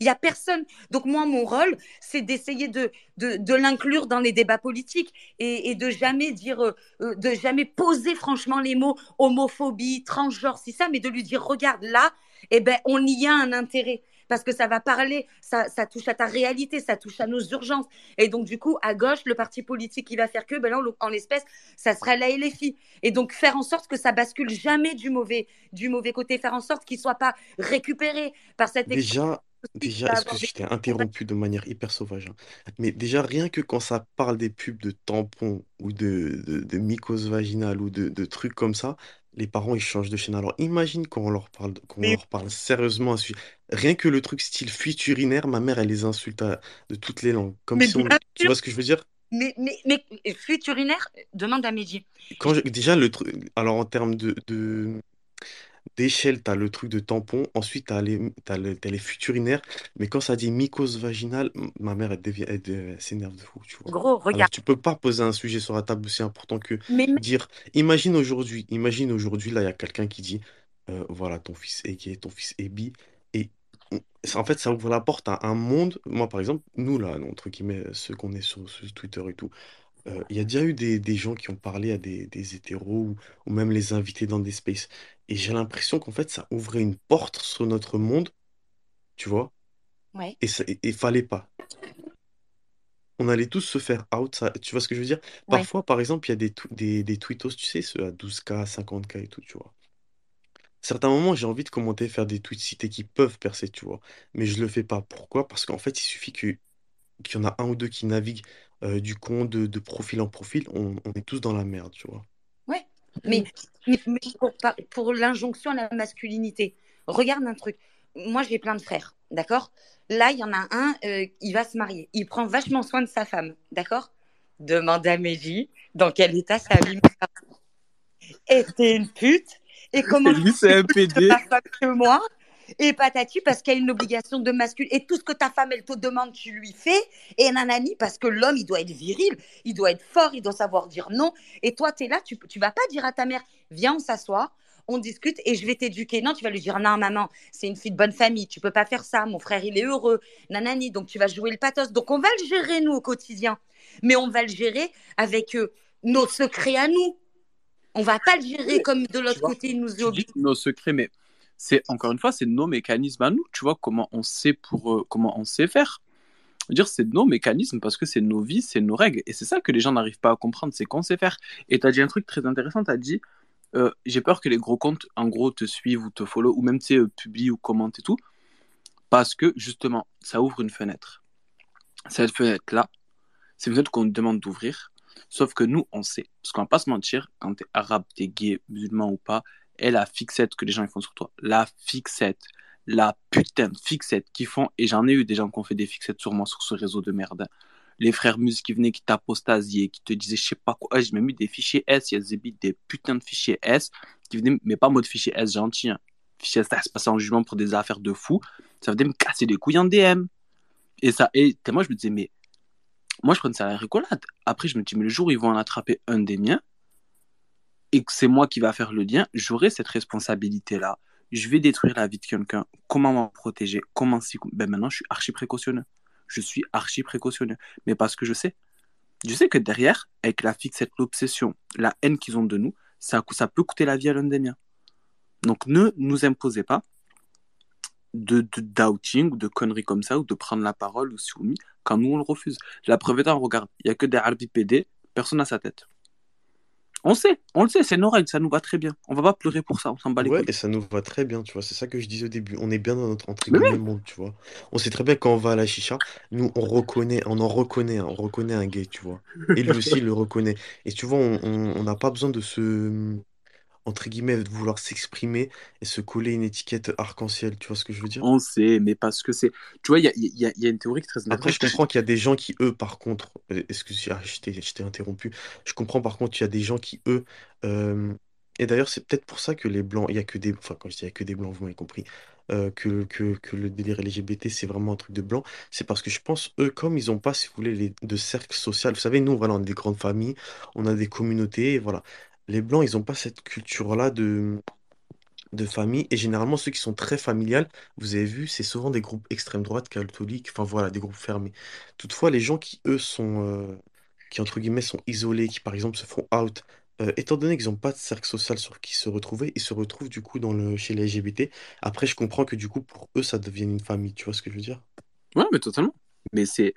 Il n'y a personne. Donc moi, mon rôle, c'est d'essayer de, de, l'inclure dans les débats politiques et, de jamais dire, euh, euh, de jamais poser franchement les mots homophobie, transgenre, c'est ça, mais de lui dire, regarde là, eh ben, on y a un intérêt parce que ça va parler, ça, touche à ta réalité, ça touche à nos urgences. Et donc, du coup, à gauche, le parti politique qui va faire que, ben là, en l'espèce, ça sera la LFI. Et donc, faire en sorte que ça bascule jamais du mauvais, du mauvais côté, faire en sorte qu'il ne soit pas récupéré par cette Déjà, Déjà, est-ce que je t'ai interrompu de manière hyper sauvage? hein. Mais déjà, rien que quand ça parle des pubs de tampons ou de, de, de mycoses vaginales ou de, de trucs comme ça, les parents ils changent de chaîne. Alors imagine quand on leur parle, quand on leur parle sérieusement Rien que le truc style fuite urinaire, ma mère elle les insulte de toutes les langues. Comme si on... Tu vois ce que je veux dire? mais, mais, mais fuite urinaire, demande à Mehdi. Quand déjà le truc, alors en termes de, de, d'échelle, tu as le truc de tampon, ensuite tu as les, t'as les futurinaires, mais quand ça dit mycose vaginale, ma mère, elle, devient, elle, s'énerve de fou, tu vois. Gros, Alors, regarde. tu peux pas poser un sujet sur la table aussi important que Mais dire, imagine aujourd'hui, imagine aujourd'hui, là, il y a quelqu'un qui dit, euh, voilà, ton fils est gay, ton fils est bi, et en fait, ça ouvre la porte à un monde, moi, par exemple, nous, là, entre guillemets, ceux qu'on est sur, sur Twitter et tout, euh, il y a déjà eu des, des gens qui ont parlé à des, des hétéros ou, ou même les invités dans des spaces. Et j'ai l'impression qu'en fait, ça ouvrait une porte sur notre monde, tu vois, ouais. et il fallait pas. On allait tous se faire out, ça, tu vois ce que je veux dire? Ouais. Parfois, par exemple, il y a des, des, des tweetos, tu sais, ceux à 12K, 50K et tout, tu vois. Certains moments, j'ai envie de commenter, faire des tweets cités qui peuvent percer, tu vois. Mais je le fais pas. Pourquoi? Parce qu'en fait, il suffit que, qu'il y en a un ou deux qui naviguent euh, du compte de, de profil en profil, on, on est tous dans la merde, tu vois. Mais, mais, pour, pour l'injonction à la masculinité, regarde un truc. Moi, j'ai plein de frères, d'accord? Là, il y en a un, euh, il va se marier. Il prend vachement soin de sa femme, d'accord? Demande à Meji dans quel état sa vie était une pute et comment lui, c'est un PD. que moi? Et patati parce qu'il y a une obligation de masculin. Et tout ce que ta femme elle te demande tu lui fais. Et nanani parce que l'homme il doit être viril. Il doit être fort il doit savoir dire non. Et toi tu es là tu tu vas pas dire à ta mère viens on s'assoit on discute et je vais t'éduquer. Non tu vas lui dire non maman c'est une fille de bonne famille. Tu peux pas faire ça. Mon frère il est heureux. Nanani donc tu vas jouer le pathos. Donc on va le gérer nous au quotidien. Mais on va le gérer avec euh, nos secrets à nous. On va pas le gérer comme de l'autre côté il nous oblige. nos secrets mais c'est encore une fois, c'est nos mécanismes à nous. Tu vois comment on sait pour euh, comment on sait faire. Dire c'est nos mécanismes parce que c'est nos vies, c'est nos règles. Et c'est ça que les gens n'arrivent pas à comprendre, c'est qu'on sait faire. Et tu as dit un truc très intéressant, tu as dit euh, j'ai peur que les gros comptes, en gros, te suivent ou te follow, ou même tu sais, euh, publient ou commentent et tout, parce que justement, ça ouvre une fenêtre. Cette fenêtre-là, c'est une fenêtre qu'on demande d'ouvrir, sauf que nous, on sait. Parce qu'on va pas se mentir, quand tu es arabe, tu es gay, musulman ou pas, et la fixette que les gens font sur toi. La fixette. La putain de fixette qu'ils font. Et j'en ai eu des gens qui ont fait des fixettes sur moi sur ce réseau de merde. Les frères Mus qui venaient, qui t'apostasiaient, qui te disaient je sais pas quoi. J'ai même eu des fichiers S. Il y a des putains de fichiers S qui venaient, mais pas mode fichier S gentil. Hein. Fichier S, ça se passait en jugement pour des affaires de fou. Ça venait me casser les couilles en DM. Et ça, et moi je me disais, mais moi je prenais ça à la rigolade. Après, je me dis, mais le jour ils vont en attraper un des miens, et que c'est moi qui va faire le lien, j'aurai cette responsabilité-là. Je vais détruire la vie de quelqu'un. Comment m'en protéger? Comment si Ben maintenant, je suis archi précautionneux. Je suis archi précautionneux. Mais parce que je sais. Je sais que derrière, avec la fixette, l'obsession, la haine qu'ils ont de nous, ça, peut coûter la vie à l'un des miens. Donc ne nous imposez pas de, de doubting ou de conneries comme ça ou de prendre la parole ou soumis quand nous on le refuse. La preuve est, regarde, il n'y a que des RBPD, personne n'a sa tête. On sait, on le sait, c'est nos règles, ça nous va très bien. On va pas pleurer pour ça, on s'en bat les Ouais, et ça nous va très bien, tu vois. C'est ça que je disais au début. On est bien dans notre entre guillemets monde, tu vois. On sait très bien quand on va à la chicha, nous on reconnaît, on en reconnaît, on reconnaît un gay, tu vois. Et lui aussi il le reconnaît. Et tu vois, on n'a pas besoin de se entre guillemets, de vouloir s'exprimer et se coller une étiquette arc-en-ciel. Tu vois ce que je veux dire? On sait, mais parce que c'est. Tu vois, il y a, y, a, y a, une théorie qui est très. Après, je comprends qu'il y a des gens qui, eux, par contre. Euh, excuse-moi, je t'ai interrompu. Je comprends par contre qu'il y a des gens qui, eux. Euh, et d'ailleurs, c'est peut-être pour ça que les blancs. Il y a que des. Enfin, quand je dis il y a que des blancs, vous m'avez compris. Euh, que, que, que, le délire LGBT, c'est vraiment un truc de blanc. C'est parce que je pense, eux, comme ils n'ont pas, si vous voulez, les, de cercle social. Vous savez, nous, voilà, on a des grandes familles, on a des communautés, voilà. Les Blancs, ils n'ont pas cette culture-là de, de famille. Et généralement, ceux qui sont très familiales, vous avez vu, c'est souvent des groupes extrême droite, catholiques, enfin voilà, des groupes fermés. Toutefois, les gens qui, eux, sont, euh, qui, entre guillemets, sont isolés, qui, par exemple, se font out, euh, étant donné qu'ils n'ont pas de cercle social sur qui se retrouver, ils se retrouvent, du coup, dans le, chez les LGBT. Après, je comprends que, du coup, pour eux, ça devient une famille. Tu vois ce que je veux dire? Ouais, mais totalement. Mais c'est,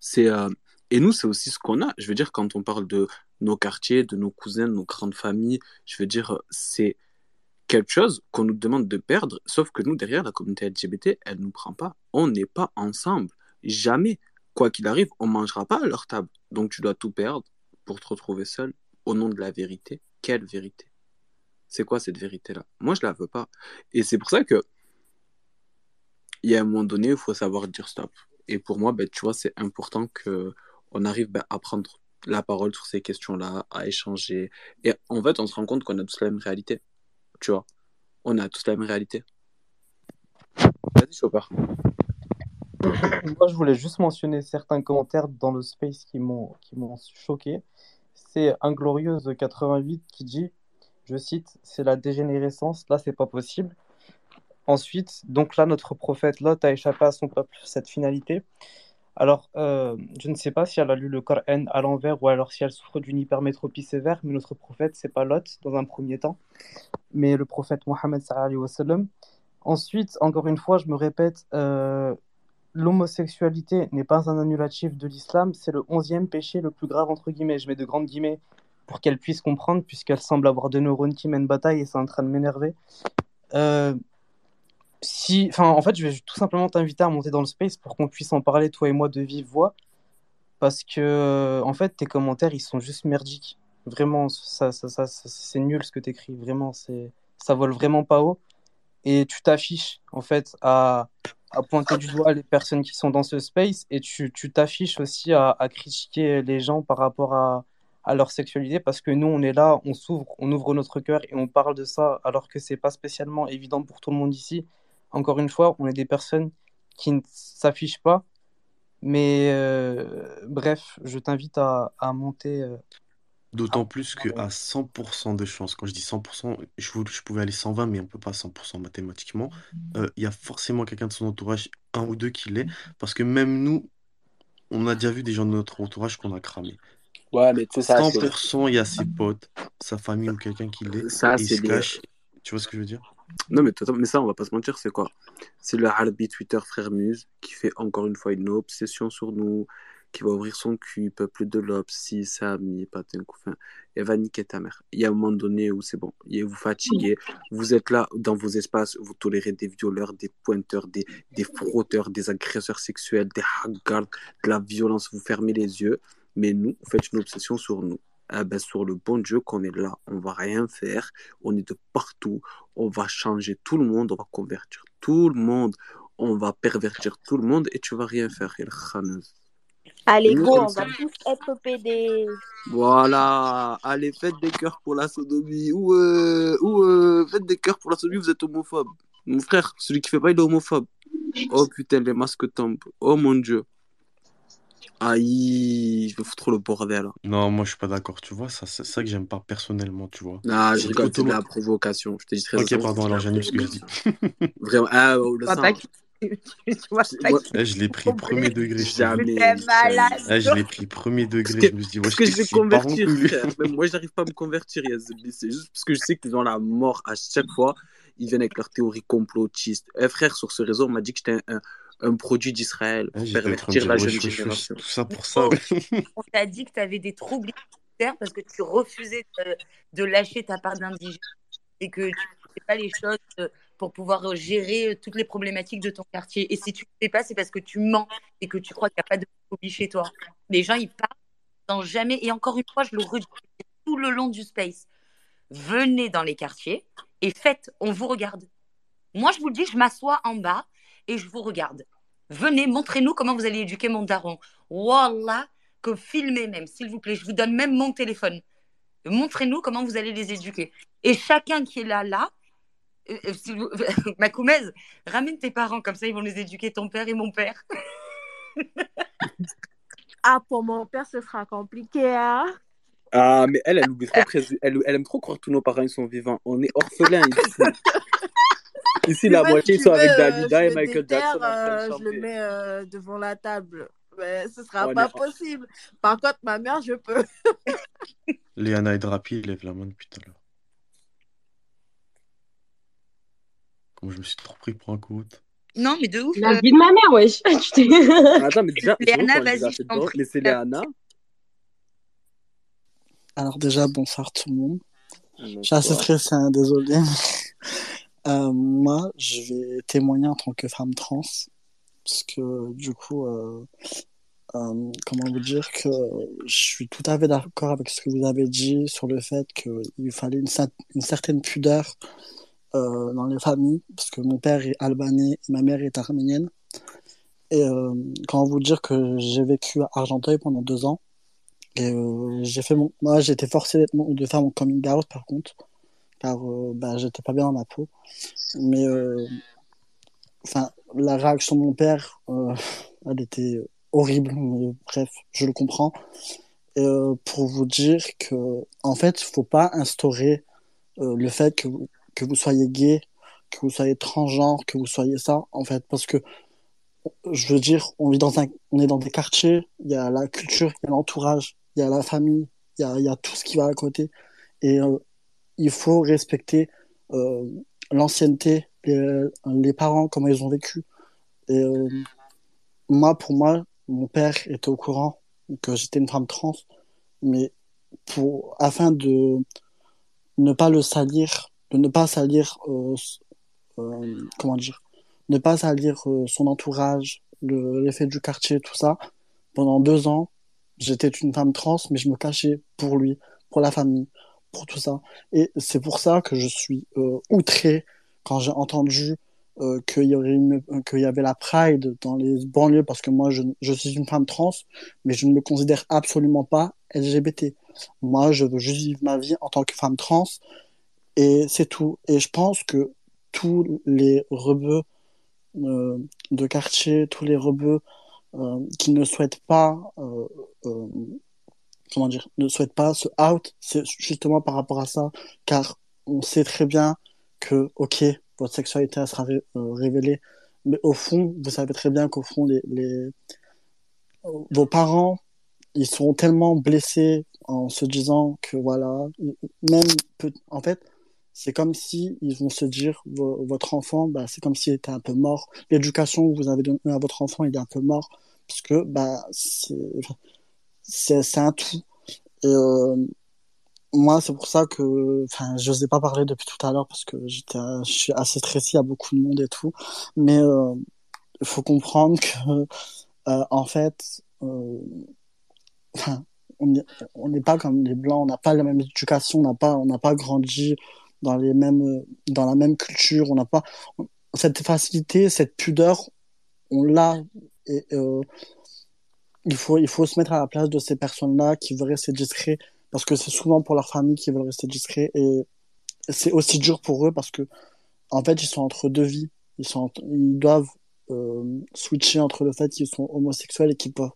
c'est, euh, Et nous, c'est aussi ce qu'on a. Je veux dire, quand on parle de nos quartiers, de nos cousins, de nos grandes familles, je veux dire, c'est quelque chose qu'on nous demande de perdre, sauf que nous, derrière, la communauté LGBT, elle ne nous prend pas. On n'est pas ensemble. Jamais. Quoi qu'il arrive, on ne mangera pas à leur table. Donc tu dois tout perdre pour te retrouver seul au nom de la vérité. Quelle vérité? C'est quoi cette vérité-là? Moi, je la veux pas. Et c'est pour ça que il y a un moment donné, il faut savoir dire stop. Et pour moi, ben, tu vois, c'est important que on arrive ben, à prendre la parole sur ces questions-là, à échanger. Et en fait, on se rend compte qu'on a tous la même réalité. Tu vois, on a tous la même réalité. Vas-y, Chopper. Moi, je voulais juste mentionner certains commentaires dans le space qui m'ont choqué. C'est Inglorieuse 88 qui dit, je cite, c'est la dégénérescence, là c'est pas possible. Ensuite, donc là, notre prophète Lot a échappé à son peuple cette finalité. Alors, euh, je ne sais pas si elle a lu le Coran à l'envers ou alors si elle souffre d'une hypermétropie sévère, mais notre prophète, c'est pas Lot dans un premier temps, mais le prophète Mohammed sallam. Ensuite, encore une fois, je me répète, euh, l'homosexualité n'est pas un annulatif de l'islam, c'est le onzième péché le plus grave, entre guillemets. Je mets de grandes guillemets pour qu'elle puisse comprendre, puisqu'elle semble avoir deux neurones qui mènent bataille et c'est en train de m'énerver. Euh, en fait, je vais tout simplement t'inviter à monter dans le space pour qu'on puisse en parler, toi et moi, de vive voix. Parce que, en fait, tes commentaires, ils sont juste merdiques. Vraiment, ça, c'est nul ce que tu écris. Vraiment, c'est, ça vole vraiment pas haut. Et tu t'affiches, en fait, à, pointer du doigt les personnes qui sont dans ce space. Et tu t'affiches aussi à, à, critiquer les gens par rapport à, à leur sexualité. Parce que nous, on est là, on s'ouvre, on ouvre notre cœur et on parle de ça, alors que c'est pas spécialement évident pour tout le monde ici encore une fois, on est des personnes qui ne s'affichent pas. Mais euh, bref, je t'invite à, à, monter. Euh, D'autant plus qu'à 100% de chance, quand je dis 100%, je, je pouvais aller 120, mais on ne peut pas 100% mathématiquement, euh, il y a forcément quelqu'un de son entourage, un ou deux qui l'est, parce que même nous, on a déjà vu des gens de notre entourage qu'on a cramé. Ouais, mais tu sais, 100%, il y a ses potes, sa famille ou quelqu'un qui l'est, et il se cache. Tu vois ce que je veux dire? Non, mais, mais ça, on va pas se mentir, c'est quoi? C'est le Harbi Twitter Frère Muse qui fait encore une fois une obsession sur nous, qui va ouvrir son cul, peuple de l'Obs, si un coup. Enfin, elle va niquer ta mère. Il y a un moment donné où c'est bon, vous fatiguez, vous êtes là dans vos espaces, vous tolérez des violeurs, des pointeurs, des, des frotteurs, des agresseurs sexuels, des hagards, de la violence, vous fermez les yeux. Mais nous, vous faites une obsession sur nous. Ah ben, sur le bon Dieu qu'on est là. On va rien faire. On est de partout. On va changer tout le monde. On va convertir tout le monde. On va pervertir tout le monde et tu vas rien faire. Allez, go, on va tous être PD. Voilà. Allez, faites des cœurs pour la sodomie. Ou, euh, ou euh, faites des cœurs pour la sodomie, vous êtes homophobe. Mon frère, celui qui fait pas, il est homophobe. Oh putain, les masques tombent. Oh mon Dieu. Aïe, je me fous trop le bordel. Non, moi je suis pas d'accord, tu vois, ça, c'est ça que j'aime pas personnellement, tu vois. Non, je rigole, c'est de la provocation. Je te dis très Ok, pardon, alors j'annule ce que je dis. Vraiment, ah, oh, le sang. Eh, je l'ai pris premier degré. Jamais. Eh, je l'ai pris premier degré. je me suis dit, parce que je vais convertir, frère. moi, j'arrive pas à me convertir, C'est juste parce que je sais que t'es dans la mort à chaque fois. Ils viennent avec leur théorie complotiste. Eh, frère, sur ce réseau, on m'a dit que j'étais un, un produit d'Israël pour pervertir la jeune génération. Tout ça pour ça. On t'a dit que tu avais des troubles parce que tu refusais de, lâcher ta part d'indigène et que tu ne fais pas les choses euh, pour pouvoir gérer euh, toutes les problématiques de ton quartier. Et si tu ne fais pas, c'est parce que tu mens et que tu crois qu'il n'y a pas de phobie chez toi. Les gens, ils parlent sans jamais. Et encore une fois, je le redis tout le long du space. Venez dans les quartiers et faites, on vous regarde. Moi, je vous le dis, je m'assois en bas et je vous regarde. Venez, montrez-nous comment vous allez éduquer mon daron. Wallah, que filmez même, s'il vous plaît. Je vous donne même mon téléphone. Montrez-nous comment vous allez les éduquer. Et chacun qui est là, là, euh, euh, Makoumez, ramène tes parents, comme ça ils vont les éduquer, ton père et mon père. ah, pour mon père, ce sera compliqué. Hein Ah, mais elle, elle oublie trop. Elle, elle aime trop croire que tous nos parents ils sont vivants. On est orphelins ici. ici, la moitié ils sont avec Dalida et Michael Jackson. je le mets euh, devant la table. Mais ce sera pas possible. Par contre, ma mère, je peux. Léana et Drapi lève la main depuis tout à l'heure. Comme je me suis trop pris pour un côte. Non, mais de ouf. La vie de ma mère, wesh. Attends, mais déjà, Léana, vas-y, je t'en prie. Mais c'est Léana. Alors déjà, bonsoir tout le monde. Je suis assez stressé, hein, désolé. Euh, moi, je vais témoigner en tant que femme trans. Parce que du coup, euh, euh, comment vous dire que je suis tout à fait d'accord avec ce que vous avez dit sur le fait qu'il fallait une, certaine pudeur dans les familles. Parce que mon père est albanais et ma mère est arménienne. Et comment vous dire que j'ai vécu à Argenteuil pendant deux ans. Et j'ai fait mon... Moi, été forcé de faire mon coming out, par contre, car euh, bah, j'étais pas bien dans ma peau. Mais, euh, enfin, la réaction de mon père, elle était horrible, mais bref, je le comprends. Pour vous dire que, en fait, faut pas instaurer le fait que, que vous soyez gay, que vous soyez transgenre, que vous soyez ça, en fait, parce que je veux dire, on vit dans un, on est dans des quartiers, il y a la culture, il y a l'entourage, il y a la famille, il y a, y a, tout ce qui va à côté. Et euh, il faut respecter euh, l'ancienneté, les, les, parents, comment ils ont vécu. Et euh, moi, pour moi, mon père était au courant que j'étais une femme trans, mais pour, afin de ne pas le salir, de ne pas salir, comment dire, ne pas salir son entourage, l'effet du quartier, tout ça, pendant deux ans, j'étais une femme trans, mais je me cachais pour lui, pour la famille, pour tout ça. Et c'est pour ça que je suis euh, outré quand j'ai entendu euh, qu'il y avait la Pride dans les banlieues, parce que moi, je, suis une femme trans, mais je ne me considère absolument pas LGBT. Moi, je veux juste vivre ma vie en tant que femme trans, et c'est tout. Et je pense que tous les rebeux euh, de quartier, tous les rebeux qui ne souhaitent pas comment dire ne souhaitent pas ce out c'est justement par rapport à ça car on sait très bien que ok votre sexualité sera révélée mais au fond vous savez très bien qu'au fond les, les vos parents ils seront tellement blessés en se disant que voilà même en fait c'est comme si ils vont se dire votre enfant bah, c'est comme s'il était un peu mort. L'éducation que vous avez donnée à votre enfant il est un peu mort parce que bah c'est un tout et euh, moi c'est pour ça que enfin j'osais pas parler depuis tout à l'heure parce que j'étais je suis assez stressé à beaucoup de monde et tout mais euh, il faut comprendre que euh, en fait enfin on n'est pas comme les blancs, on n'a pas la même éducation, on n'a pas, on n'a pas grandi dans les mêmes, dans la même culture, on n'a pas cette facilité, cette pudeur, on l'a. Et euh, il faut, il faut se mettre à la place de ces personnes-là qui veulent rester discrets, parce que c'est souvent pour leur famille qui veulent rester discrets, et c'est aussi dur pour eux parce que, en fait, ils sont entre deux vies. Ils, sont, ils doivent euh, switcher entre le fait qu'ils sont homosexuels et qu'ils peuvent,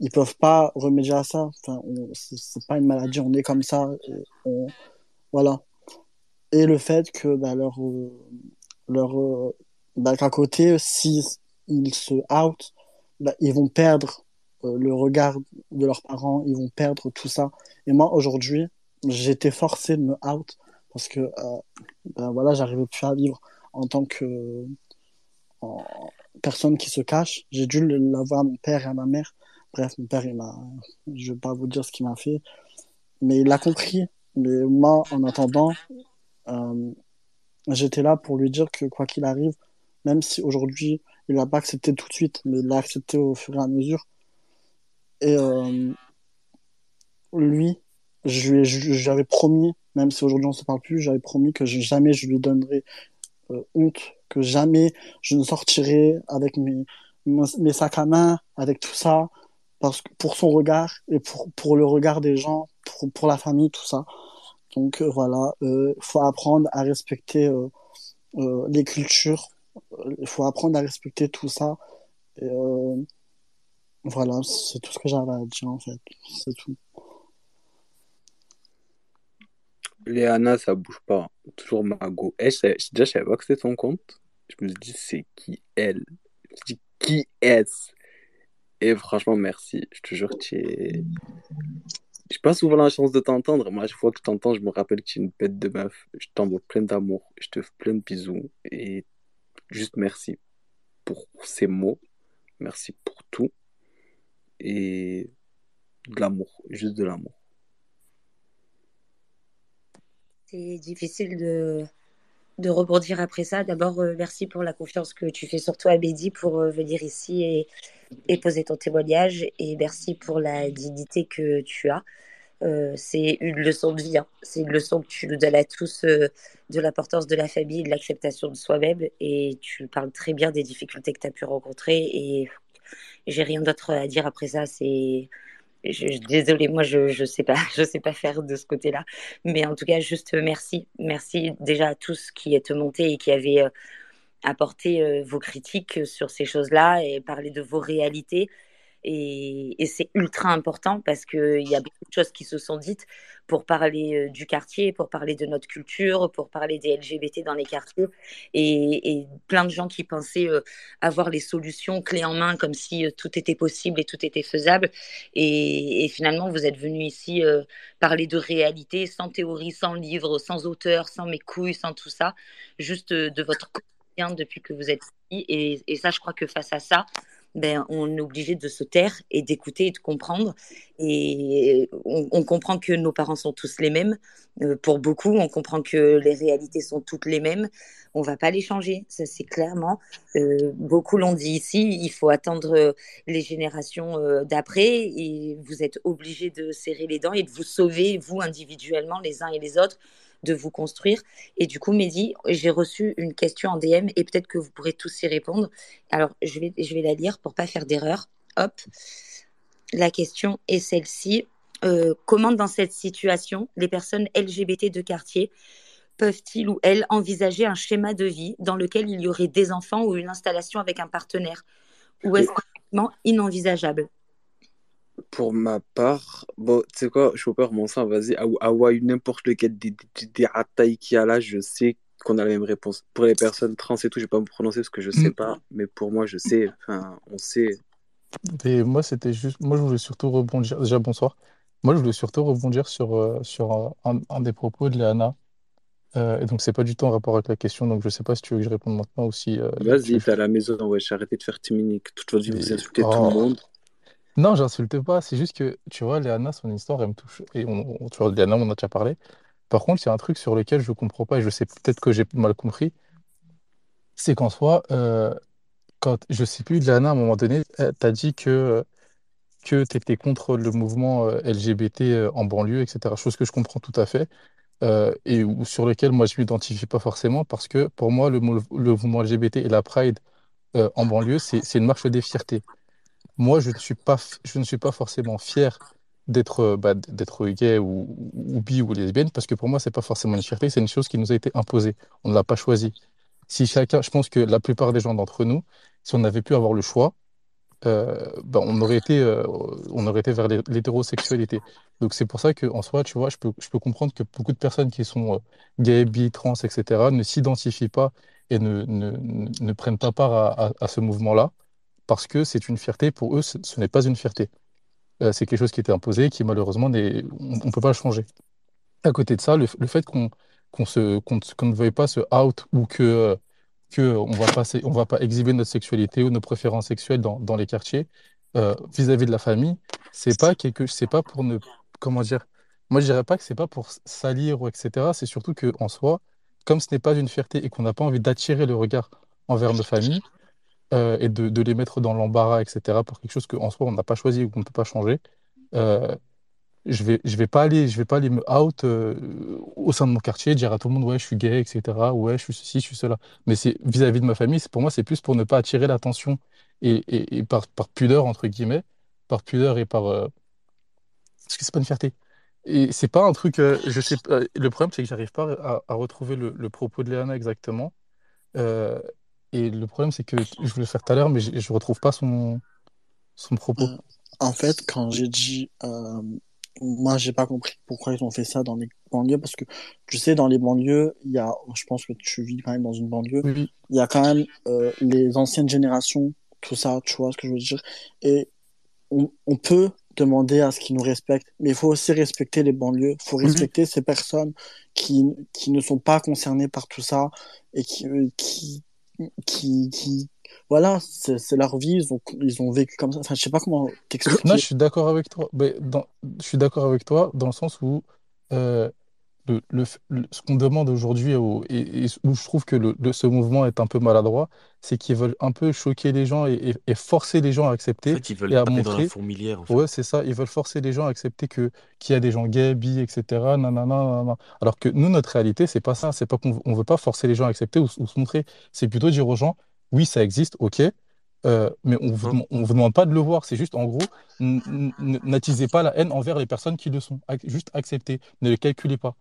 ils peuvent pas remédier à ça. Enfin, c'est pas une maladie, on est comme ça. Voilà et le fait que bah, leur leur bah, qu'à côté si ils se out bah, ils vont perdre euh, le regard de leurs parents ils vont perdre tout ça. Et moi aujourd'hui j'étais forcé de me out parce que euh, bah, voilà j'arrivais plus à vivre en tant que personne qui se cache. J'ai dû l'avoir à mon père et à ma mère. Bref mon père il m'a je vais pas vous dire ce qu'il m'a fait mais il a compris. Mais moi en attendant euh, j'étais là pour lui dire que quoi qu'il arrive, même si aujourd'hui il n'a pas accepté tout de suite, mais il l'a accepté au fur et à mesure. Et euh, lui, j'avais promis, même si aujourd'hui on ne se parle plus, j'avais promis que jamais je lui donnerais euh, honte, que jamais je ne sortirais avec mes, sacs à main, avec tout ça, parce que pour son regard et pour, le regard des gens, pour, la famille, tout ça. Donc euh, voilà, il faut apprendre à respecter les cultures, il faut apprendre à respecter tout ça. Voilà, c'est tout ce que j'avais à dire en fait, c'est tout. Léana, ça bouge pas. Toujours Mago. Eh, déjà, je savais pas que c'était son compte. Je me suis dit, c'est qui elle? Je me suis dit, qui est-ce? Et franchement, merci. Je te jure que tu es. J'ai pas souvent la chance de t'entendre. Moi, chaque fois que je t'entends, je me rappelle que tu es une bête de meuf. Je t'envoie plein d'amour. Je te fais plein de bisous. Et juste merci pour ces mots. Merci pour tout. Et de l'amour. Juste de l'amour. C'est difficile de, rebondir après ça. D'abord, euh, merci pour la confiance que tu fais sur toi, Bédi, pour euh, venir ici et, et, poser ton témoignage. Et merci pour la dignité que tu as. Euh, c'est une leçon de vie. Hein. C'est une leçon que tu nous donnes à tous de l'importance de la famille, de l'acceptation de soi-même. Et tu parles très bien des difficultés que tu as pu rencontrer. Et j'ai rien d'autre à dire après ça. C'est je, désolée, moi je je sais pas, je sais pas faire de ce côté-là, mais en tout cas juste merci, merci déjà à tous qui êtes montés et qui avez euh, apporté euh, vos critiques sur ces choses-là et parlé de vos réalités et, c'est ultra important parce qu'il y a beaucoup de choses qui se sont dites pour parler euh, du quartier, pour parler de notre culture, pour parler des LGBT dans les quartiers. Et, plein de gens qui pensaient euh, avoir les solutions clés en main, comme si euh, tout était possible et tout était faisable. Et, finalement, vous êtes venu ici parler de réalité, sans théorie, sans livre, sans auteur, sans mes couilles, sans tout ça, juste de votre quotidien depuis que vous êtes ici. Et, et ça, je crois que face à ça, ben, on est obligé de se taire et d'écouter et de comprendre. Et on, comprend que nos parents sont tous les mêmes. Euh, pour beaucoup, on comprend que les réalités sont toutes les mêmes. On va pas les changer, ça c'est clairement. Euh, beaucoup l'ont dit ici, il faut attendre euh, les générations d'après et vous êtes obligés de serrer les dents et de vous sauver, vous individuellement, les uns et les autres, de vous construire. Et du coup, Mehdi, j'ai reçu une question en DM et peut-être que vous pourrez tous y répondre. Alors, je vais, je vais la lire pour pas faire d'erreur. Hop. La question est celle-ci. Euh, comment dans cette situation, les personnes LGBT de quartier peuvent-ils ou elles envisager un schéma de vie dans lequel il y aurait des enfants ou une installation avec un partenaire? Ou est-ce complètement inenvisageable? Pour ma part, bon, tu sais quoi, Chopper, mon sang, vas-y, Hawaii, n'importe lequel des, des, des qu'il y a là, je sais qu'on a la même réponse. Pour les personnes trans et tout, je vais pas me prononcer parce que je sais mm. pas, mais pour moi, je sais, enfin, on sait. Et moi, c'était juste, moi, je voulais surtout rebondir, déjà, bonsoir. Moi, je voulais surtout rebondir sur, euh, sur euh, un, un, des propos de Léana. Euh, et donc, c'est pas du tout en rapport avec la question, donc je sais pas si tu veux que je réponde maintenant ou si. Vas-y, t'es à la maison, ouais, j'ai arrêté de faire Timinique. Toute façon, vous insultez tout le oh. monde. Non, j'insulte pas. C'est juste que, tu vois, Léana, son histoire, elle me touche. Et on, tu vois, Léana, on en a déjà parlé. Par contre, il y a un truc sur lequel je ne comprends pas et je sais peut-être que j'ai mal compris. C'est qu'en soi, euh, quand, je sais plus, Léana, à un moment donné, tu as dit que, que tu étais contre le mouvement euh, LGBT euh, en banlieue, etc. Chose que je comprends tout à fait. et sur lequel moi je m'identifie pas forcément parce que pour moi, le, mouvement LGBT et la Pride en banlieue, c'est une marche des fiertés moi, je ne suis pas, forcément fier d'être euh, bah, gay ou, bi ou lesbienne, parce que pour moi, c'est pas forcément une fierté, c'est une chose qui nous a été imposée. On ne l'a pas choisi. Si chacun, je pense que la plupart des gens d'entre nous, si on avait pu avoir le choix, euh, bah, on aurait été, euh, on aurait été vers l'hétérosexualité. Donc c'est pour ça que en soi, tu vois, je peux, comprendre que beaucoup de personnes qui sont gays, bi, trans, etc., ne s'identifient pas et ne, ne, ne, prennent pas part à, à ce mouvement-là parce que c'est une fierté. Pour eux, ce, n'est pas une fierté. Euh, c'est quelque chose qui était imposé, qui malheureusement, on ne peut pas changer. À côté de ça, le, fait qu'on ne veuille pas se out ou que que on va pas exhiber notre sexualité ou nos préférences sexuelles dans, dans les quartiers euh, vis-à-vis de la famille, c'est pas quelque c'est pas pour ne comment dire moi je dirais pas que c'est pas pour salir ou etc. C'est surtout que en soi, comme ce n'est pas une fierté et qu'on n'a pas envie d'attirer le regard envers nos familles, euh, et de, les mettre dans l'embarras, etc., pour quelque chose qu'en soi, on n'a pas choisi ou qu'on ne peut pas changer, euh, je vais, je vais pas aller, je vais pas aller me out euh, au sein de mon quartier, dire à tout le monde, ouais, je suis gay, etc., ouais, je suis ceci, je suis cela. Mais vis-à-vis de ma famille, pour moi, c'est plus pour ne pas attirer l'attention et, par, pudeur, entre guillemets, par pudeur et par. parce que c'est pas une fierté. Et c'est pas un truc, je sais, le problème, c'est que j'arrive pas à, retrouver le, propos de Léana exactement. Et le problème, c'est que je voulais le faire tout à l'heure, mais je ne retrouve pas son, son propos. Euh, en fait, quand j'ai dit euh, moi, j'ai pas compris pourquoi ils ont fait ça dans les banlieues, parce que tu sais, dans les banlieues, il y a, je pense que tu vis quand même dans une banlieue, il y a quand même euh, les anciennes générations, tout ça, tu vois ce que je veux dire, et on, on peut demander à ce qu'ils nous respectent, mais il faut aussi respecter les banlieues, il faut Mhm. respecter ces personnes qui, qui ne sont pas concernées par tout ça et qui, euh, qui, qui, voilà, c'est leur vie, ils ont, ils ont vécu comme ça. Enfin, je sais pas comment t'expliquer. Non, je suis d'accord avec toi. Mais je suis d'accord avec toi dans le sens où euh, le, le f- le- ce qu'on demande aujourd'hui au- et, et où je trouve que le, ce mouvement est un peu maladroit, c'est qu'ils veulent un peu choquer les gens et, forcer les gens à En accepter fait, ils veulent et à taper dans la montrer. fourmilière, en fait. Ouais, c'est ça. Ils veulent forcer les gens à accepter que qu'il y a des gens gays, bi, etc. Nanana, nanana. Alors que nous, notre réalité, c'est pas ça. C'est pas qu'on on veut pas forcer les gens à accepter ou, ou se montrer. C'est plutôt dire aux gens, oui, ça existe, ok. euh, mais on vous, Hein on vous demande pas de le voir. C'est juste, en gros, n'attisez pas la haine envers les personnes qui le sont. Ac- Juste acceptez. Ne les calculez pas.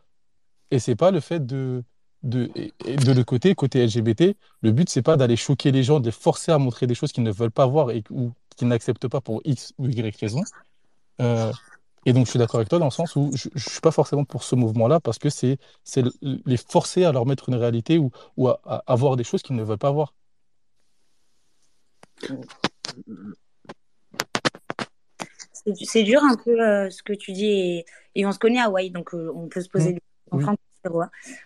Et c'est pas le fait de, de, de le côté, côté LGBT, le but, c'est pas d'aller choquer les gens, de les forcer à montrer des choses qu'ils ne veulent pas voir et, ou qu'ils n'acceptent pas pour X ou Y raison. Euh, et donc, je suis d'accord avec toi dans le sens où je ne suis pas forcément pour ce mouvement-là parce que c'est c'est le- les forcer à leur mettre une réalité ou, ou à, à, à voir des choses qu'ils ne veulent pas voir. C'est dur un peu euh, ce que tu dis et, et on se connaît à Hawaï, donc euh, on peut se poser Mm. des Oui.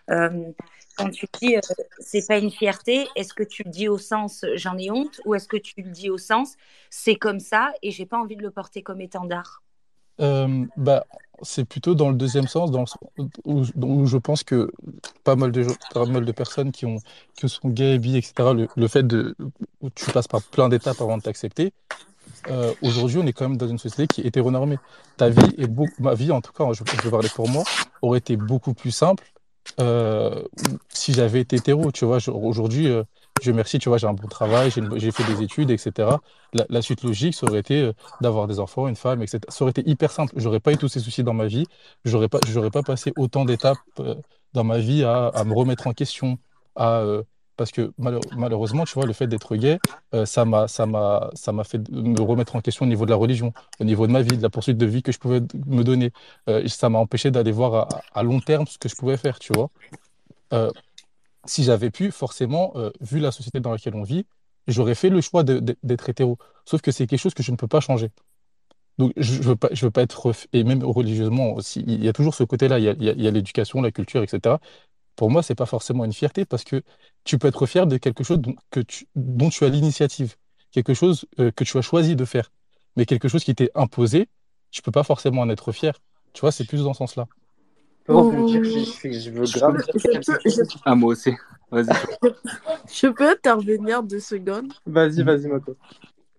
Euh, quand tu dis euh, c'est pas une fierté, est-ce que tu le dis au sens euh, j'en ai honte ou est-ce que tu le dis au sens c'est comme ça et j'ai pas envie de le porter comme étendard? Euh, bah, c'est plutôt dans le deuxième sens, dans où, je pense que pas mal de, pas mal de personnes qui, ont, qui sont gays, bi, etc., le, fait de, où tu passes par plein d'étapes avant de t'accepter, euh, aujourd'hui, on est quand même dans une société qui est hétéronormée. Ta vie est ma vie, en tout cas, je, vais parler pour moi, aurait été beaucoup plus simple euh, si j'avais été hétéro. Tu vois, aujourd'hui, euh, Dieu merci, tu vois, j'ai un bon travail, j'ai fait des études, etc. La, suite logique, ça aurait été euh, d'avoir des enfants, une femme, etc. Ça aurait été hyper simple. J'aurais pas eu tous ces soucis dans ma vie. J'aurais pas, j'aurais pas passé autant d'étapes euh, dans ma vie à, me remettre en question, à euh, parce que malheur- malheureusement, tu vois, le fait d'être gay, ça m'a, ça m'a, ça m'a fait me remettre en question au niveau de la religion, au niveau de ma vie, de la poursuite de vie que je pouvais me donner. Ça m'a empêché d'aller voir à, long terme ce que je pouvais faire, tu vois. Si j'avais pu, forcément, euh, vu la société dans laquelle on vit, j'aurais fait le choix d'être hétéro. Sauf que c'est quelque chose que je ne peux pas changer. Donc, je ne veux pas, veux pas être, et même religieusement aussi, il y a toujours ce côté-là, il y a, l'éducation, la culture, etc. Pour moi, c'est pas forcément une fierté parce que tu peux être fier de quelque chose dont, que tu, tu as l'initiative, quelque chose euh, que tu as choisi de faire. Mais quelque chose qui t'est imposé, je peux pas forcément en être fier. Tu vois, c'est plus dans ce sens-là. Je peux rebondir, je, je veux grave dire je peux, je. Ah, moi aussi. Vas-y. je peux intervenir deux secondes? Vas-y, vas-y, Mako.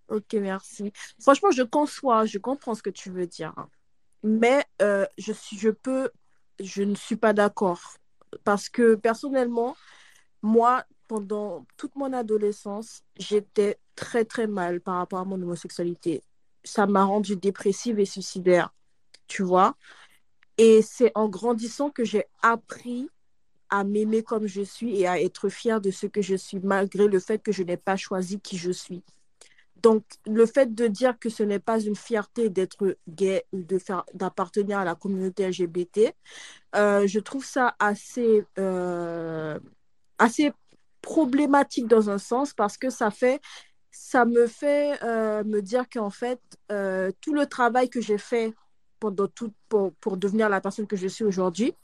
Ok, merci. Franchement, je conçois, je comprends ce que tu veux dire. hein. Mais euh, je suis, je peux, je ne suis pas d'accord. Parce que personnellement, moi, pendant toute mon adolescence, j'étais très, très mal par rapport à mon homosexualité. Ça m'a rendue dépressive et suicidaire, tu vois. Et c'est en grandissant que j'ai appris à m'aimer comme je suis et à être fière de ce que je suis, malgré le fait que je n'ai pas choisi qui je suis. Donc, le fait de dire que ce n'est pas une fierté d'être gay ou d'appartenir à la communauté LGBT, euh, je trouve ça assez, euh, assez problématique dans un sens parce que ça fait, ça me fait euh, me dire qu'en fait, tout le travail que j'ai fait pendant tout, pour, pour devenir la personne que je suis aujourd'hui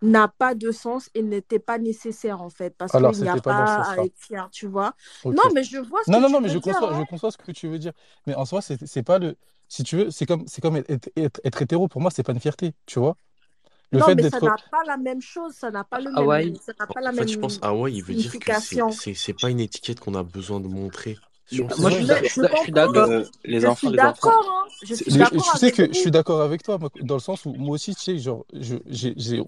n'a pas de sens et n'était pas nécessaire en fait parce qu'il n'y a pas à être fier, tu vois. Non, mais je vois ce Non, que non, tu non, mais veux je dire, conçois, je hein. conçois ce que tu veux dire. Mais en soi, c'est c'est pas le. Si tu veux, c'est comme, c'est comme être, être, être hétéro, pour moi, c'est pas une fierté, tu vois. Le Non, fait mais ça n'a pas la même chose, ça n'a pas le même, ça n'a pas En la fait, je même pense Hawaï, il veut dire que c'est pas une étiquette qu'on a besoin de montrer moi, je suis d'accord. Le- les je enfants, suis les enfants. d'accord, hein. Je C'est- suis mais d'accord tu sais avec que je suis d'accord avec toi, dans le sens où moi aussi, tu sais, genre, j'ai,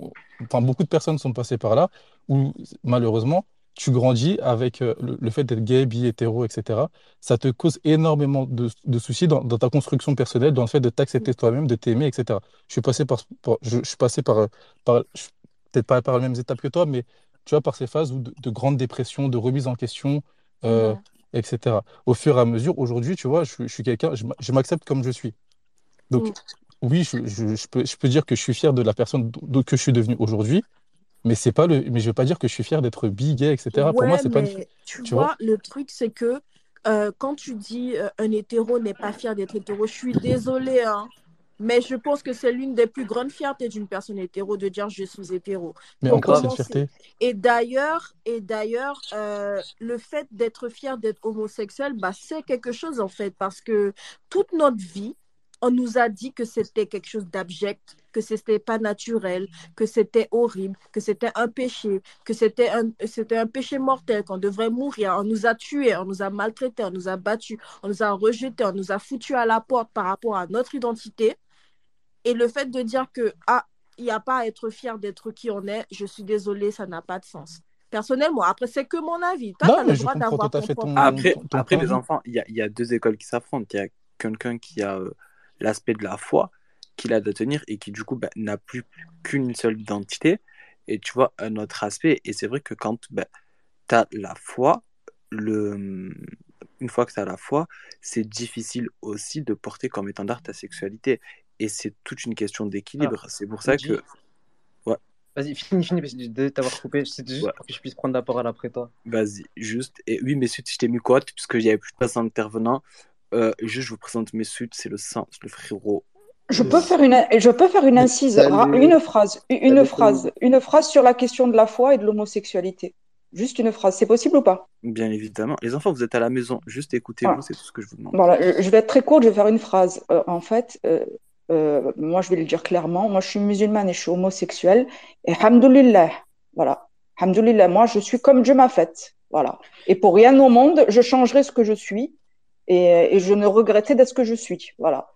enfin, beaucoup de personnes sont passées par là, où malheureusement, tu grandis avec euh, le, le fait d'être gay, bi, hétéro, etc. Ça te cause énormément de, de soucis dans, dans ta construction personnelle, dans le fait de t'accepter toi-même, de t'aimer, etc. Je suis passé par, par- je, je suis passé par, euh, par je- peut-être pas par les mêmes étapes que toi, mais tu vois, par ces phases où de, de grande dépression, de remise en question, euh. Etc. Au fur et à mesure, aujourd'hui, tu vois, je, suis- je suis quelqu'un, je, m'a- je m'accepte comme je suis. Donc, Mm. oui, je, je, je peux, je peux dire que je suis fier de la personne que je suis devenu aujourd'hui, mais c'est pas le, mais je veux pas dire que je suis fier d'être bi, gay, etc. Pour moi, c'est pas une, tu tu vois? vois, le truc, c'est que euh, quand tu dis euh, un hétéro n'est pas fier d'être hétéro, je suis désolée, hein, mais je pense que c'est l'une des plus grandes fiertés d'une personne hétéro de dire je suis hétéro. Mais Pour en quoi cette fierté? Et d'ailleurs, et d'ailleurs, euh, le fait d'être fier d'être homosexuel, bah, c'est quelque chose en fait, parce que toute notre vie, on nous a dit que c'était quelque chose d'abject, que c'était pas naturel, que c'était horrible, que c'était un péché, que c'était un, c'était un péché mortel, qu'on devrait mourir. On nous a tués, on nous a maltraités, on nous a battus, on nous a rejetés, on nous a foutus à la porte par rapport à notre identité. Et le fait de dire que, ah, il n'y a pas à être fier d'être qui on est, je suis désolée, ça n'a pas de sens. Personnellement, après, c'est que mon avis. Toi, Non, as le droit d'avoir ton ton. Après, ton, les enfants, il y a, il y a deux écoles qui s'affrontent. Il y a quelqu'un qui a euh, l'aspect de la foi qu'il a de tenir et qui du coup bah, n'a plus qu'une seule identité. Et tu vois, un autre aspect, et c'est vrai que quand bah, tu as la foi, le... une fois que tu as la foi, c'est difficile aussi de porter comme étendard ta sexualité. Et c'est toute une question Alors, d'équilibre. C'est pour ça que... Ouais, vas-y, finis, finis, parce que de t'avoir coupé. C'était juste ouais. pour que je puisse prendre la parole après toi. Vas-y, juste. Et oui, mes suites, je t'ai mis quoi Puisque il n'y avait plus de place d'intervenant. Euh, juste, je vous présente mes suites. C'est le sang, le frérot. Je peux faire une, je peux faire une incise, une phrase, une Salut, phrase, une phrase sur la question de la foi et de l'homosexualité. Juste une phrase, c'est possible ou pas? Bien évidemment. Les enfants, vous êtes à la maison. Juste écoutez-vous, Voilà. c'est tout ce que je vous demande. Voilà, je je vais être très courte, je vais faire une phrase. Euh, en fait, euh, euh, moi, je vais le dire clairement. Moi, je suis musulmane et je suis homosexuelle. Et hamdoulillah, voilà. Hamdoulillah, moi, je suis comme Dieu m'a faite. Voilà. Et pour rien au monde, je changerai ce que je suis et, et je ne regretterai d'être ce que je suis. Voilà.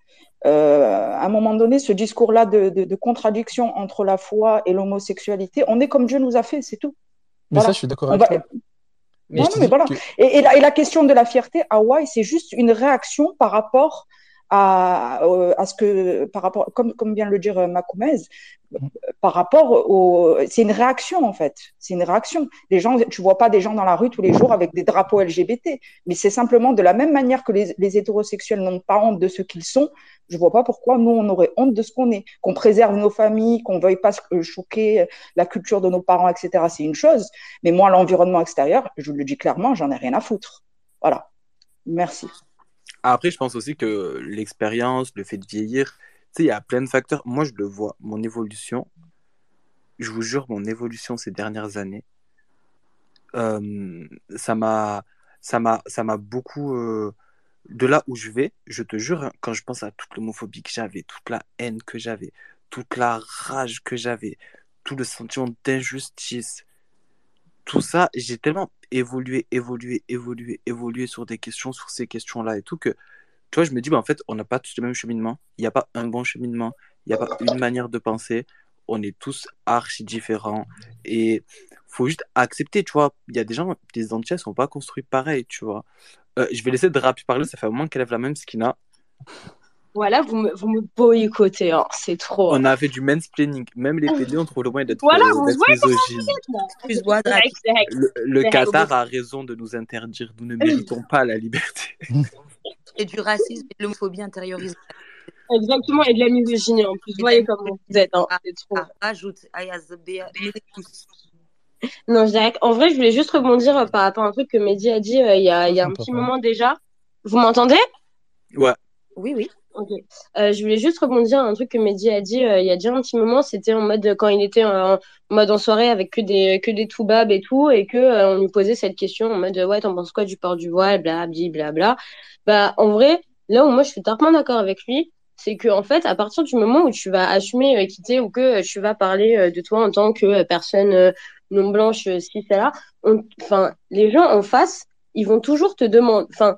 Euh, à un moment donné, ce discours-là de, de, de contradiction entre la foi et l'homosexualité, on est comme Dieu nous a fait, c'est tout. Mais ça, je suis d'accord avec va, toi. Mais non, je non, te mais dis voilà. que Et, et la, et la question de la fierté, Hawaï, c'est juste une réaction par rapport à, euh, ce que, par rapport, comme, vient de le dire euh, Macoumez, Mm. par rapport au, c'est une réaction en fait. C'est une réaction. Les gens, tu vois pas des gens dans la rue tous les jours avec des drapeaux LGBT, mais c'est simplement de la même manière que les, hétérosexuels n'ont pas honte de ce qu'ils sont. Je vois pas pourquoi nous on aurait honte de ce qu'on est. Qu'on préserve nos familles, qu'on veuille pas euh, choquer la culture de nos parents, etc. C'est une chose. Mais moi, l'environnement extérieur, je le dis clairement, j'en ai rien à foutre. Voilà. Merci. Après, je pense aussi que l'expérience, le fait de vieillir, tu sais, il y a plein de facteurs. Moi, je le vois, mon évolution, je vous jure, mon évolution ces dernières années, euh, ça m'a, ça m'a, m'a beaucoup, euh, de là où je vais, je te jure, hein, quand je pense à toute l'homophobie que j'avais, toute la haine que j'avais, toute la rage que j'avais, tout le sentiment d'injustice, tout ça, j'ai tellement évolué, évolué, évolué, évolué sur des questions, sur ces questions-là et tout, que tu vois, je me dis, bah, en fait, on n'a pas tous le même cheminement. Il n'y a pas un bon cheminement. Il n'y a pas une manière de penser. On est tous archi différents. Et faut juste accepter, tu vois. Il y a des gens, les Antillais sont pas construits pareil, tu vois. Euh, je vais laisser Drapi parler, ça fait un moment qu'elle lève la même skina. Voilà, vous me, vous me boycottez, hein. C'est trop. On a fait du mansplaining. Même les PD ont trouvé le moyen d'être Voilà, euh, vous d'être voyez comment misogynes. Le, le. Qatar a raison de nous interdire. Nous ne méritons pas la liberté. Et du racisme et de l'homophobie intériorisée. Exactement, et de la misogynie en plus. Voyez la comment vous êtes, hein. Ah, C'est trop. ah, Ayazabea, tous. Non, je dirais qu'en vrai, je voulais juste rebondir euh, par rapport à un truc que Mehdi a dit euh, il y a, y a un petit moment déjà. Vous m'entendez? Ouais. Oui, oui. Ok. Euh, je voulais juste rebondir à un truc que Mehdi a dit euh, il y a déjà un petit moment. C'était en mode euh, quand il était en, en mode en soirée avec que des que des toubabs et tout et que euh, on lui posait cette question en mode ouais t'en penses quoi du port du voile bla bla bla bla. Bah en vrai là où moi je suis totalement d'accord avec lui c'est que en fait à partir du moment où tu vas assumer euh, quitter ou que euh, tu vas parler euh, de toi en tant que euh, personne euh, non blanche euh, ci ça là enfin les gens en face ils vont toujours te demander enfin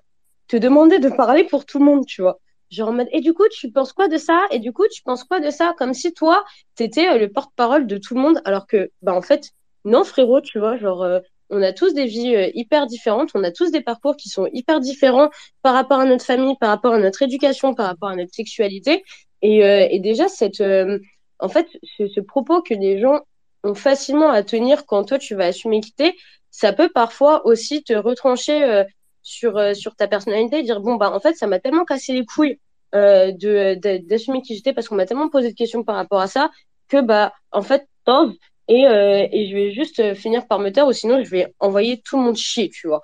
te demander de parler pour tout le monde tu vois. Genre en mode, et du coup, tu penses quoi de ça? Et du coup, tu penses quoi de ça? Comme si toi, t'étais euh, le porte-parole de tout le monde, alors que, bah, en fait, non, frérot, tu vois, genre, euh, on a tous des vies euh, hyper différentes, on a tous des parcours qui sont hyper différents par rapport à notre famille, par rapport à notre éducation, par rapport à notre sexualité. Et, euh, et déjà, cette, euh, en fait, ce, ce propos que les gens ont facilement à tenir quand toi, tu vas assumer quitter, ça peut parfois aussi te retrancher euh, sur, euh, sur ta personnalité et dire, bon, bah, en fait, ça m'a tellement cassé les couilles euh, d'assumer qui j'étais parce qu'on m'a tellement posé de questions par rapport à ça que bah en fait et euh, et je vais juste finir par me taire ou sinon je vais envoyer tout le monde chier tu vois.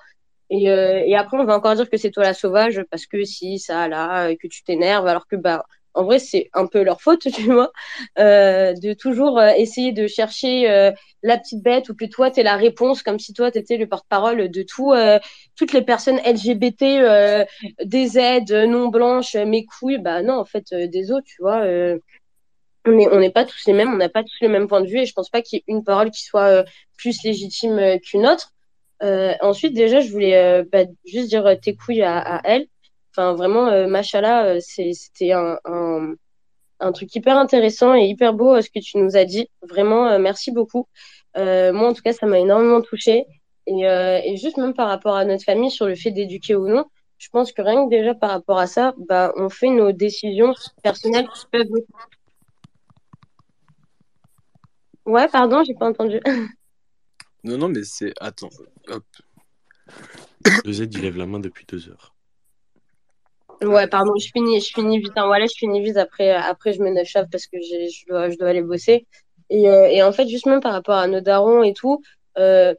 Et, euh, et après on va encore dire que c'est toi la sauvage parce que si ça là que tu t'énerves alors que bah en vrai, c'est un peu leur faute, tu vois, euh, de toujours euh, essayer de chercher euh, la petite bête ou que toi, tu es la réponse, comme si toi, tu étais le porte-parole de tout, toutes les personnes LGBT, des aides non blanches, mes couilles. Bah non, en fait, des autres, tu vois. on n'est on n'est pas tous les mêmes, on n'a pas tous le même point de vue et je pense pas qu'il y ait une parole qui soit plus légitime qu'une autre. ensuite, déjà, je voulais bah, juste dire tes couilles à, à elle. Enfin, vraiment, euh, Machala, euh, c'était un, un, un, truc hyper intéressant et hyper beau euh, ce que tu nous as dit. Vraiment, euh, merci beaucoup. moi, en tout cas, ça m'a énormément touchée. Et, et, juste même par rapport à notre famille sur le fait d'éduquer ou non, je pense que rien que déjà par rapport à ça, bah, on fait nos décisions personnelles qui peuvent. Ouais, pardon, j'ai pas entendu. Non, non, mais c'est. Attends, hop. Z, il lève la main depuis deux heures. Ouais, pardon, je finis, je finis vite. Hein. Voilà, je finis vite. Après, après je me neuf parce que je dois, je dois aller bosser. Et, euh, et, en fait, juste même par rapport à nos darons et tout, euh,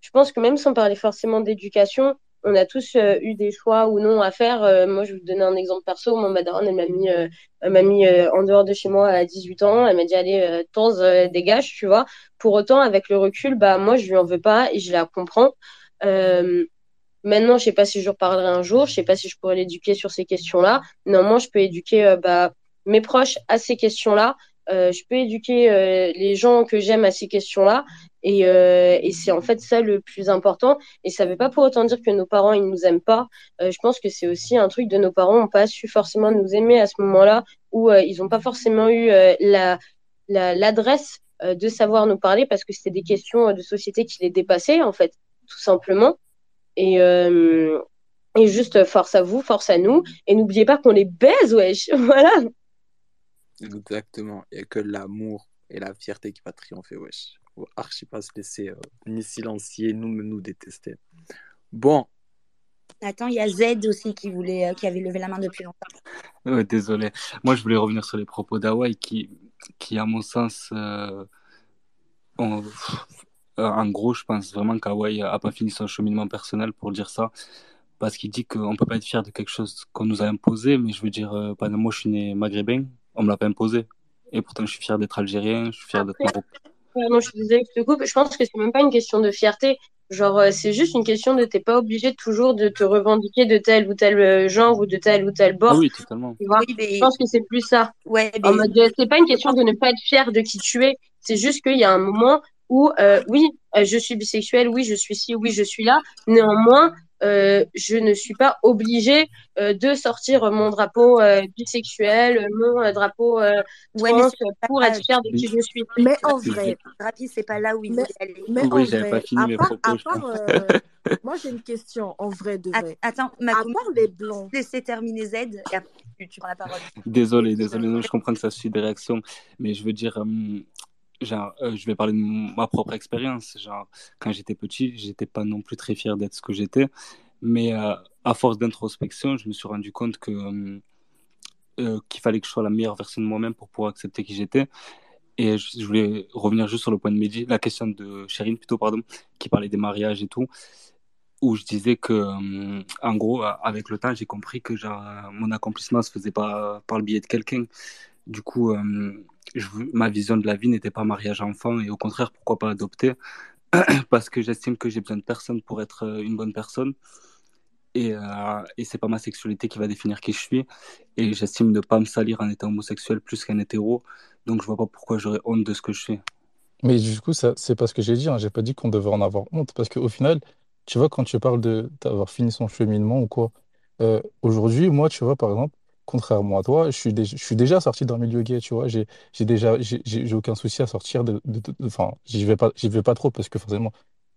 je pense que même sans parler forcément d'éducation, on a tous euh, eu des choix ou non à faire. Euh, moi, je vais vous donner un exemple perso. Moi, ma daronne, elle m'a mis, elle m'a mis en dehors de chez moi à 18 ans. Elle m'a dit, allez, euh, dégage, tu vois. Pour autant, avec le recul, bah, moi, je lui en veux pas et je la comprends. Maintenant, je sais pas si je reparlerai un jour, je sais pas si je pourrais l'éduquer sur ces questions-là. Néanmoins, je peux éduquer euh, bah, mes proches à ces questions-là. Euh, je peux éduquer euh, les gens que j'aime à ces questions-là. Et, euh, et c'est en fait ça le plus important. Et ça veut pas pour autant dire que nos parents, ils nous aiment pas. Euh, je pense que c'est aussi un truc de nos parents n'ont pas su forcément nous aimer à ce moment-là, où ils n'ont pas forcément eu la l'adresse de savoir nous parler parce que c'était des questions de société qui les dépassaient, en fait, tout simplement. Et, euh, et juste force à vous, force à nous. Et n'oubliez pas qu'on les baise, wesh. Voilà. Exactement. Il n'y a que l'amour et la fierté qui va triompher, wesh. Faut archi pas se laisser euh, ni silencier, nous, nous détester. Bon. Attends, il y a Z aussi qui, voulait, euh, qui avait levé la main depuis longtemps. désolé. Moi, je voulais revenir sur les propos d'Hawaï qui, qui, à mon sens, euh, ont, euh, en gros, je pense vraiment qu'Hawaï a pas fini son cheminement personnel pour dire ça. Parce qu'il dit qu'on peut pas être fier de quelque chose qu'on nous a imposé. Mais je veux dire, euh, moi, je suis né maghrébin. On me l'a pas imposé. Et pourtant, je suis fier d'être algérien. Je suis fier d'être marocain. je suis désolée que je te coupe. Je pense que c'est même pas une question de fierté. Genre, euh, c'est juste une question de t'es pas obligé toujours de te revendiquer de tel ou tel euh, genre ou de tel ou tel bord. oui, totalement. Tu vois Je pense que c'est plus ça. Ouais, en mode, c'est pas une question de ne pas être fier de qui tu es. C'est juste qu'il y a un moment où euh, oui, euh, je suis bisexuelle, oui, je suis ci, oui, je suis là. Néanmoins, euh, je ne suis pas obligée euh, de sortir mon drapeau euh, bisexuel, mon drapeau ouais, trans pour être fière de qui je suis. Mais en vrai, Rapi, c'est pas là où il mais, aller. Mais oui, j'avais pas fini mes part, propos. Part, moi, j'ai une question en vrai de vrai. Attends, ma à part les blancs. Laissez terminer Z et après tu, tu prends la parole. Désolé, désolé, non, je comprends que ça suit des réactions, mais je veux dire, hum, genre, euh, je vais parler de ma propre expérience. Genre, quand j'étais petit, j'étais pas non plus très fier d'être ce que j'étais. Mais euh, à force d'introspection, je me suis rendu compte que euh, qu'il fallait que je sois la meilleure version de moi-même pour pouvoir accepter qui j'étais. Et je, voulais revenir juste sur le point de Mehdi, la question de Chérine plutôt, pardon, qui parlait des mariages et tout, où je disais que, en gros, avec le temps, j'ai compris que genre, mon accomplissement se faisait pas par le biais de quelqu'un. Du coup, euh, ma vision de la vie n'était pas mariage enfant et au contraire, pourquoi pas adopter? Parce que j'estime que j'ai besoin de personne pour être euh, une bonne personne. Et, euh, et c'est pas ma sexualité qui va définir qui je suis. Et j'estime ne pas me salir en étant homosexuel plus qu'un hétéro. Donc je vois pas pourquoi j'aurais honte de ce que je suis. Mais du coup, ça, c'est pas ce que j'ai dit. Hein. J'ai pas dit qu'on devait en avoir honte. Parce qu'au final, tu vois, quand tu parles de d'avoir fini son cheminement ou quoi, euh, aujourd'hui, moi, tu vois, par exemple, contrairement à toi, je suis, déjà, je suis déjà sorti d'un milieu gay, tu vois. J'ai j'ai déjà, j'ai j'ai aucun souci à sortir de, de, de- enfin, j'y vais pas, j'y vais pas trop parce que forcément,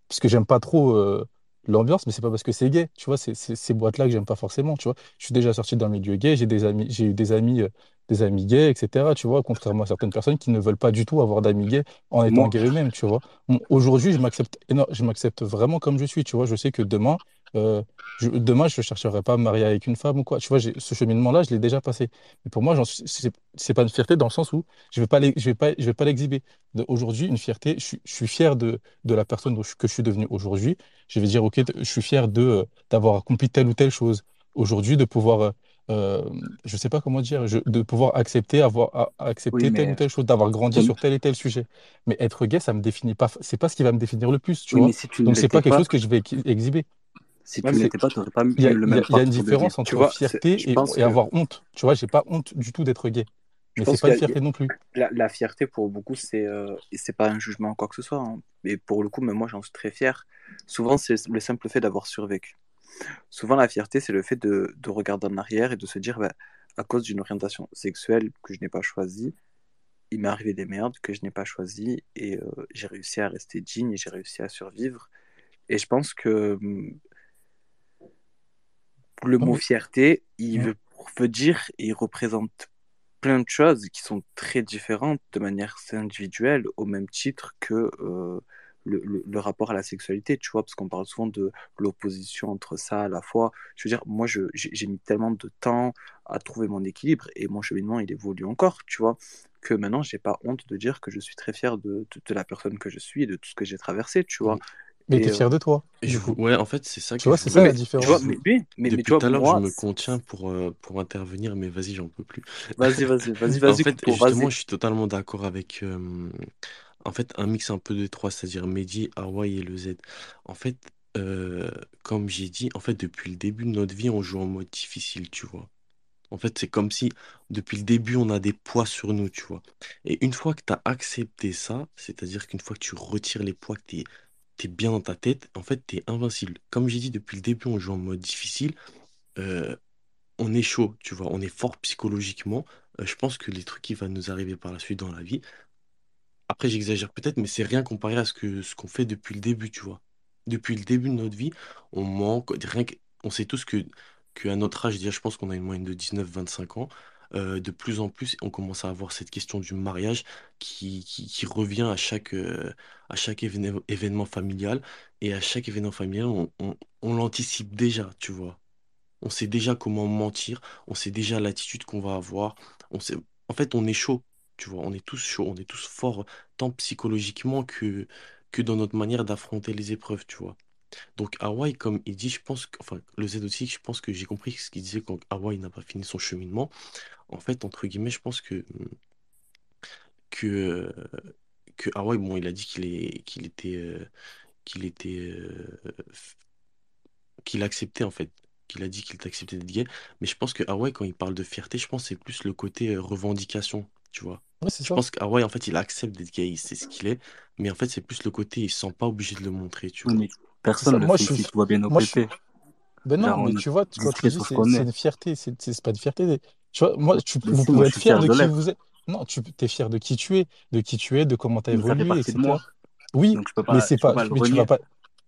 parce que j'aime pas trop euh, l'ambiance, mais c'est pas parce que c'est gay, tu vois. C'est c'est- ces boîtes-là que j'aime pas forcément, tu vois. Je suis déjà sorti d'un milieu gay, j'ai des amis, j'ai eu des amis, euh, des amis gays, etc. Tu vois, contrairement à certaines personnes qui ne veulent pas du tout avoir d'amis gays en étant Moi, gay eux-mêmes, tu vois. Bon, aujourd'hui, je m'accepte, éno- je m'accepte vraiment comme je suis, tu vois. Je sais que demain, euh, je- demain, je ne chercherai pas à me marier avec une femme ou quoi. Tu vois, j'ai- ce cheminement-là, je l'ai déjà passé. Mais pour moi, j'en suis- c'est c'est pas une fierté dans le sens où je vais pas l'e- je vais pas, je vais pas l'exhiber. De- Aujourd'hui, une fierté, je, suis je suis fier de, de la personne dont je- que je suis devenu aujourd'hui. Je vais dire, OK, je suis fier de, euh, d'avoir accompli telle ou telle chose. Aujourd'hui, de pouvoir, euh, euh, je sais pas comment dire, je- de pouvoir accepter, avoir a- accepter Oui, telle ou mais telle chose, d'avoir grandi sur tel et tel sujet. Mais être gay, ça me définit pas, c'est pas ce qui va me définir le plus, tu oui, vois. mais si tu ne Donc, c'est l'étais pas quelque pas, chose que je vais ex- exhiber. Si tu ne l'étais pas, tu n'aurais pas eu le même il y a une différence entre vois, fierté et, que, avoir honte. Tu vois, j'ai pas honte du tout d'être gay. Mais c'est pas une fierté non plus. la, la fierté pour beaucoup, c'est euh, c'est pas un jugement quoi que ce soit. hein. Et pour le coup, même moi, j'en suis très fier. Souvent, c'est le simple fait d'avoir survécu. Souvent, la fierté, c'est le fait de, de regarder en arrière et de se dire, bah, à cause d'une orientation sexuelle que je n'ai pas choisie, il m'est arrivé des merdes que je n'ai pas choisies et euh, j'ai réussi à rester digne et j'ai réussi à survivre. Et je pense que hum, le mot fierté, il veut, veut dire et il représente plein de choses qui sont très différentes de manière individuelle, au même titre que euh, le, le- le rapport à la sexualité, tu vois, parce qu'on parle souvent de l'opposition entre ça à la fois. Je veux dire, moi, j'ai j'ai mis tellement de temps à trouver mon équilibre et mon cheminement, il évolue encore, tu vois, que maintenant, j'ai pas honte de dire que je suis très fier de, de, de la personne que je suis et de tout ce que j'ai traversé, tu vois. Mais t'es euh, fier de toi, je, ouais, en fait, c'est ça Tu que vois, c'est ça la mais, tu vois, différence. mais, mais, mais Depuis tout à l'heure, je me contiens pour, euh, pour intervenir, mais vas-y, j'en peux plus. vas-y, vas-y, vas-y, En vas-y, fait, Coupeau, justement, je suis totalement d'accord avec euh, en fait un mix un peu des trois, c'est-à-dire Mehdi, Hawaii et le Z. En fait, euh, comme j'ai dit, en fait, depuis le début de notre vie, on joue en mode difficile, tu vois. En fait, c'est comme si depuis le début, on a des poids sur nous, tu vois. Et une fois que tu as accepté ça, c'est-à-dire qu'une fois que tu retires les poids, que tu es, bien dans ta tête, en fait, tu es invincible. Comme j'ai dit, depuis le début, on joue en mode difficile. Euh, on est chaud, tu vois, on est fort psychologiquement. Euh, je pense que les trucs qui vont nous arriver par la suite dans la vie, après j'exagère peut-être, mais c'est rien comparé à ce que ce qu'on fait depuis le début, tu vois. Depuis le début de notre vie, on manque, rien on sait tous que, que notre âge, déjà, je pense qu'on a une moyenne de 19-25 ans. Euh, de plus en plus, on commence à avoir cette question du mariage qui, qui, revient à chaque, euh, à chaque événement, familial. Et à chaque événement familial, on l'anticipe déjà, tu vois. On sait déjà comment mentir, on sait déjà l'attitude qu'on va avoir. On sait... En fait, on est chaud, tu vois, on est tous chauds, on est tous forts, tant psychologiquement que, que dans notre manière d'affronter les épreuves, tu vois. Donc Hawaï, comme il dit, je pense que, enfin, le Z aussi, je pense que j'ai compris ce qu'il disait quand Hawaï n'a pas fini son cheminement. En fait, entre guillemets, je pense que, que, que Hawaï, bon, il a dit qu'il est, qu'il était, euh, qu'il était, euh, f- qu'il acceptait en fait, qu'il a dit qu'il acceptait d'être gay. Mais je pense que Hawaï, quand il parle de fierté, je pense que c'est plus le côté euh, revendication, tu vois. Ouais, c'est Je ça. pense qu'Hawaï, en fait, il accepte d'être gay, il sait ce qu'il est, mais en fait, c'est plus le côté, il se sent pas obligé de le montrer, tu vois. mais personne ne suis. tout va bien au Moi, je suis. PT. Ben non, on mais tu vois, tu- quand tu dis c'est une fierté, c'est pas une fierté. Tu vois, moi, tu, vous si, pouvez être fier de qui vous êtes. Non, tu es fier de qui tu es, de qui tu es, de comment tu as évolué, etc. Oui, mais c'est pas. Mais tu vas pas.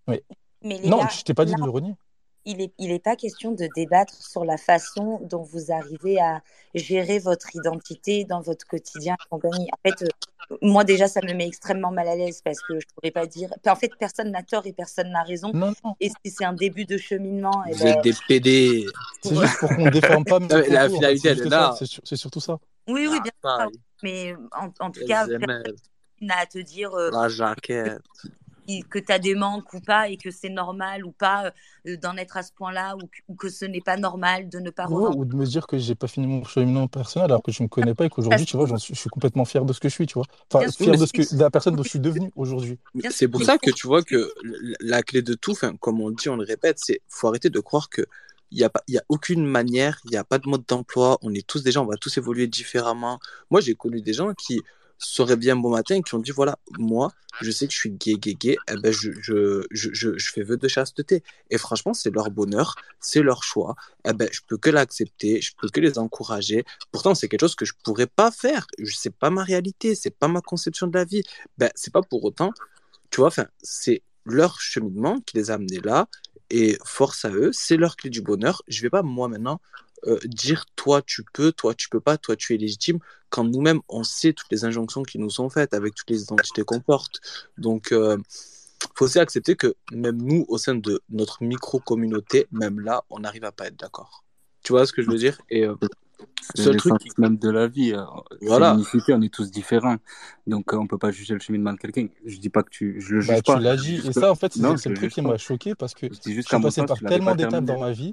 Mais Mais les non, gars, je t'ai pas dit là, de le renier. Il n'est il est pas question de débattre sur la façon dont vous arrivez à gérer votre identité dans votre quotidien compagnie. En fait, euh, moi déjà, ça me met extrêmement mal à l'aise parce que je pourrais pas dire. En fait, personne n'a tort et personne n'a raison. Non, non. Et si c'est un début de cheminement, et Vous êtes ben, des PD. C'est juste pour qu'on ne déforme pas Non, la fait. finalité, C'est elle est là. C'est sur- c'est surtout ça. oui, oui, Ah, bien sûr. pareil. Mais en, en tout Les cas, n'a à te dire euh, la jaquette. Que tu as des manques ou pas et que c'est normal ou pas euh, d'en être à ce point-là ou, que- ou que ce n'est pas normal de ne pas Ouais, ou de me dire que j'ai pas fini mon cheminement personnel alors que je me connais pas et qu'aujourd'hui, tu vois, suis, je suis complètement fier de ce que je suis, tu vois. Enfin, fier de c'est ce que, de la personne dont je suis devenu aujourd'hui. c'est pour ça que tu vois que la clé de tout, comme on le dit, on le répète, c'est faut arrêter de croire que il y a pas, il y a aucune manière, il n'y a pas de mode d'emploi, on est tous des gens, on va tous évoluer différemment. Moi, j'ai connu des gens qui se réveillent un bon matin et qui ont dit voilà, moi, je sais que je suis gay, gay, gay, eh ben je, je, je, je, je fais vœu de chasteté. Et franchement, c'est leur bonheur, c'est leur choix. Eh ben, je peux que l'accepter, je peux que les encourager. Pourtant, c'est quelque chose que je pourrais pas faire. C'est pas ma réalité, c'est pas ma conception de la vie. Ben, c'est pas pour autant, tu vois, enfin, c'est leur cheminement qui les a amenés là. Et force à eux, c'est leur clé du bonheur. Je vais pas, moi, maintenant, euh, dire toi tu peux, toi tu peux pas, toi tu es légitime, quand nous-mêmes on sait toutes les injonctions qui nous sont faites avec toutes les identités qu'on porte. Donc, euh, faut aussi accepter que même nous, au sein de notre micro-communauté, même là, on n'arrive à pas être d'accord. Tu vois ce que je veux dire? Et euh, c'est le truc même de la vie. Euh, voilà. on est tous différents. Donc, euh, on peut pas juger le cheminement de quelqu'un. Je dis pas que tu, je le juge bah, pas. Tu l'as dit. Et ça, en fait, c'est le truc qui m'a choqué parce que je, je suis passé par tellement d'étapes dans ma vie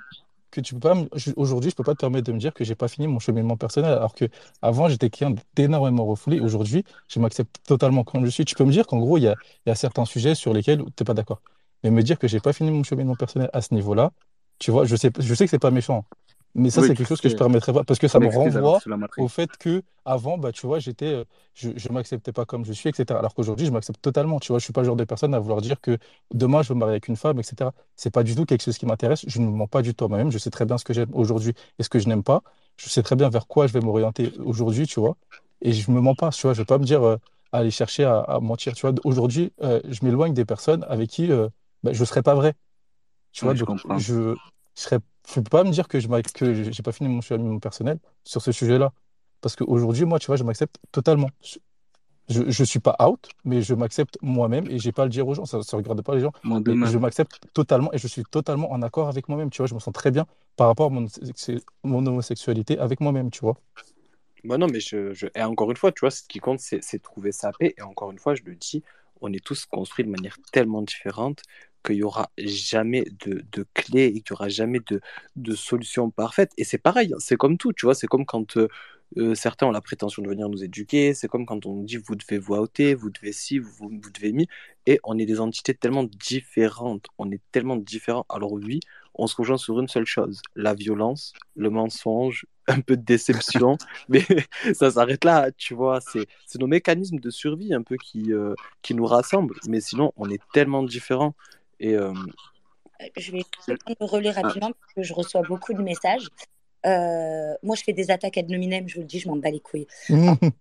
que tu peux pas aujourd'hui je peux pas te permettre de me dire que j'ai pas fini mon cheminement personnel alors que avant j'étais quelqu'un d'énormément refoulé. Aujourd'hui je m'accepte totalement comme je suis. Tu peux me dire qu'en gros il y a, y a, certains sujets sur lesquels tu n'es pas d'accord. Mais me dire que j'ai pas fini mon cheminement personnel à ce niveau là tu vois je sais je sais que c'est pas méchant mais ça, c'est quelque chose que je ne permettrais pas parce que ça me renvoie au fait que avant, bah, tu vois, j'étais, euh, je ne m'acceptais pas comme je suis, etc. Alors qu'aujourd'hui, je m'accepte totalement. Tu vois, je ne suis pas le genre de personne à vouloir dire que demain, je veux me marier avec une femme, etc. Ce n'est pas du tout quelque chose qui m'intéresse. Je ne me mens pas du tout à moi-même. Je sais très bien ce que j'aime aujourd'hui et ce que je n'aime pas. Je sais très bien vers quoi je vais m'orienter aujourd'hui, tu vois. Et je ne me mens pas, tu vois. Je ne vais pas me dire, euh, aller chercher à, mentir. Tu vois, aujourd'hui, euh, je m'éloigne des personnes avec qui bah, je ne serais pas vrai. Tu vois, je donc, je, je ne peux pas me dire que je que j'ai pas fini mon cheminement personnel sur ce sujet-là. Parce qu'aujourd'hui, moi, tu vois, je m'accepte totalement. Je ne suis pas out, mais je m'accepte moi-même et j'ai pas à le dire aux gens. Ça ne regarde pas les gens. je m'accepte totalement et je suis totalement en accord avec moi-même. Tu vois, je me sens très bien par rapport à mon, mon homosexualité avec moi-même, tu vois. Bah non, mais je, je, Et encore une fois, tu vois, ce qui compte, c'est trouver sa paix. Et encore une fois, je le dis, on est tous construits de manière tellement différente qu'il n'y aura jamais de, de clé et qu'il n'y aura jamais de, de solution parfaite. Et c'est pareil, hein, c'est comme tout, tu vois, c'est comme quand euh, euh, certains ont la prétention de venir nous éduquer, c'est comme quand on nous dit vous devez vous outer, vous devez ci, vous, vous devez mi, et on est des entités tellement différentes, on est tellement différents. Alors oui, on se rejoint sur une seule chose, la violence, le mensonge, un peu de déception, mais ça s'arrête là, tu vois, c'est nos mécanismes de survie un peu qui, euh, qui nous rassemblent, mais sinon on est tellement différents. Et, euh, Je vais prendre le relais rapidement parce que je reçois beaucoup de messages. Euh, moi, je fais des attaques ad nominem, je vous le dis, je m'en bats les couilles.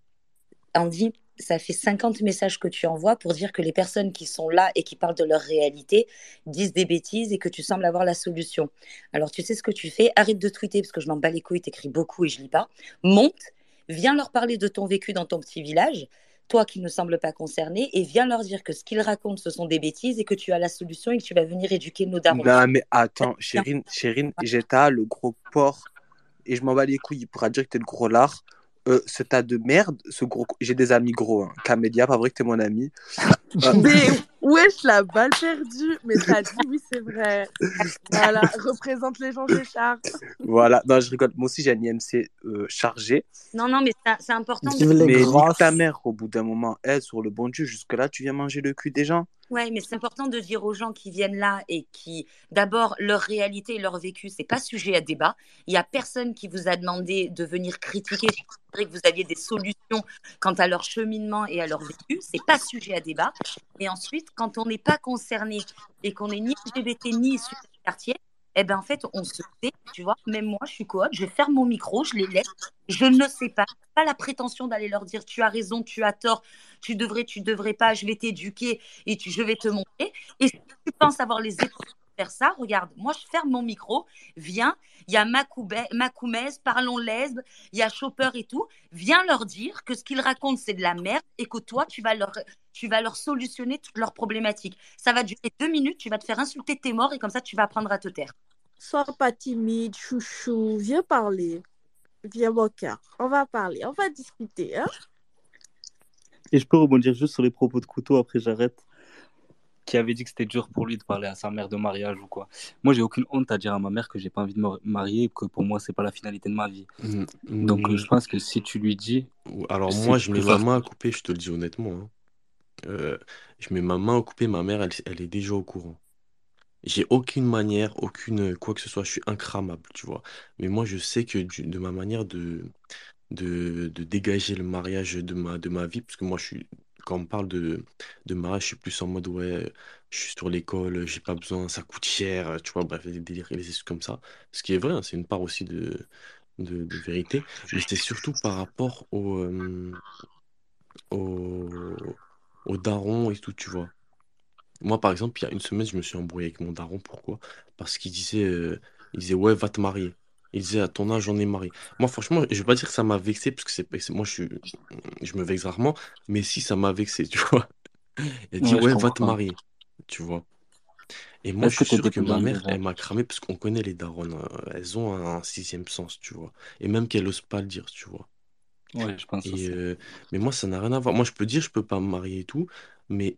Andy, ça fait 50 messages que tu envoies pour dire que les personnes qui sont là et qui parlent de leur réalité disent des bêtises et que tu sembles avoir la solution. Alors, tu sais ce que tu fais? Arrête de tweeter parce que je m'en bats les couilles, t'écris beaucoup et je lis pas. Monte, viens leur parler de ton vécu dans ton petit village toi qui ne sembles pas concerné, et viens leur dire que ce qu'ils racontent, ce sont des bêtises et que tu as la solution et que tu vas venir éduquer nos darons. Non, mais attends, Chérine, Chérine j'étais le gros porc, et je m'en bats les couilles, il pourra dire que t'es le gros lard. Euh, ce tas de merde, ce gros. J'ai des amis gros, hein. Camélia, pas vrai que t'es mon ami. Mais wesh, la balle perdue. Mais t'as dit oui, c'est vrai. Voilà, représente les gens des chars. Voilà, non, je rigole. Moi aussi, j'ai un IMC euh, chargé. Non, non, mais c'est important. De... Mais nique ta mère au bout d'un moment. Elle, sur le bon Dieu, jusque-là, tu viens manger le cul des gens. Ouais, mais c'est important de dire aux gens qui viennent là et qui, d'abord, leur réalité et leur vécu, c'est pas sujet à débat. Il y a personne qui vous a demandé de venir critiquer que vous aviez des solutions quant à leur cheminement et à leur vécu. C'est pas sujet à débat. Et ensuite, quand on n'est pas concerné et qu'on n'est ni LGBT ni issu du quartier, eh ben en fait, on se sait, tu vois. Même moi, je suis coop, je ferme mon micro, je les laisse. Je ne sais pas. Pas la prétention d'aller leur dire tu as raison, tu as tort, tu devrais, tu devrais pas, je vais t'éduquer et tu, je vais te montrer. Et si tu penses avoir les épaules faire ça, regarde, moi je ferme mon micro, viens, il y a Macoumez, Parlons Lesbe, il y a Chopper et tout, viens leur dire que ce qu'ils racontent c'est de la merde et que toi tu vas leur, tu vas leur solutionner toutes leurs problématiques. Ça va durer deux minutes, tu vas te faire insulter tes morts et comme ça tu vas apprendre à te taire. Sois pas timide, chouchou, viens parler. Viens mon cœur, on va parler, on va discuter. Hein et je peux rebondir juste sur les propos de couteau, après j'arrête qui avait dit que c'était dur pour lui de parler à sa mère de mariage ou quoi. Moi, j'ai aucune honte à dire à ma mère que j'ai pas envie de me marier, que pour moi, c'est pas la finalité de ma vie. Mm, Donc, euh, je pense que si tu lui dis. Alors, moi, je mets ma main à couper, je te le dis honnêtement. Hein. Euh, je mets ma main à couper, ma mère, elle, est déjà au courant. J'ai aucune manière, aucune quoi que ce soit, je suis incramable, tu vois. Mais moi, je sais que de ma manière de, de, dégager le mariage de ma, de ma vie, parce que moi, je suis quand on parle de, de mariage, je suis plus en mode, ouais, je suis sur l'école, j'ai pas besoin, ça coûte cher, tu vois, bref, des délires et des choses comme ça. Ce qui est vrai, hein, c'est une part aussi de, de, vérité, mais c'est surtout par rapport au, euh, au, au daron et tout, tu vois. Moi, par exemple, il y a une semaine, je me suis embrouillé avec mon daron. Pourquoi? Parce qu'il disait, euh, il disait, ouais, va te marier. Il disait à ton âge, j'en ai marié. Moi, franchement, je vais pas dire que ça m'a vexé, parce que c'est, moi, je suis, je me vexe rarement, mais si, ça m'a vexé, tu vois. Il a dit, ouais, va te marier. tu vois. Et moi, je suis sûr que ma mère, elle m'a cramé parce qu'on connaît les darons. Euh, elles ont un sixième sens, tu vois. Et même qu'elles n'osent pas le dire, tu vois. Ouais, je pense Et, euh, mais moi, ça n'a rien à voir. Moi, je peux dire, je peux pas me marier et tout, mais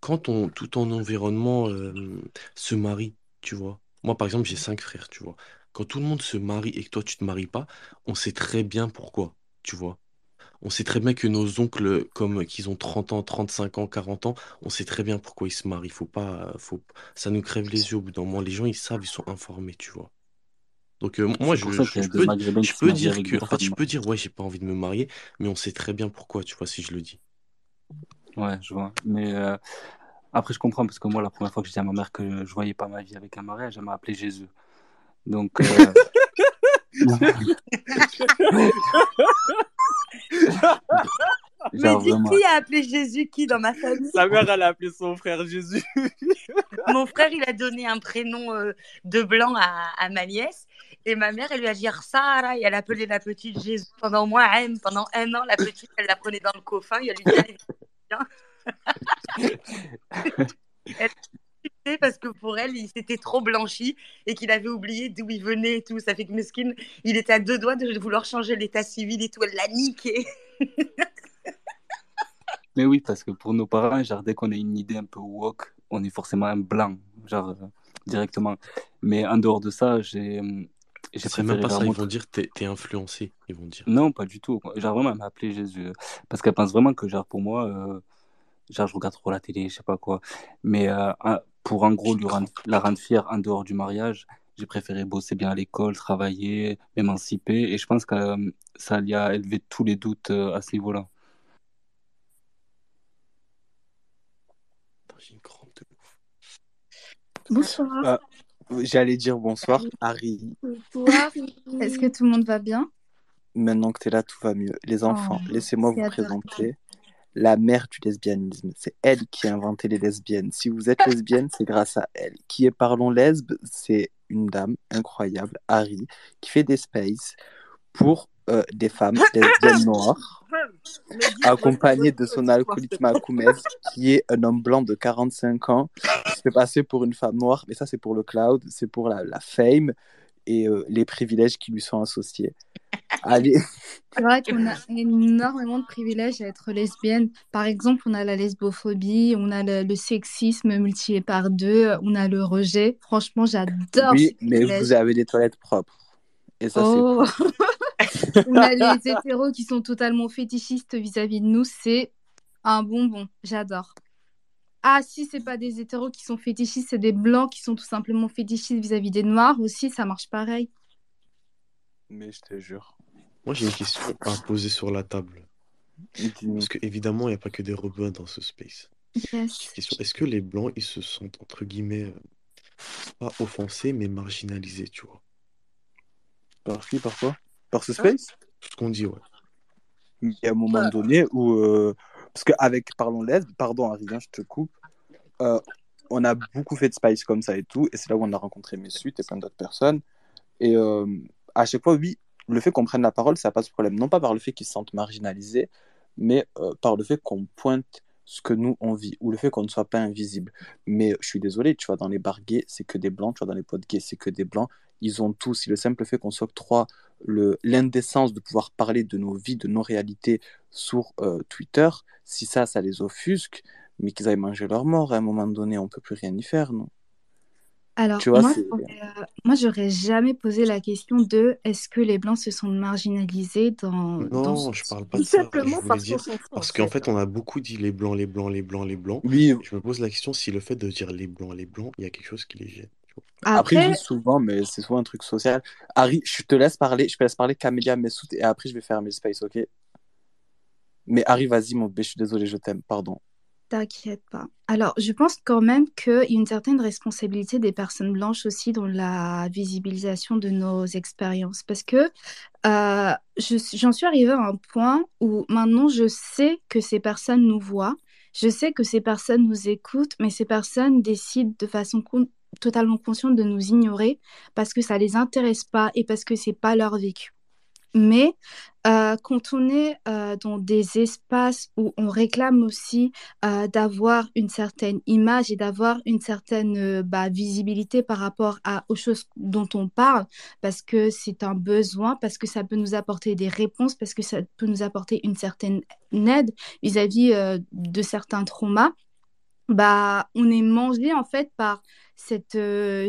quand on, tout ton environnement euh, se marie, tu vois. Moi, par exemple, j'ai cinq frères, tu vois. Quand tout le monde se marie et que toi, tu te maries pas, on sait très bien pourquoi, tu vois. On sait très bien que nos oncles, comme qu'ils ont 30 ans, 35 ans, 40 ans, on sait très bien pourquoi ils se marient. Faut pas, faut, ça nous crève les yeux au bout d'un moment. Les gens, ils savent, ils sont informés, tu vois. Donc euh, moi, je, je, peux, je peux dire que, en fait, je peux dire, ouais, j'ai pas envie de me marier, mais on sait très bien pourquoi, tu vois, si je le dis. Ouais, je vois. Mais euh, après, je comprends parce que moi, la première fois que je dis à ma mère que je voyais pas ma vie avec un mariage, elle m'a appelé Jésus. Donc. Euh... Mais dis qui a appelé Jésus? Qui dans ma famille? Sa mère, elle a appelé son frère Jésus. Mon frère, il a donné un prénom euh, de blanc à, à, ma nièce. Et ma mère, elle lui a dit Sarah, et elle a appelé la petite Jésus pendant au moins un, pendant un an. La petite, elle la prenait dans le coffin, et elle lui dit elle parce que pour elle, il s'était trop blanchi et qu'il avait oublié d'où il venait et tout. Ça fait que Meskin, il était à deux doigts de vouloir changer l'état civil et tout. Elle l'a niqué. Mais oui, parce que pour nos parents, genre, dès qu'on a une idée un peu woke, on est forcément un blanc, genre, euh, directement. Mais en dehors de ça, j'ai. C'est même pas ça, ils vont dire t'es es influencé, ils vont dire. Non, pas du tout. Genre vraiment, elle m'a appelé Jésus. Parce qu'elle pense vraiment que, genre, pour moi, euh, genre, je regarde trop la télé, je sais pas quoi. Mais euh, pour en gros lui rendre, la rendre fière en dehors du mariage, j'ai préféré bosser bien à l'école, travailler, m'émanciper. Et je pense que euh, ça lui a élevé tous les doutes euh, à ce niveau-là. Bonsoir. Ah, j'allais dire bonsoir, Harry. Bonsoir. Est-ce que tout le monde va bien? Maintenant que tu es là, tout va mieux. Les enfants, oh, laissez-moi vous présenter la mère du lesbianisme. C'est elle qui a inventé les lesbiennes. Si vous êtes lesbienne, c'est grâce à elle. Qui est Parlons Lesbe C'est une dame incroyable, Harry, qui fait des spaces pour euh, des femmes lesbiennes noires, accompagnée de son alcoolique Makoumez, qui est un homme blanc de 45 ans, qui se fait passer pour une femme noire, mais ça c'est pour le cloud, c'est pour la, la fame et euh, les privilèges qui lui sont associés. Allez. C'est vrai qu'on a énormément de privilèges à être lesbienne. Par exemple, on a la lesbophobie, on a le, sexisme multiplié par deux, on a le rejet. Franchement, j'adore. Oui, mais vous avez des toilettes propres. Et ça, oh. c'est on a les hétéros qui sont totalement fétichistes vis-à-vis de nous. C'est un bonbon. J'adore. Ah, si c'est pas des hétéros qui sont fétichistes, c'est des blancs qui sont tout simplement fétichistes vis-à-vis des noirs aussi, ça marche pareil. Mais je te jure. Moi, j'ai une question à poser sur la table. Parce que évidemment, il n'y a pas que des rebeux dans ce space. Yes. Est-ce que les blancs, ils se sentent entre guillemets euh, pas offensés, mais marginalisés, tu vois? Par qui, par quoi? Par ce space Ce qu'on dit, ouais. Il y a un moment donné où euh, parce qu'avec Parlons Lesbe, pardon, Ariane, je te coupe, euh, on a beaucoup fait de Spice comme ça et tout, et c'est là où on a rencontré mes suites et plein d'autres personnes. Et euh, à chaque fois, oui, le fait qu'on prenne la parole, ça passe problème. Non pas par le fait qu'ils se sentent marginalisés, mais euh, par le fait qu'on pointe ce que nous on vit, ou le fait qu'on ne soit pas invisible. Mais je suis désolé, tu vois, dans les bars gays, c'est que des blancs, tu vois, dans les potes gays, c'est que des blancs. Ils ont tous, si le simple fait qu'on s'octroie l'indécence de pouvoir parler de nos vies, de nos réalités sur Twitter, si ça, ça les offusque, mais qu'ils aillent manger leur mort à un moment donné, on peut plus rien y faire, non? Alors, moi, euh, moi, j'aurais jamais posé la question de est-ce que les Blancs se sont marginalisés dans. Non, je parle pas de ça. Simplement parce dire, Parce qu'en fait, on a beaucoup dit les Blancs, les Blancs, les Blancs, les Blancs. Oui. Je me pose la question si le fait de dire les Blancs, les Blancs, il y a quelque chose qui les gêne. Après, après souvent, mais c'est souvent un truc social. Harry, je te laisse parler, je te laisse parler Camélia Messoud et après je vais faire mes space, ok? Mais Harry, vas-y, mon bébé, je suis désolé, je t'aime, pardon. T'inquiète pas. Alors, je pense quand même qu'il y a une certaine responsabilité des personnes blanches aussi dans la visibilisation de nos expériences. Parce que euh, j'en suis arrivée à un point où maintenant je sais que ces personnes nous voient, je sais que ces personnes nous écoutent, mais ces personnes décident de façon totalement consciente de nous ignorer parce que ça les intéresse pas et parce que c'est pas leur vécu. Mais euh, quand on est euh, dans des espaces où on réclame aussi euh, d'avoir une certaine image et d'avoir une certaine bah, visibilité par rapport aux choses dont on parle, parce que c'est un besoin, parce que ça peut nous apporter des réponses, parce que ça peut nous apporter une certaine aide vis-à-vis de certains traumas, bah, on est mangé en fait par cette euh,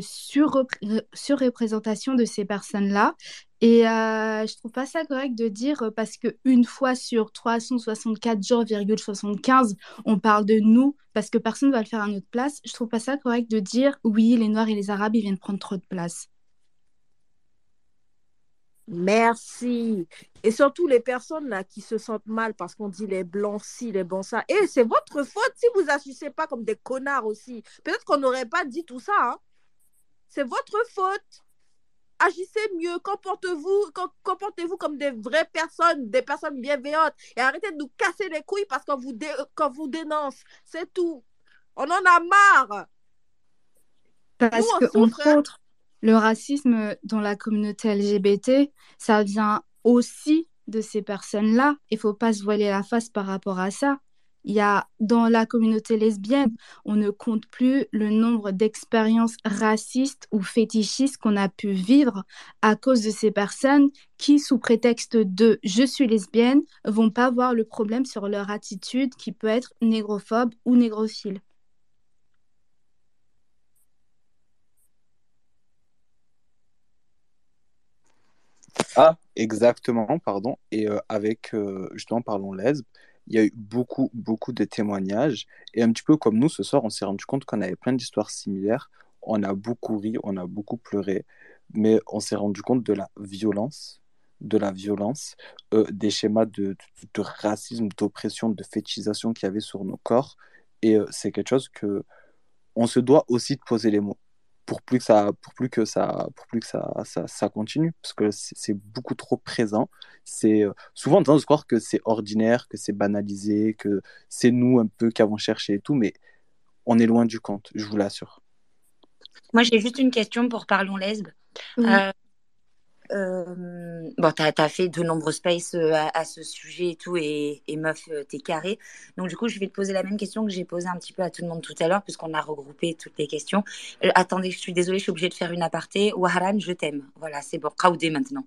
surreprésentation de ces personnes-là. Et euh, je trouve pas ça correct de dire euh, parce qu'une fois sur 364 jours, 75, on parle de nous parce que personne ne va le faire à notre place. Je trouve pas ça correct de dire oui, les Noirs et les Arabes, ils viennent prendre trop de place. Merci. Et surtout les personnes là qui se sentent mal parce qu'on dit les blancs ci, les blancs ça. Et c'est votre faute si vous agissez pas comme des connards aussi. Peut-être qu'on n'aurait pas dit tout ça. Hein. C'est votre faute. Agissez mieux, comportez-vous, comportez-vous comme des vraies personnes, des personnes bienveillantes. Et arrêtez de nous casser les couilles parce qu'on vous, vous dénonce. C'est tout. On en a marre. Parce hein. autres, le racisme dans la communauté LGBT, ça vient aussi de ces personnes-là. Il faut pas se voiler la face par rapport à ça. Il y a dans la communauté lesbienne, on ne compte plus le nombre d'expériences racistes ou fétichistes qu'on a pu vivre à cause de ces personnes qui, sous prétexte de je suis lesbienne, vont pas voir le problème sur leur attitude qui peut être négrophobe ou négrophile. Ah, exactement, pardon. Et euh, avec, euh, justement, parlons lesbe, il y a eu beaucoup, beaucoup de témoignages. Et un petit peu comme nous, ce soir, on s'est rendu compte qu'on avait plein d'histoires similaires. On a beaucoup ri, on a beaucoup pleuré, mais on s'est rendu compte de la violence, de la violence, euh, des schémas de, racisme, d'oppression, de fétichisation qu'il y avait sur nos corps. Et c'est quelque chose que on se doit aussi de poser les mots pour plus que ça pour plus que ça pour plus que ça ça, ça continue parce que c'est beaucoup trop présent. C'est euh, souvent on tendance à croire que c'est ordinaire que c'est banalisé que c'est nous un peu qui avons cherché et tout mais on est loin du compte je vous l'assure. Moi j'ai juste une question pour parlons lesbe. Euh, euh, bon, tu as, fait de nombreux spaces euh, à, ce sujet et tout, et, meuf, euh, t'es carré. Donc, du coup, je vais te poser la même question que j'ai posée un petit peu à tout le monde tout à l'heure, puisqu'on a regroupé toutes les questions. attendez, je suis désolée, je suis obligée de faire une aparté. Waharan, je t'aime. Voilà, c'est bon. Kaoudé maintenant.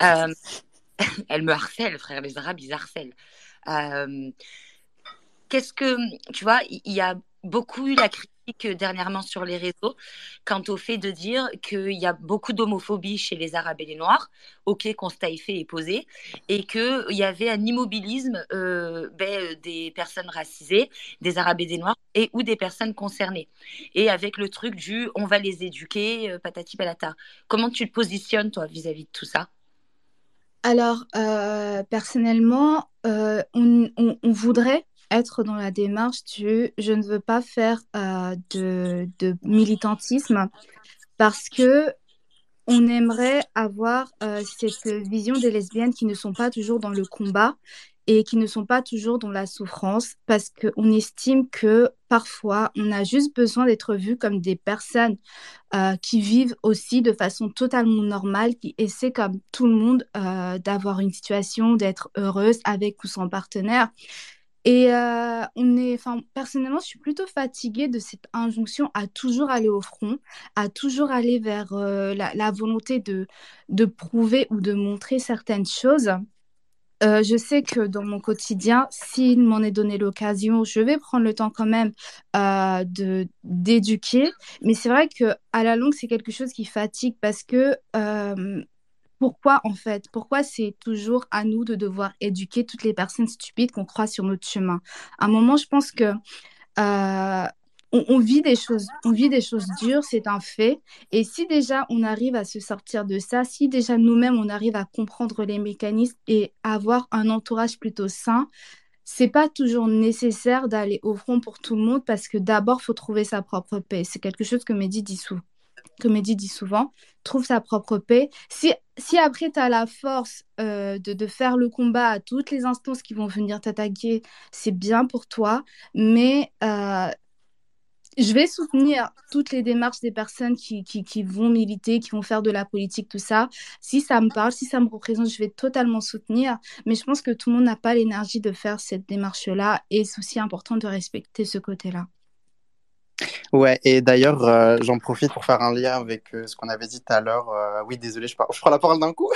elle me harcèle, frère. Les Arabes, ils harcèlent. Qu'est-ce que. Tu vois, il y, y, a beaucoup eu la critique dernièrement sur les réseaux quant au fait de dire qu'il y a beaucoup d'homophobie chez les Arabes et les Noirs, ok, constat est fait et posé, et qu'il y avait un immobilisme euh, ben, des personnes racisées, des Arabes et des Noirs, et ou des personnes concernées. Et avec le truc du on va les éduquer, euh, patati patata. Comment tu te positionnes, toi, vis-à-vis de tout ça? Alors, euh, personnellement, on, voudrait être dans la démarche du je ne veux pas faire euh, de, militantisme parce que on aimerait avoir euh, cette vision des lesbiennes qui ne sont pas toujours dans le combat et qui ne sont pas toujours dans la souffrance parce qu'on estime que parfois on a juste besoin d'être vu comme des personnes euh, qui vivent aussi de façon totalement normale, qui essaient comme tout le monde d'avoir une situation, d'être heureuse avec ou sans partenaire. Et euh, on est, enfin, personnellement, je suis plutôt fatiguée de cette injonction à toujours aller au front, à toujours aller vers euh, la, volonté de, de prouver ou de montrer certaines choses. Euh, je sais que dans mon quotidien, s'il m'en est donné l'occasion, je vais prendre le temps quand même de d'éduquer. Mais c'est vrai que à la longue, c'est quelque chose qui fatigue parce que pourquoi en fait? Pourquoi c'est toujours à nous de devoir éduquer toutes les personnes stupides qu'on croit sur notre chemin? À un moment, je pense que euh, on, vit des choses, on vit des choses dures, c'est un fait. Et si déjà on arrive à se sortir de ça, si déjà nous-mêmes on arrive à comprendre les mécanismes et avoir un entourage plutôt sain, c'est pas toujours nécessaire d'aller au front pour tout le monde parce que d'abord faut trouver sa propre paix. C'est quelque chose que Mehdi dit souvent Mehdi dit souvent, trouve sa propre paix. Si, si après tu as la force euh, de, de, faire le combat à toutes les instances qui vont venir t'attaquer, c'est bien pour toi, mais euh, je vais soutenir toutes les démarches des personnes qui, qui, qui, vont militer, qui vont faire de la politique, tout ça. Si ça me parle, si ça me représente, je vais totalement soutenir. Mais je pense que tout le monde n'a pas l'énergie de faire cette démarche-là et c'est aussi important de respecter ce côté-là. Ouais, et d'ailleurs, euh, j'en profite pour faire un lien avec euh, ce qu'on avait dit tout à l'heure. Euh, oui, désolé, je, je, prends la parole d'un coup.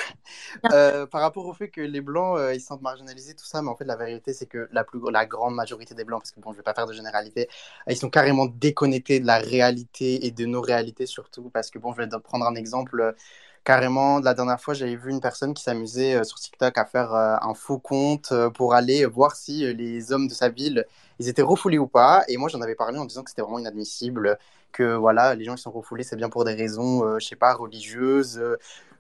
par rapport au fait que les Blancs, ils se sentent marginalisés, tout ça, mais en fait, la vérité, c'est que la, plus, la grande majorité des Blancs, parce que bon, je vais pas faire de généralité, ils sont carrément déconnectés de la réalité et de nos réalités surtout, parce que bon, je vais prendre un exemple. Carrément, la dernière fois, j'avais vu une personne qui s'amusait sur TikTok à faire un faux compte pour aller voir si les hommes de sa ville ils étaient refoulés ou pas. Et moi, j'en avais parlé en disant que c'était vraiment inadmissible, que voilà, les gens qui sont refoulés, c'est bien pour des raisons, euh, je sais pas, religieuses, euh,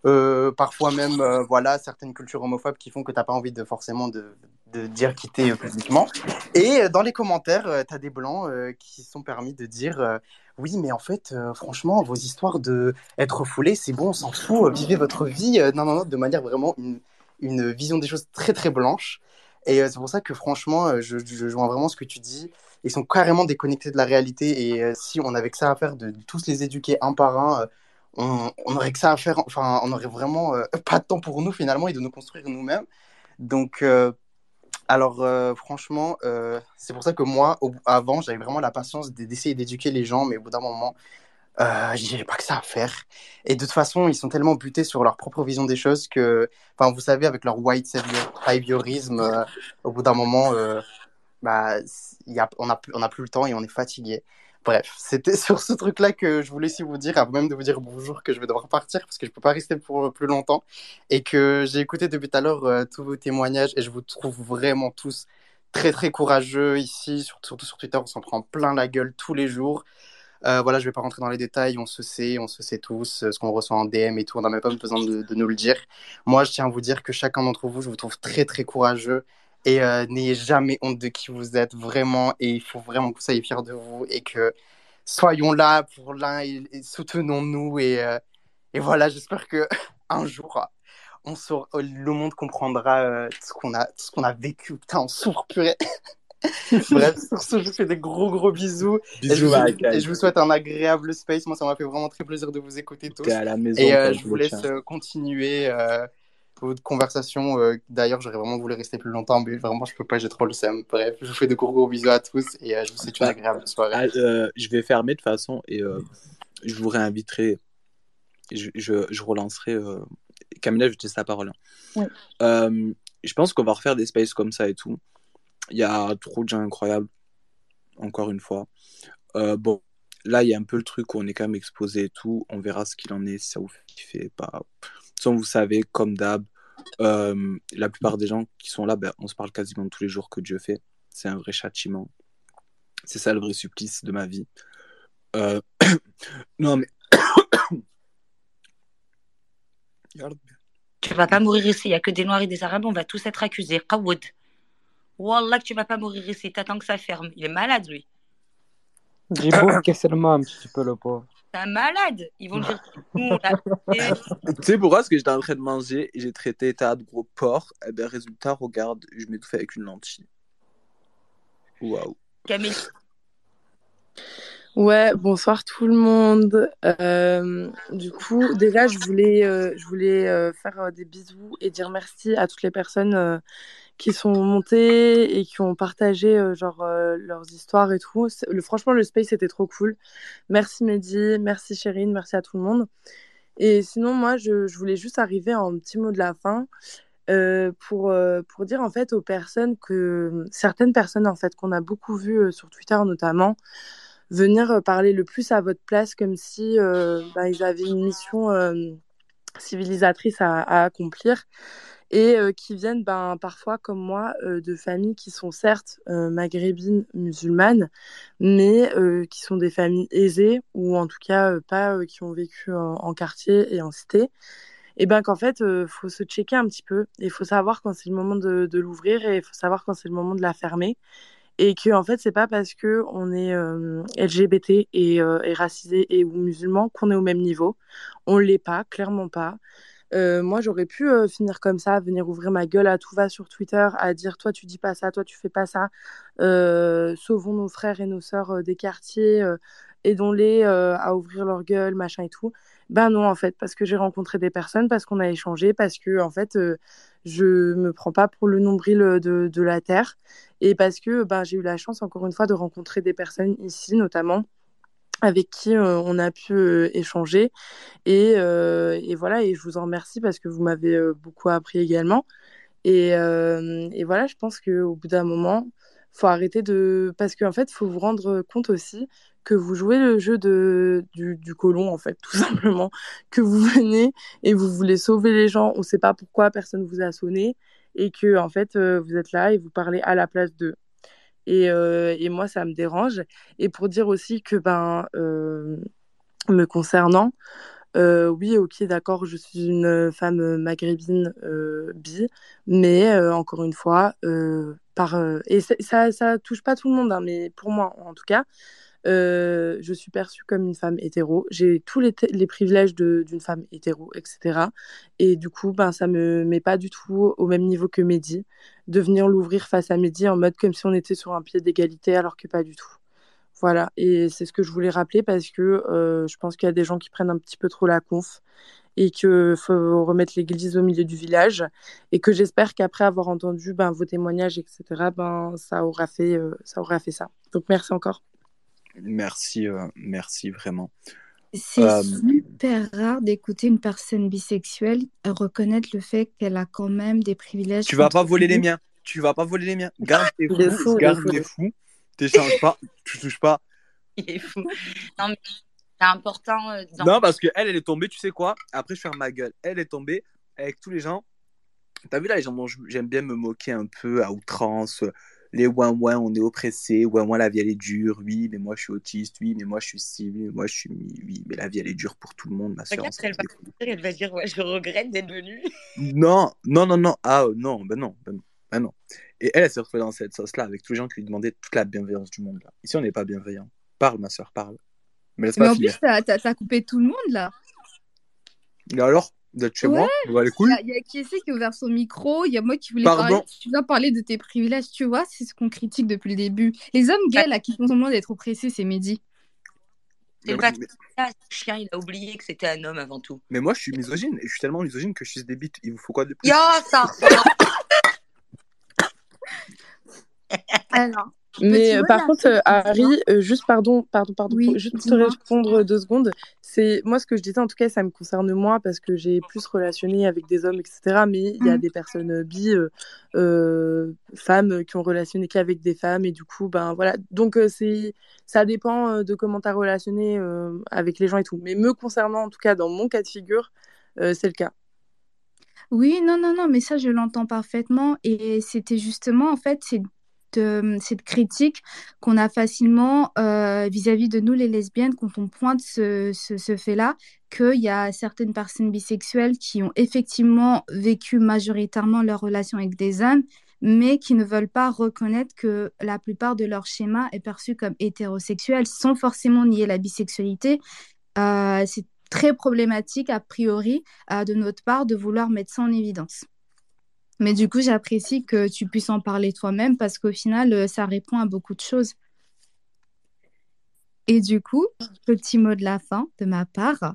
euh, parfois même, voilà, certaines cultures homophobes qui font que tu n'as pas envie de forcément de, de dire quitter publiquement. Et dans les commentaires, tu as des blancs qui sont permis de dire oui, mais en fait, franchement, vos histoires de être refoulés, c'est bon, on s'en fout, vivez votre vie. non, non, de manière vraiment une, vision des choses très, très blanche. Et euh, c'est pour ça que franchement, euh, je, je, vois vraiment ce que tu dis. Ils sont carrément déconnectés de la réalité. Et euh, si on avait que ça à faire de, tous les éduquer un par un, on, on, aurait que ça à faire. Enfin, on aurait vraiment pas de temps pour nous finalement et de nous construire nous-mêmes. Donc, alors franchement, c'est pour ça que moi, avant, j'avais vraiment la patience d'essayer d'éduquer les gens, mais au bout d'un moment, euh, j'ai pas que ça à faire. Et de toute façon, ils sont tellement butés sur leur propre vision des choses que, enfin, vous savez, avec leur white saviorisme, euh, au bout d'un moment, euh, bah, on n'a on a plus le temps et on est fatigué. Bref, c'était sur ce truc-là que je voulais aussi vous dire, avant même de vous dire bonjour, que je vais devoir partir parce que je peux pas rester pour plus longtemps et que j'ai écouté depuis tout à l'heure euh, tous vos témoignages et je vous trouve vraiment tous très très courageux ici, surtout sur Twitter, on s'en prend plein la gueule tous les jours. Euh, voilà, je vais pas rentrer dans les détails, on se sait, on se sait tous, euh, ce qu'on reçoit en DM et tout, on n'a même pas besoin de, nous le dire. Moi, je tiens à vous dire que chacun d'entre vous, je vous trouve très très courageux et euh, n'ayez jamais honte de qui vous êtes vraiment et il faut vraiment que vous soyez fiers de vous et que soyons là pour l'un et, soutenons-nous et, et voilà, j'espère que un jour on le monde comprendra tout ce qu'on a, tout ce qu'on a vécu. Putain, on souffre purée. Bref, sur ce, je vous fais des gros gros bisous. Bisous, et, je vous, souhaite un agréable space. Moi, ça m'a fait vraiment très plaisir de vous écouter tous. À la maison, et euh, je vous laisse euh, continuer euh, votre conversation. D'ailleurs, j'aurais vraiment voulu rester plus longtemps, mais vraiment, je peux pas, j'ai trop le seum. Bref, je vous fais de gros gros bisous à tous et je vous souhaite une agréable soirée. Ah, je vais fermer de toute façon et je vous réinviterai. Je, je, je relancerai. Camilla, je te laisse la parole. Hein. je pense qu'on va refaire des spaces comme ça et tout. Il y a trop de gens incroyables, encore une fois. Euh, bon, là, il y a un peu le truc où on est quand même exposé et tout. On verra ce qu'il en est, si ça vous fait pas. Vous savez, comme d'hab, euh, la plupart des gens qui sont là, ben, on se parle quasiment tous les jours que Dieu fait. C'est un vrai châtiment. C'est ça le vrai supplice de ma vie. Euh... non, mais. tu vas pas mourir ici. Il n'y a que des Noirs et des Arabes. On va tous être accusés. Qawoud. Wallah que tu vas pas mourir ici, t'attends que ça ferme. Il est malade, lui. Djibo, qu'est-ce que un petit peu le pauvre? C'est un malade. Ils vont le dire. tu sais pourquoi Parce que j'étais en train de manger et j'ai traité tas de gros porc. Et eh bien, résultat, regarde, je m'étouffe avec une lentille. Waouh. Camille. Ouais, bonsoir tout le monde. Euh, du coup, déjà, je voulais, euh, je voulais euh, faire des bisous et dire merci à toutes les personnes qui sont montés et qui ont partagé euh, genre euh, leurs histoires et tout. Franchement, le space était trop cool. Merci Mehdi, merci Chérine, merci à tout le monde. Et sinon, moi, je, voulais juste arriver en petit mot de la fin euh, pour, pour dire en fait aux personnes que certaines personnes en fait qu'on a beaucoup vues sur Twitter notamment venir parler le plus à votre place comme si bah, ils avaient une mission civilisatrice à accomplir et euh, qui viennent ben, parfois, comme moi, euh, de familles qui sont certes euh, maghrébines musulmanes, mais qui sont des familles aisées, ou en tout cas pas qui ont vécu en, quartier et en cité. Et bien qu'en fait, il faut se checker un petit peu, il faut savoir quand c'est le moment de, de l'ouvrir et il faut savoir quand c'est le moment de la fermer. Et que en fait, c'est pas parce que on est LGBT et, et racisé et ou musulman qu'on est au même niveau. On l'est pas, clairement pas. Moi, j'aurais pu finir comme ça, venir ouvrir ma gueule à tout va sur Twitter, à dire toi tu dis pas ça, toi tu fais pas ça, sauvons nos frères et nos sœurs des quartiers, aidons-les à ouvrir leur gueule, machin et tout. Ben non, en fait, parce que j'ai rencontré des personnes, parce qu'on a échangé, parce que en fait, je me prends pas pour le nombril de, de la terre, et parce que ben, j'ai eu la chance, encore une fois, de rencontrer des personnes ici, notamment avec qui on a pu échanger. Et, et, voilà, et je vous en remercie parce que vous m'avez beaucoup appris également. Et, et voilà, je pense qu'au bout d'un moment, faut arrêter de... Parce qu'en fait, faut vous rendre compte aussi que vous jouez le jeu de, du, du colon, en fait, tout simplement. Que vous venez et vous voulez sauver les gens, on ne sait pas pourquoi personne vous a sonné, et que, en fait, vous êtes là et vous parlez à la place d'eux. Et, euh, et, moi, ça me dérange. Et pour dire aussi que, ben, euh, me concernant, euh, oui, ok, d'accord, je suis une femme maghrébine bi, mais encore une fois, par, et ça, ça touche pas tout le monde, hein, mais pour moi, en tout cas, euh, je suis perçue comme une femme hétéro. J'ai tous les, privilèges d'une femme hétéro, etc. Et du coup, ben, ça me met pas du tout au même niveau que Mehdi. De venir l'ouvrir face à Mehdi en mode comme si on était sur un pied d'égalité, alors que pas du tout. Voilà, et c'est ce que je voulais rappeler parce que euh, je pense qu'il y a des gens qui prennent un petit peu trop la conf et qu'il faut remettre l'église au milieu du village et que j'espère qu'après avoir entendu ben, vos témoignages, etc., ben, euh, ça aura fait ça. Donc merci encore. Merci, euh, merci vraiment. C'est euh, super rare d'écouter une personne bisexuelle reconnaître le fait qu'elle a quand même des privilèges. Tu vas pas voler les miens. Tu vas pas voler les miens. Garde tes fous. garde tes fous. T'échanges pas. Tu touches pas. Il est fou. Non, mais c'est important. Euh, non, parce que elle, elle est tombée, tu sais quoi? Après, je ferme ma gueule. Elle est tombée avec tous les gens. T'as vu là, les gens, j'aime bien me moquer un peu à outrance les ouin ouin, on est oppressé, ouin ouin, la vie elle est dure, oui, mais moi je suis autiste, oui, mais moi je suis ci, oui, mais moi je suis oui, mais la vie elle est dure pour tout le monde, ma soeur. Elle va, elle va dire, ouais, je regrette d'être venue. Non, non, non, non, ah non, ben non, ben non, ben non. Et elle, elle s'est retrouvée dans cette sauce-là avec tous les gens qui lui demandaient toute la bienveillance du monde. Là. Ici, on n'est pas bienveillant. Parle, ma soeur, parle. Mais, en plus, t'as as, coupé tout le monde là. Et alors d'être chez moi. Il y, a qui essaie qui a ouvert son micro. Il y a moi qui voulais parler. Tu viens parler de tes privilèges, tu vois. C'est ce qu'on critique depuis le début. Les hommes gays là qui font semblant d'être oppressés, c'est Mehdi. C'est pas ça, chien, il a oublié que c'était un homme avant tout. Mais moi, je suis misogyne. Et je suis tellement misogyne que je suis des bites. Il vous faut quoi de plus? Yo, ça Alors, mais euh, par contre, euh, Harry, euh, juste pardon, pardon, pardon, juste te répondre deux secondes. C'est moi ce que je disais en tout cas, ça me concerne moi parce que j'ai plus relationné avec des hommes, etc. Mais il y a mmh. des personnes bi, femmes qui ont relationné qu'avec des femmes et du coup, ben voilà. Donc c'est, ça dépend de comment tu as relationné avec les gens et tout. Mais me concernant en tout cas dans mon cas de figure, c'est le cas. Oui, non, non, non, mais ça, je l'entends parfaitement. Et c'était justement, en fait, c'est euh, cette critique qu'on a facilement euh, vis-à-vis de nous les lesbiennes quand on pointe ce, ce, fait-là, qu'il y a certaines personnes bisexuelles qui ont effectivement vécu majoritairement leur relation avec des hommes, mais qui ne veulent pas reconnaître que la plupart de leur schéma est perçu comme hétérosexuel sans forcément nier la bisexualité. Euh, c'est très problématique a priori de notre part de vouloir mettre ça en évidence. Mais du coup, j'apprécie que tu puisses en parler toi-même parce qu'au final, euh, ça répond à beaucoup de choses. Et du coup, petit mot de la fin de ma part.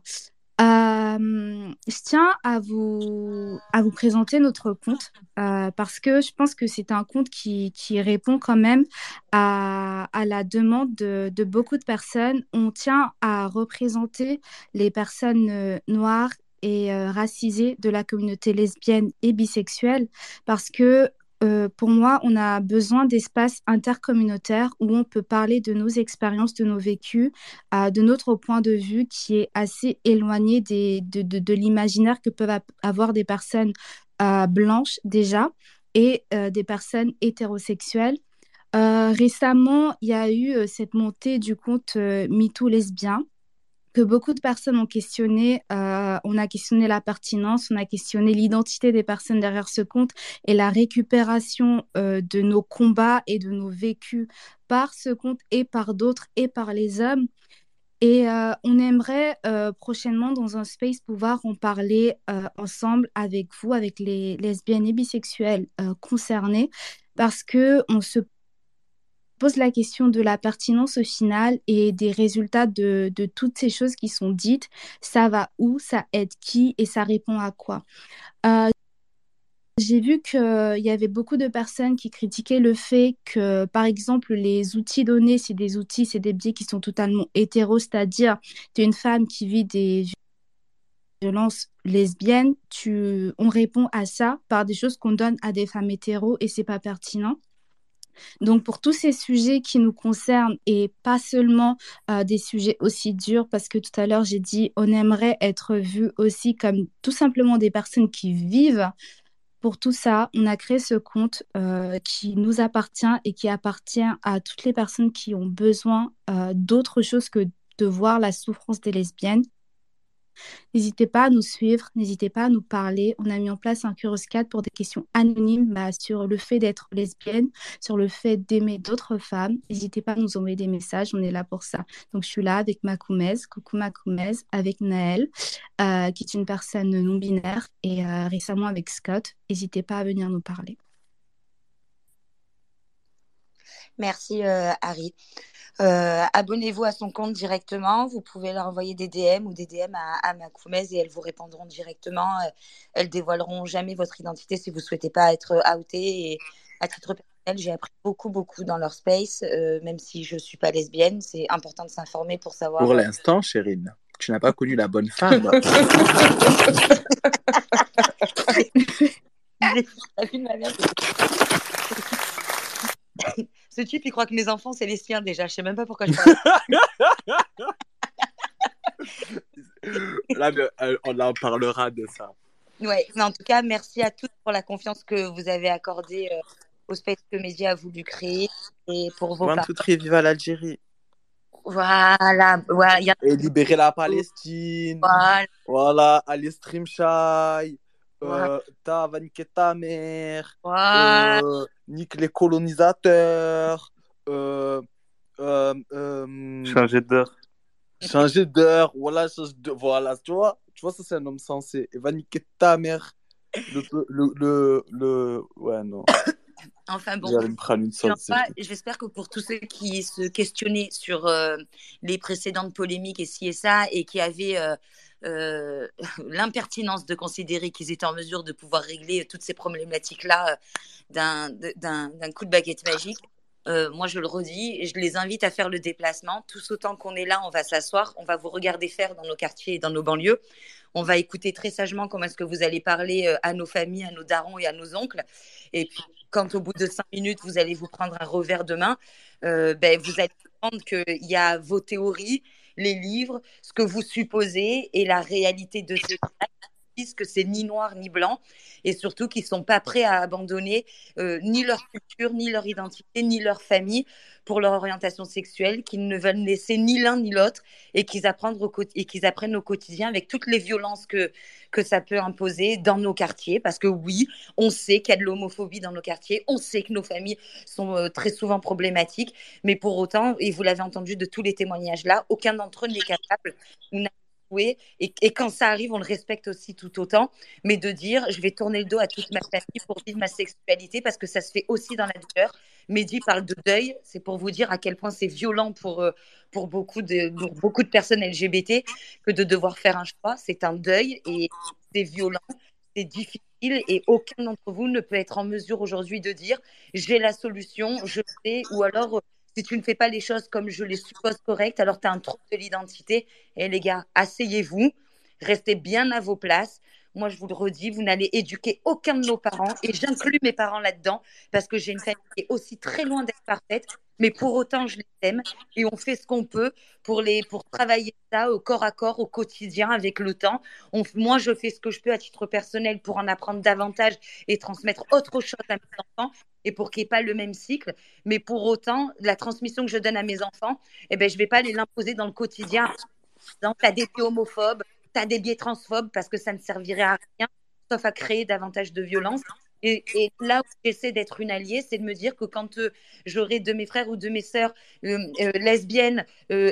Euh, je tiens à vous, à présenter notre compte euh, parce que je pense que c'est un compte qui, répond quand même à, à la demande de, de, beaucoup de personnes. On tient à représenter les personnes noires et euh, racisée de la communauté lesbienne et bisexuelle parce que euh, pour moi, on a besoin d'espaces intercommunautaires où on peut parler de nos expériences, de nos vécus, euh, de notre point de vue qui est assez éloigné des, de, de, de l'imaginaire que peuvent avoir des personnes blanches déjà et des personnes hétérosexuelles. récemment, il y a eu cette montée du compte MeToo lesbien que beaucoup de personnes ont questionné. Euh, on a questionné la pertinence, on a questionné l'identité des personnes derrière ce compte et la récupération euh, de nos combats et de nos vécus par ce compte et par d'autres et par les hommes. Et euh, on aimerait prochainement dans un space pouvoir en parler ensemble avec vous, avec les lesbiennes et bisexuelles concernées, parce que on se pose la question de la pertinence au final et des résultats de, toutes ces choses qui sont dites. Ça va où, ça aide qui? Et ça répond à quoi? J'ai vu qu'il y avait beaucoup de personnes qui critiquaient le fait que, par exemple, les outils donnés, c'est des outils, c'est des biais qui sont totalement hétéros, c'est-à-dire tu es une femme qui vit des violences lesbiennes, tu, on répond à ça par des choses qu'on donne à des femmes hétéros et c'est pas pertinent. Donc pour tous ces sujets qui nous concernent et pas seulement euh, des sujets aussi durs, parce que tout à l'heure j'ai dit on aimerait être vu aussi comme tout simplement des personnes qui vivent pour tout ça, on a créé ce compte euh, qui nous appartient et qui appartient à toutes les personnes qui ont besoin euh, d'autre chose que de voir la souffrance des lesbiennes. N'hésitez pas à nous suivre, n'hésitez pas à nous parler. On a mis en place un Curioscat pour des questions anonymes bah, sur le fait d'être lesbienne, sur le fait d'aimer d'autres femmes. N'hésitez pas à nous envoyer des messages, on est là pour ça. Donc je suis là avec Makoumez, coucou Makoumez, avec Naël, euh, qui est une personne non-binaire, et euh, récemment avec Scott. N'hésitez pas à venir nous parler. Merci euh, Harry. Euh, abonnez-vous à son compte directement. Vous pouvez leur envoyer des DM ou des DM à, à Makoumez et elles vous répondront directement. Euh, elles dévoileront jamais votre identité si vous ne souhaitez pas être outé. Et à titre personnel, j'ai appris beaucoup, beaucoup dans leur space, euh, même si je ne suis pas lesbienne. C'est important de s'informer pour savoir. Pour l'instant, Chérine, tu n'as pas connu la bonne femme. Ce type, il croit que mes enfants, c'est les siens déjà. Je sais même pas pourquoi je parle. Là, euh, on en parlera de ça. Ouais, mais en tout cas, merci à tous pour la confiance que vous avez accordée euh, au space que Média a voulu créer et pour vos parents. très viva l'Algérie. Voilà, y a... Et libérer la Palestine. Voilà, voilà allez stream shy. Euh, ta va niquer ta mère. Euh, nique les colonisateurs. Euh, euh, euh, changer d'heure. Changer d'heure, voilà, voilà, tu vois, tu vois, ça c'est un homme sensé. Il va niquer ta mère. Le, le, le, le... ouais, non. Enfin bon, j'espère que pour tous ceux qui se questionnaient sur euh, les précédentes polémiques et ci et ça, et qui avaient euh, euh, l'impertinence de considérer qu'ils étaient en mesure de pouvoir régler toutes ces problématiques-là d'un coup de baguette magique, moi, je le redis, je les invite à faire le déplacement. Tous autant qu'on est là, on va s'asseoir, on va vous regarder faire dans nos quartiers et dans nos banlieues. On va écouter très sagement comment est-ce que vous allez parler à nos familles, à nos darons et à nos oncles. Et puis, quand au bout de cinq minutes, vous allez vous prendre un revers de main, euh, ben, vous allez comprendre qu'il y a vos théories, les livres, ce que vous supposez et la réalité de ces que c'est ni noir ni blanc et surtout qu'ils ne sont pas prêts à abandonner euh, ni leur culture, ni leur identité, ni leur famille pour leur orientation sexuelle, qu'ils ne veulent laisser ni l'un ni l'autre et qu'ils apprennent, au, quotidien avec toutes les violences que, que ça peut imposer dans nos quartiers. Parce que oui, on sait qu'il y a de l'homophobie dans nos quartiers, on sait que nos familles sont euh, très souvent problématiques, mais pour autant, et vous l'avez entendu de tous les témoignages là, aucun d'entre eux n'est capable et, quand ça arrive, on le respecte aussi tout autant. Mais de dire, je vais tourner le dos à toute ma famille pour vivre ma sexualité parce que ça se fait aussi dans la douleur. Mehdi parle de deuil, c'est pour vous dire à quel point c'est violent pour, euh, pour, beaucoup de, pour beaucoup de personnes LGBT que de devoir faire un choix. C'est un deuil et c'est violent, c'est difficile et aucun d'entre vous ne peut être en mesure aujourd'hui de dire j'ai la solution, je sais, ou alors si tu ne fais pas les choses comme je les suppose correctes, alors tu as un trouble de l'identité. Et les gars, asseyez-vous, restez bien à vos places. Moi, je vous le redis, vous n'allez éduquer aucun de nos parents, et j'inclus mes parents là-dedans, parce que j'ai une famille qui est aussi très loin d'être parfaite, mais pour autant, je les aime, et on fait ce qu'on peut pour, les, pour travailler ça au corps à corps, au quotidien, avec le temps. On, moi, je fais ce que je peux à titre personnel pour en apprendre davantage et transmettre autre chose à mes enfants, et pour qu'il n'y ait pas le même cycle. Mais pour autant, la transmission que je donne à mes enfants, eh ben, je ne vais pas les l'imposer dans le quotidien. Tu as des homophobes, tu as des biais transphobes, parce que ça ne servirait à rien, sauf à créer davantage de violence. Et, là où j'essaie d'être une alliée, c'est de me dire que quand euh, j'aurai de mes frères ou de mes sœurs euh, euh, lesbiennes,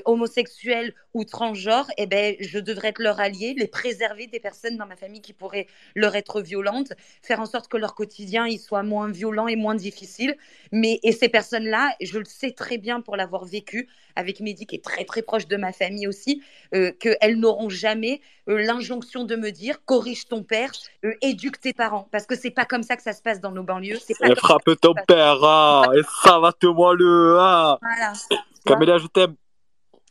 homosexuelles ou transgenres, eh ben, je devrais être leur allié, les préserver des personnes dans ma famille qui pourraient leur être violentes, faire en sorte que leur quotidien il soit moins violent et moins difficile. Mais, et ces personnes-là, je le sais très bien pour l'avoir vécu avec Mehdi, qui est très très proche de ma famille aussi, qu'elles n'auront jamais l'injonction de me dire corrige ton père, éduque tes parents. Parce que c'est pas comme ça que ça se passe dans nos banlieues. Et frappe ton père, ah, et ça va te moi le. Ah. Voilà. Camélia, je t'aime.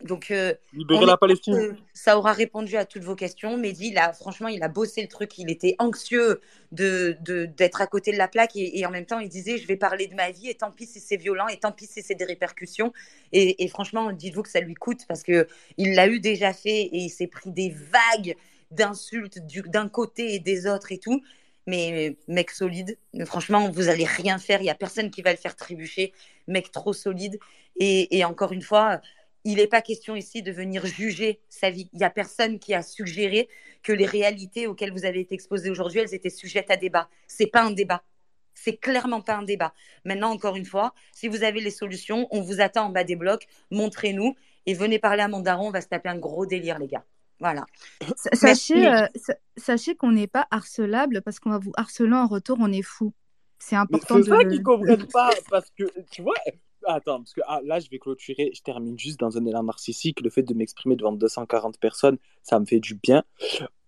Donc, euh, libérer la Palestine. ça aura répondu à toutes vos questions. Mehdi, là, franchement, il a bossé le truc. Il était anxieux de d'être à côté de la plaque et, en même temps, il disait je vais parler de ma vie et tant pis si c'est violent et tant pis si c'est des répercussions. Et, et franchement, dites-vous que ça lui coûte parce que il l'a eu déjà fait et il s'est pris des vagues d'insultes d'un côté et des autres et tout mais mec solide. Franchement, vous allez rien faire. Il y a personne qui va le faire trébucher. Mec trop solide. Et, encore une fois, il n'est pas question ici de venir juger sa vie. Il y a personne qui a suggéré que les réalités auxquelles vous avez été exposés aujourd'hui, elles étaient sujettes à débat. C'est pas un débat. C'est clairement pas un débat. Maintenant, encore une fois, si vous avez les solutions, on vous attend en bas des blocs. Montrez-nous et venez parler à mon daron. On va se taper un gros délire, les gars. Voilà. Sachez, euh, sachez qu'on n'est pas harcelable parce qu'on va vous harceler en retour, on est fou. C'est important. C'est ça qu'ils comprennent pas parce que tu vois. Attends, parce que ah, là, je vais clôturer. Je termine juste dans un élan narcissique. Le fait de m'exprimer devant 240 personnes, ça me fait du bien.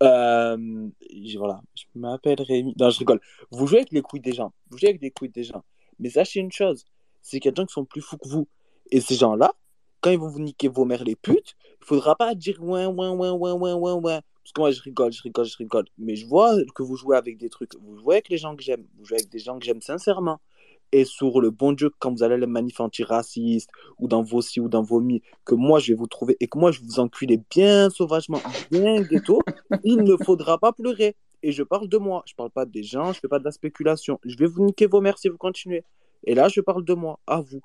Euh, voilà, je m'appelle Rémi. Non, je rigole. Vous jouez avec les couilles des gens. Vous jouez avec les couilles des gens. Mais sachez une chose c'est qu'il y a des gens qui sont plus fous que vous. Et ces gens-là, quand ils vont vous niquer vos mères les putes, il faudra pas dire ouais, ouais, ouais, ouais, ouais, ouais, ouais. Parce que moi, je rigole, je rigole, je rigole. Mais je vois que vous jouez avec des trucs. Vous jouez avec les gens que j'aime. Vous jouez avec des gens que j'aime sincèrement. Et sur le bon Dieu, quand vous allez à la manif antiracistes, ou dans vos si ou dans vos mi, que moi je vais vous trouver et que moi je vous enculer bien sauvagement, bien ghetto, il ne faudra pas pleurer. Et je parle de moi, je parle pas des gens, je fais pas de la spéculation. Je vais vous niquer vos mères si vous continuez. Et là, je parle de moi, à vous.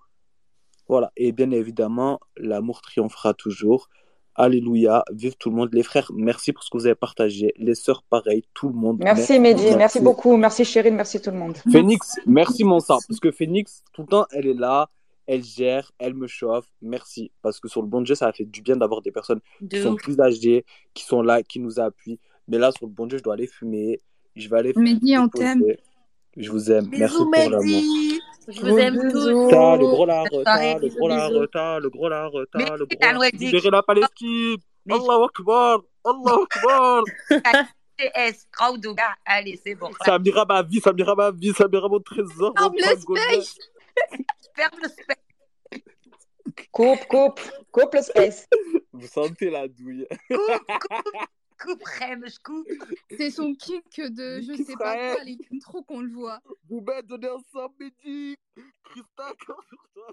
Voilà. Et bien évidemment, l'amour triomphera toujours. Alléluia, vive tout le monde. Les frères, merci pour ce que vous avez partagé. Les sœurs, pareil, tout le monde. Merci, Mehdi, merci. beaucoup. Merci Chérine, merci tout le monde. Phoenix, merci mon sang. Parce que Phoenix, tout le temps, elle est là, elle gère, elle me chauffe. Merci. Parce que sur le bon Dieu, ça a fait du bien d'avoir des personnes qui sont plus âgées, qui sont là, qui nous appuient. Mais là, sur le bon Dieu, je dois aller fumer. Je vais aller. Mehdi, on t'aime. Je vous aime. merci pour l'amour. Je vous aime tous. T'as le gros lard, t'as le gros lard, t'as le gros lard, t'as le gros lard. Libérez la Palestine. Allahu Akbar. Allahu Akbar. TS, Kraudouga. Allez, c'est bon. Samira ma vie, Samira ma vie, Samira mon trésor. Ferme le space. Ferme le space. Coupe, coupe, coupe le space. Vous sentez la douille. Coupe, coupe. Coupe, je coupe. C'est son kick de je sais pas quoi, les trop qu'on le voit. Vous m'êtes donné ensemble, Mehdi. Christa, sur toi.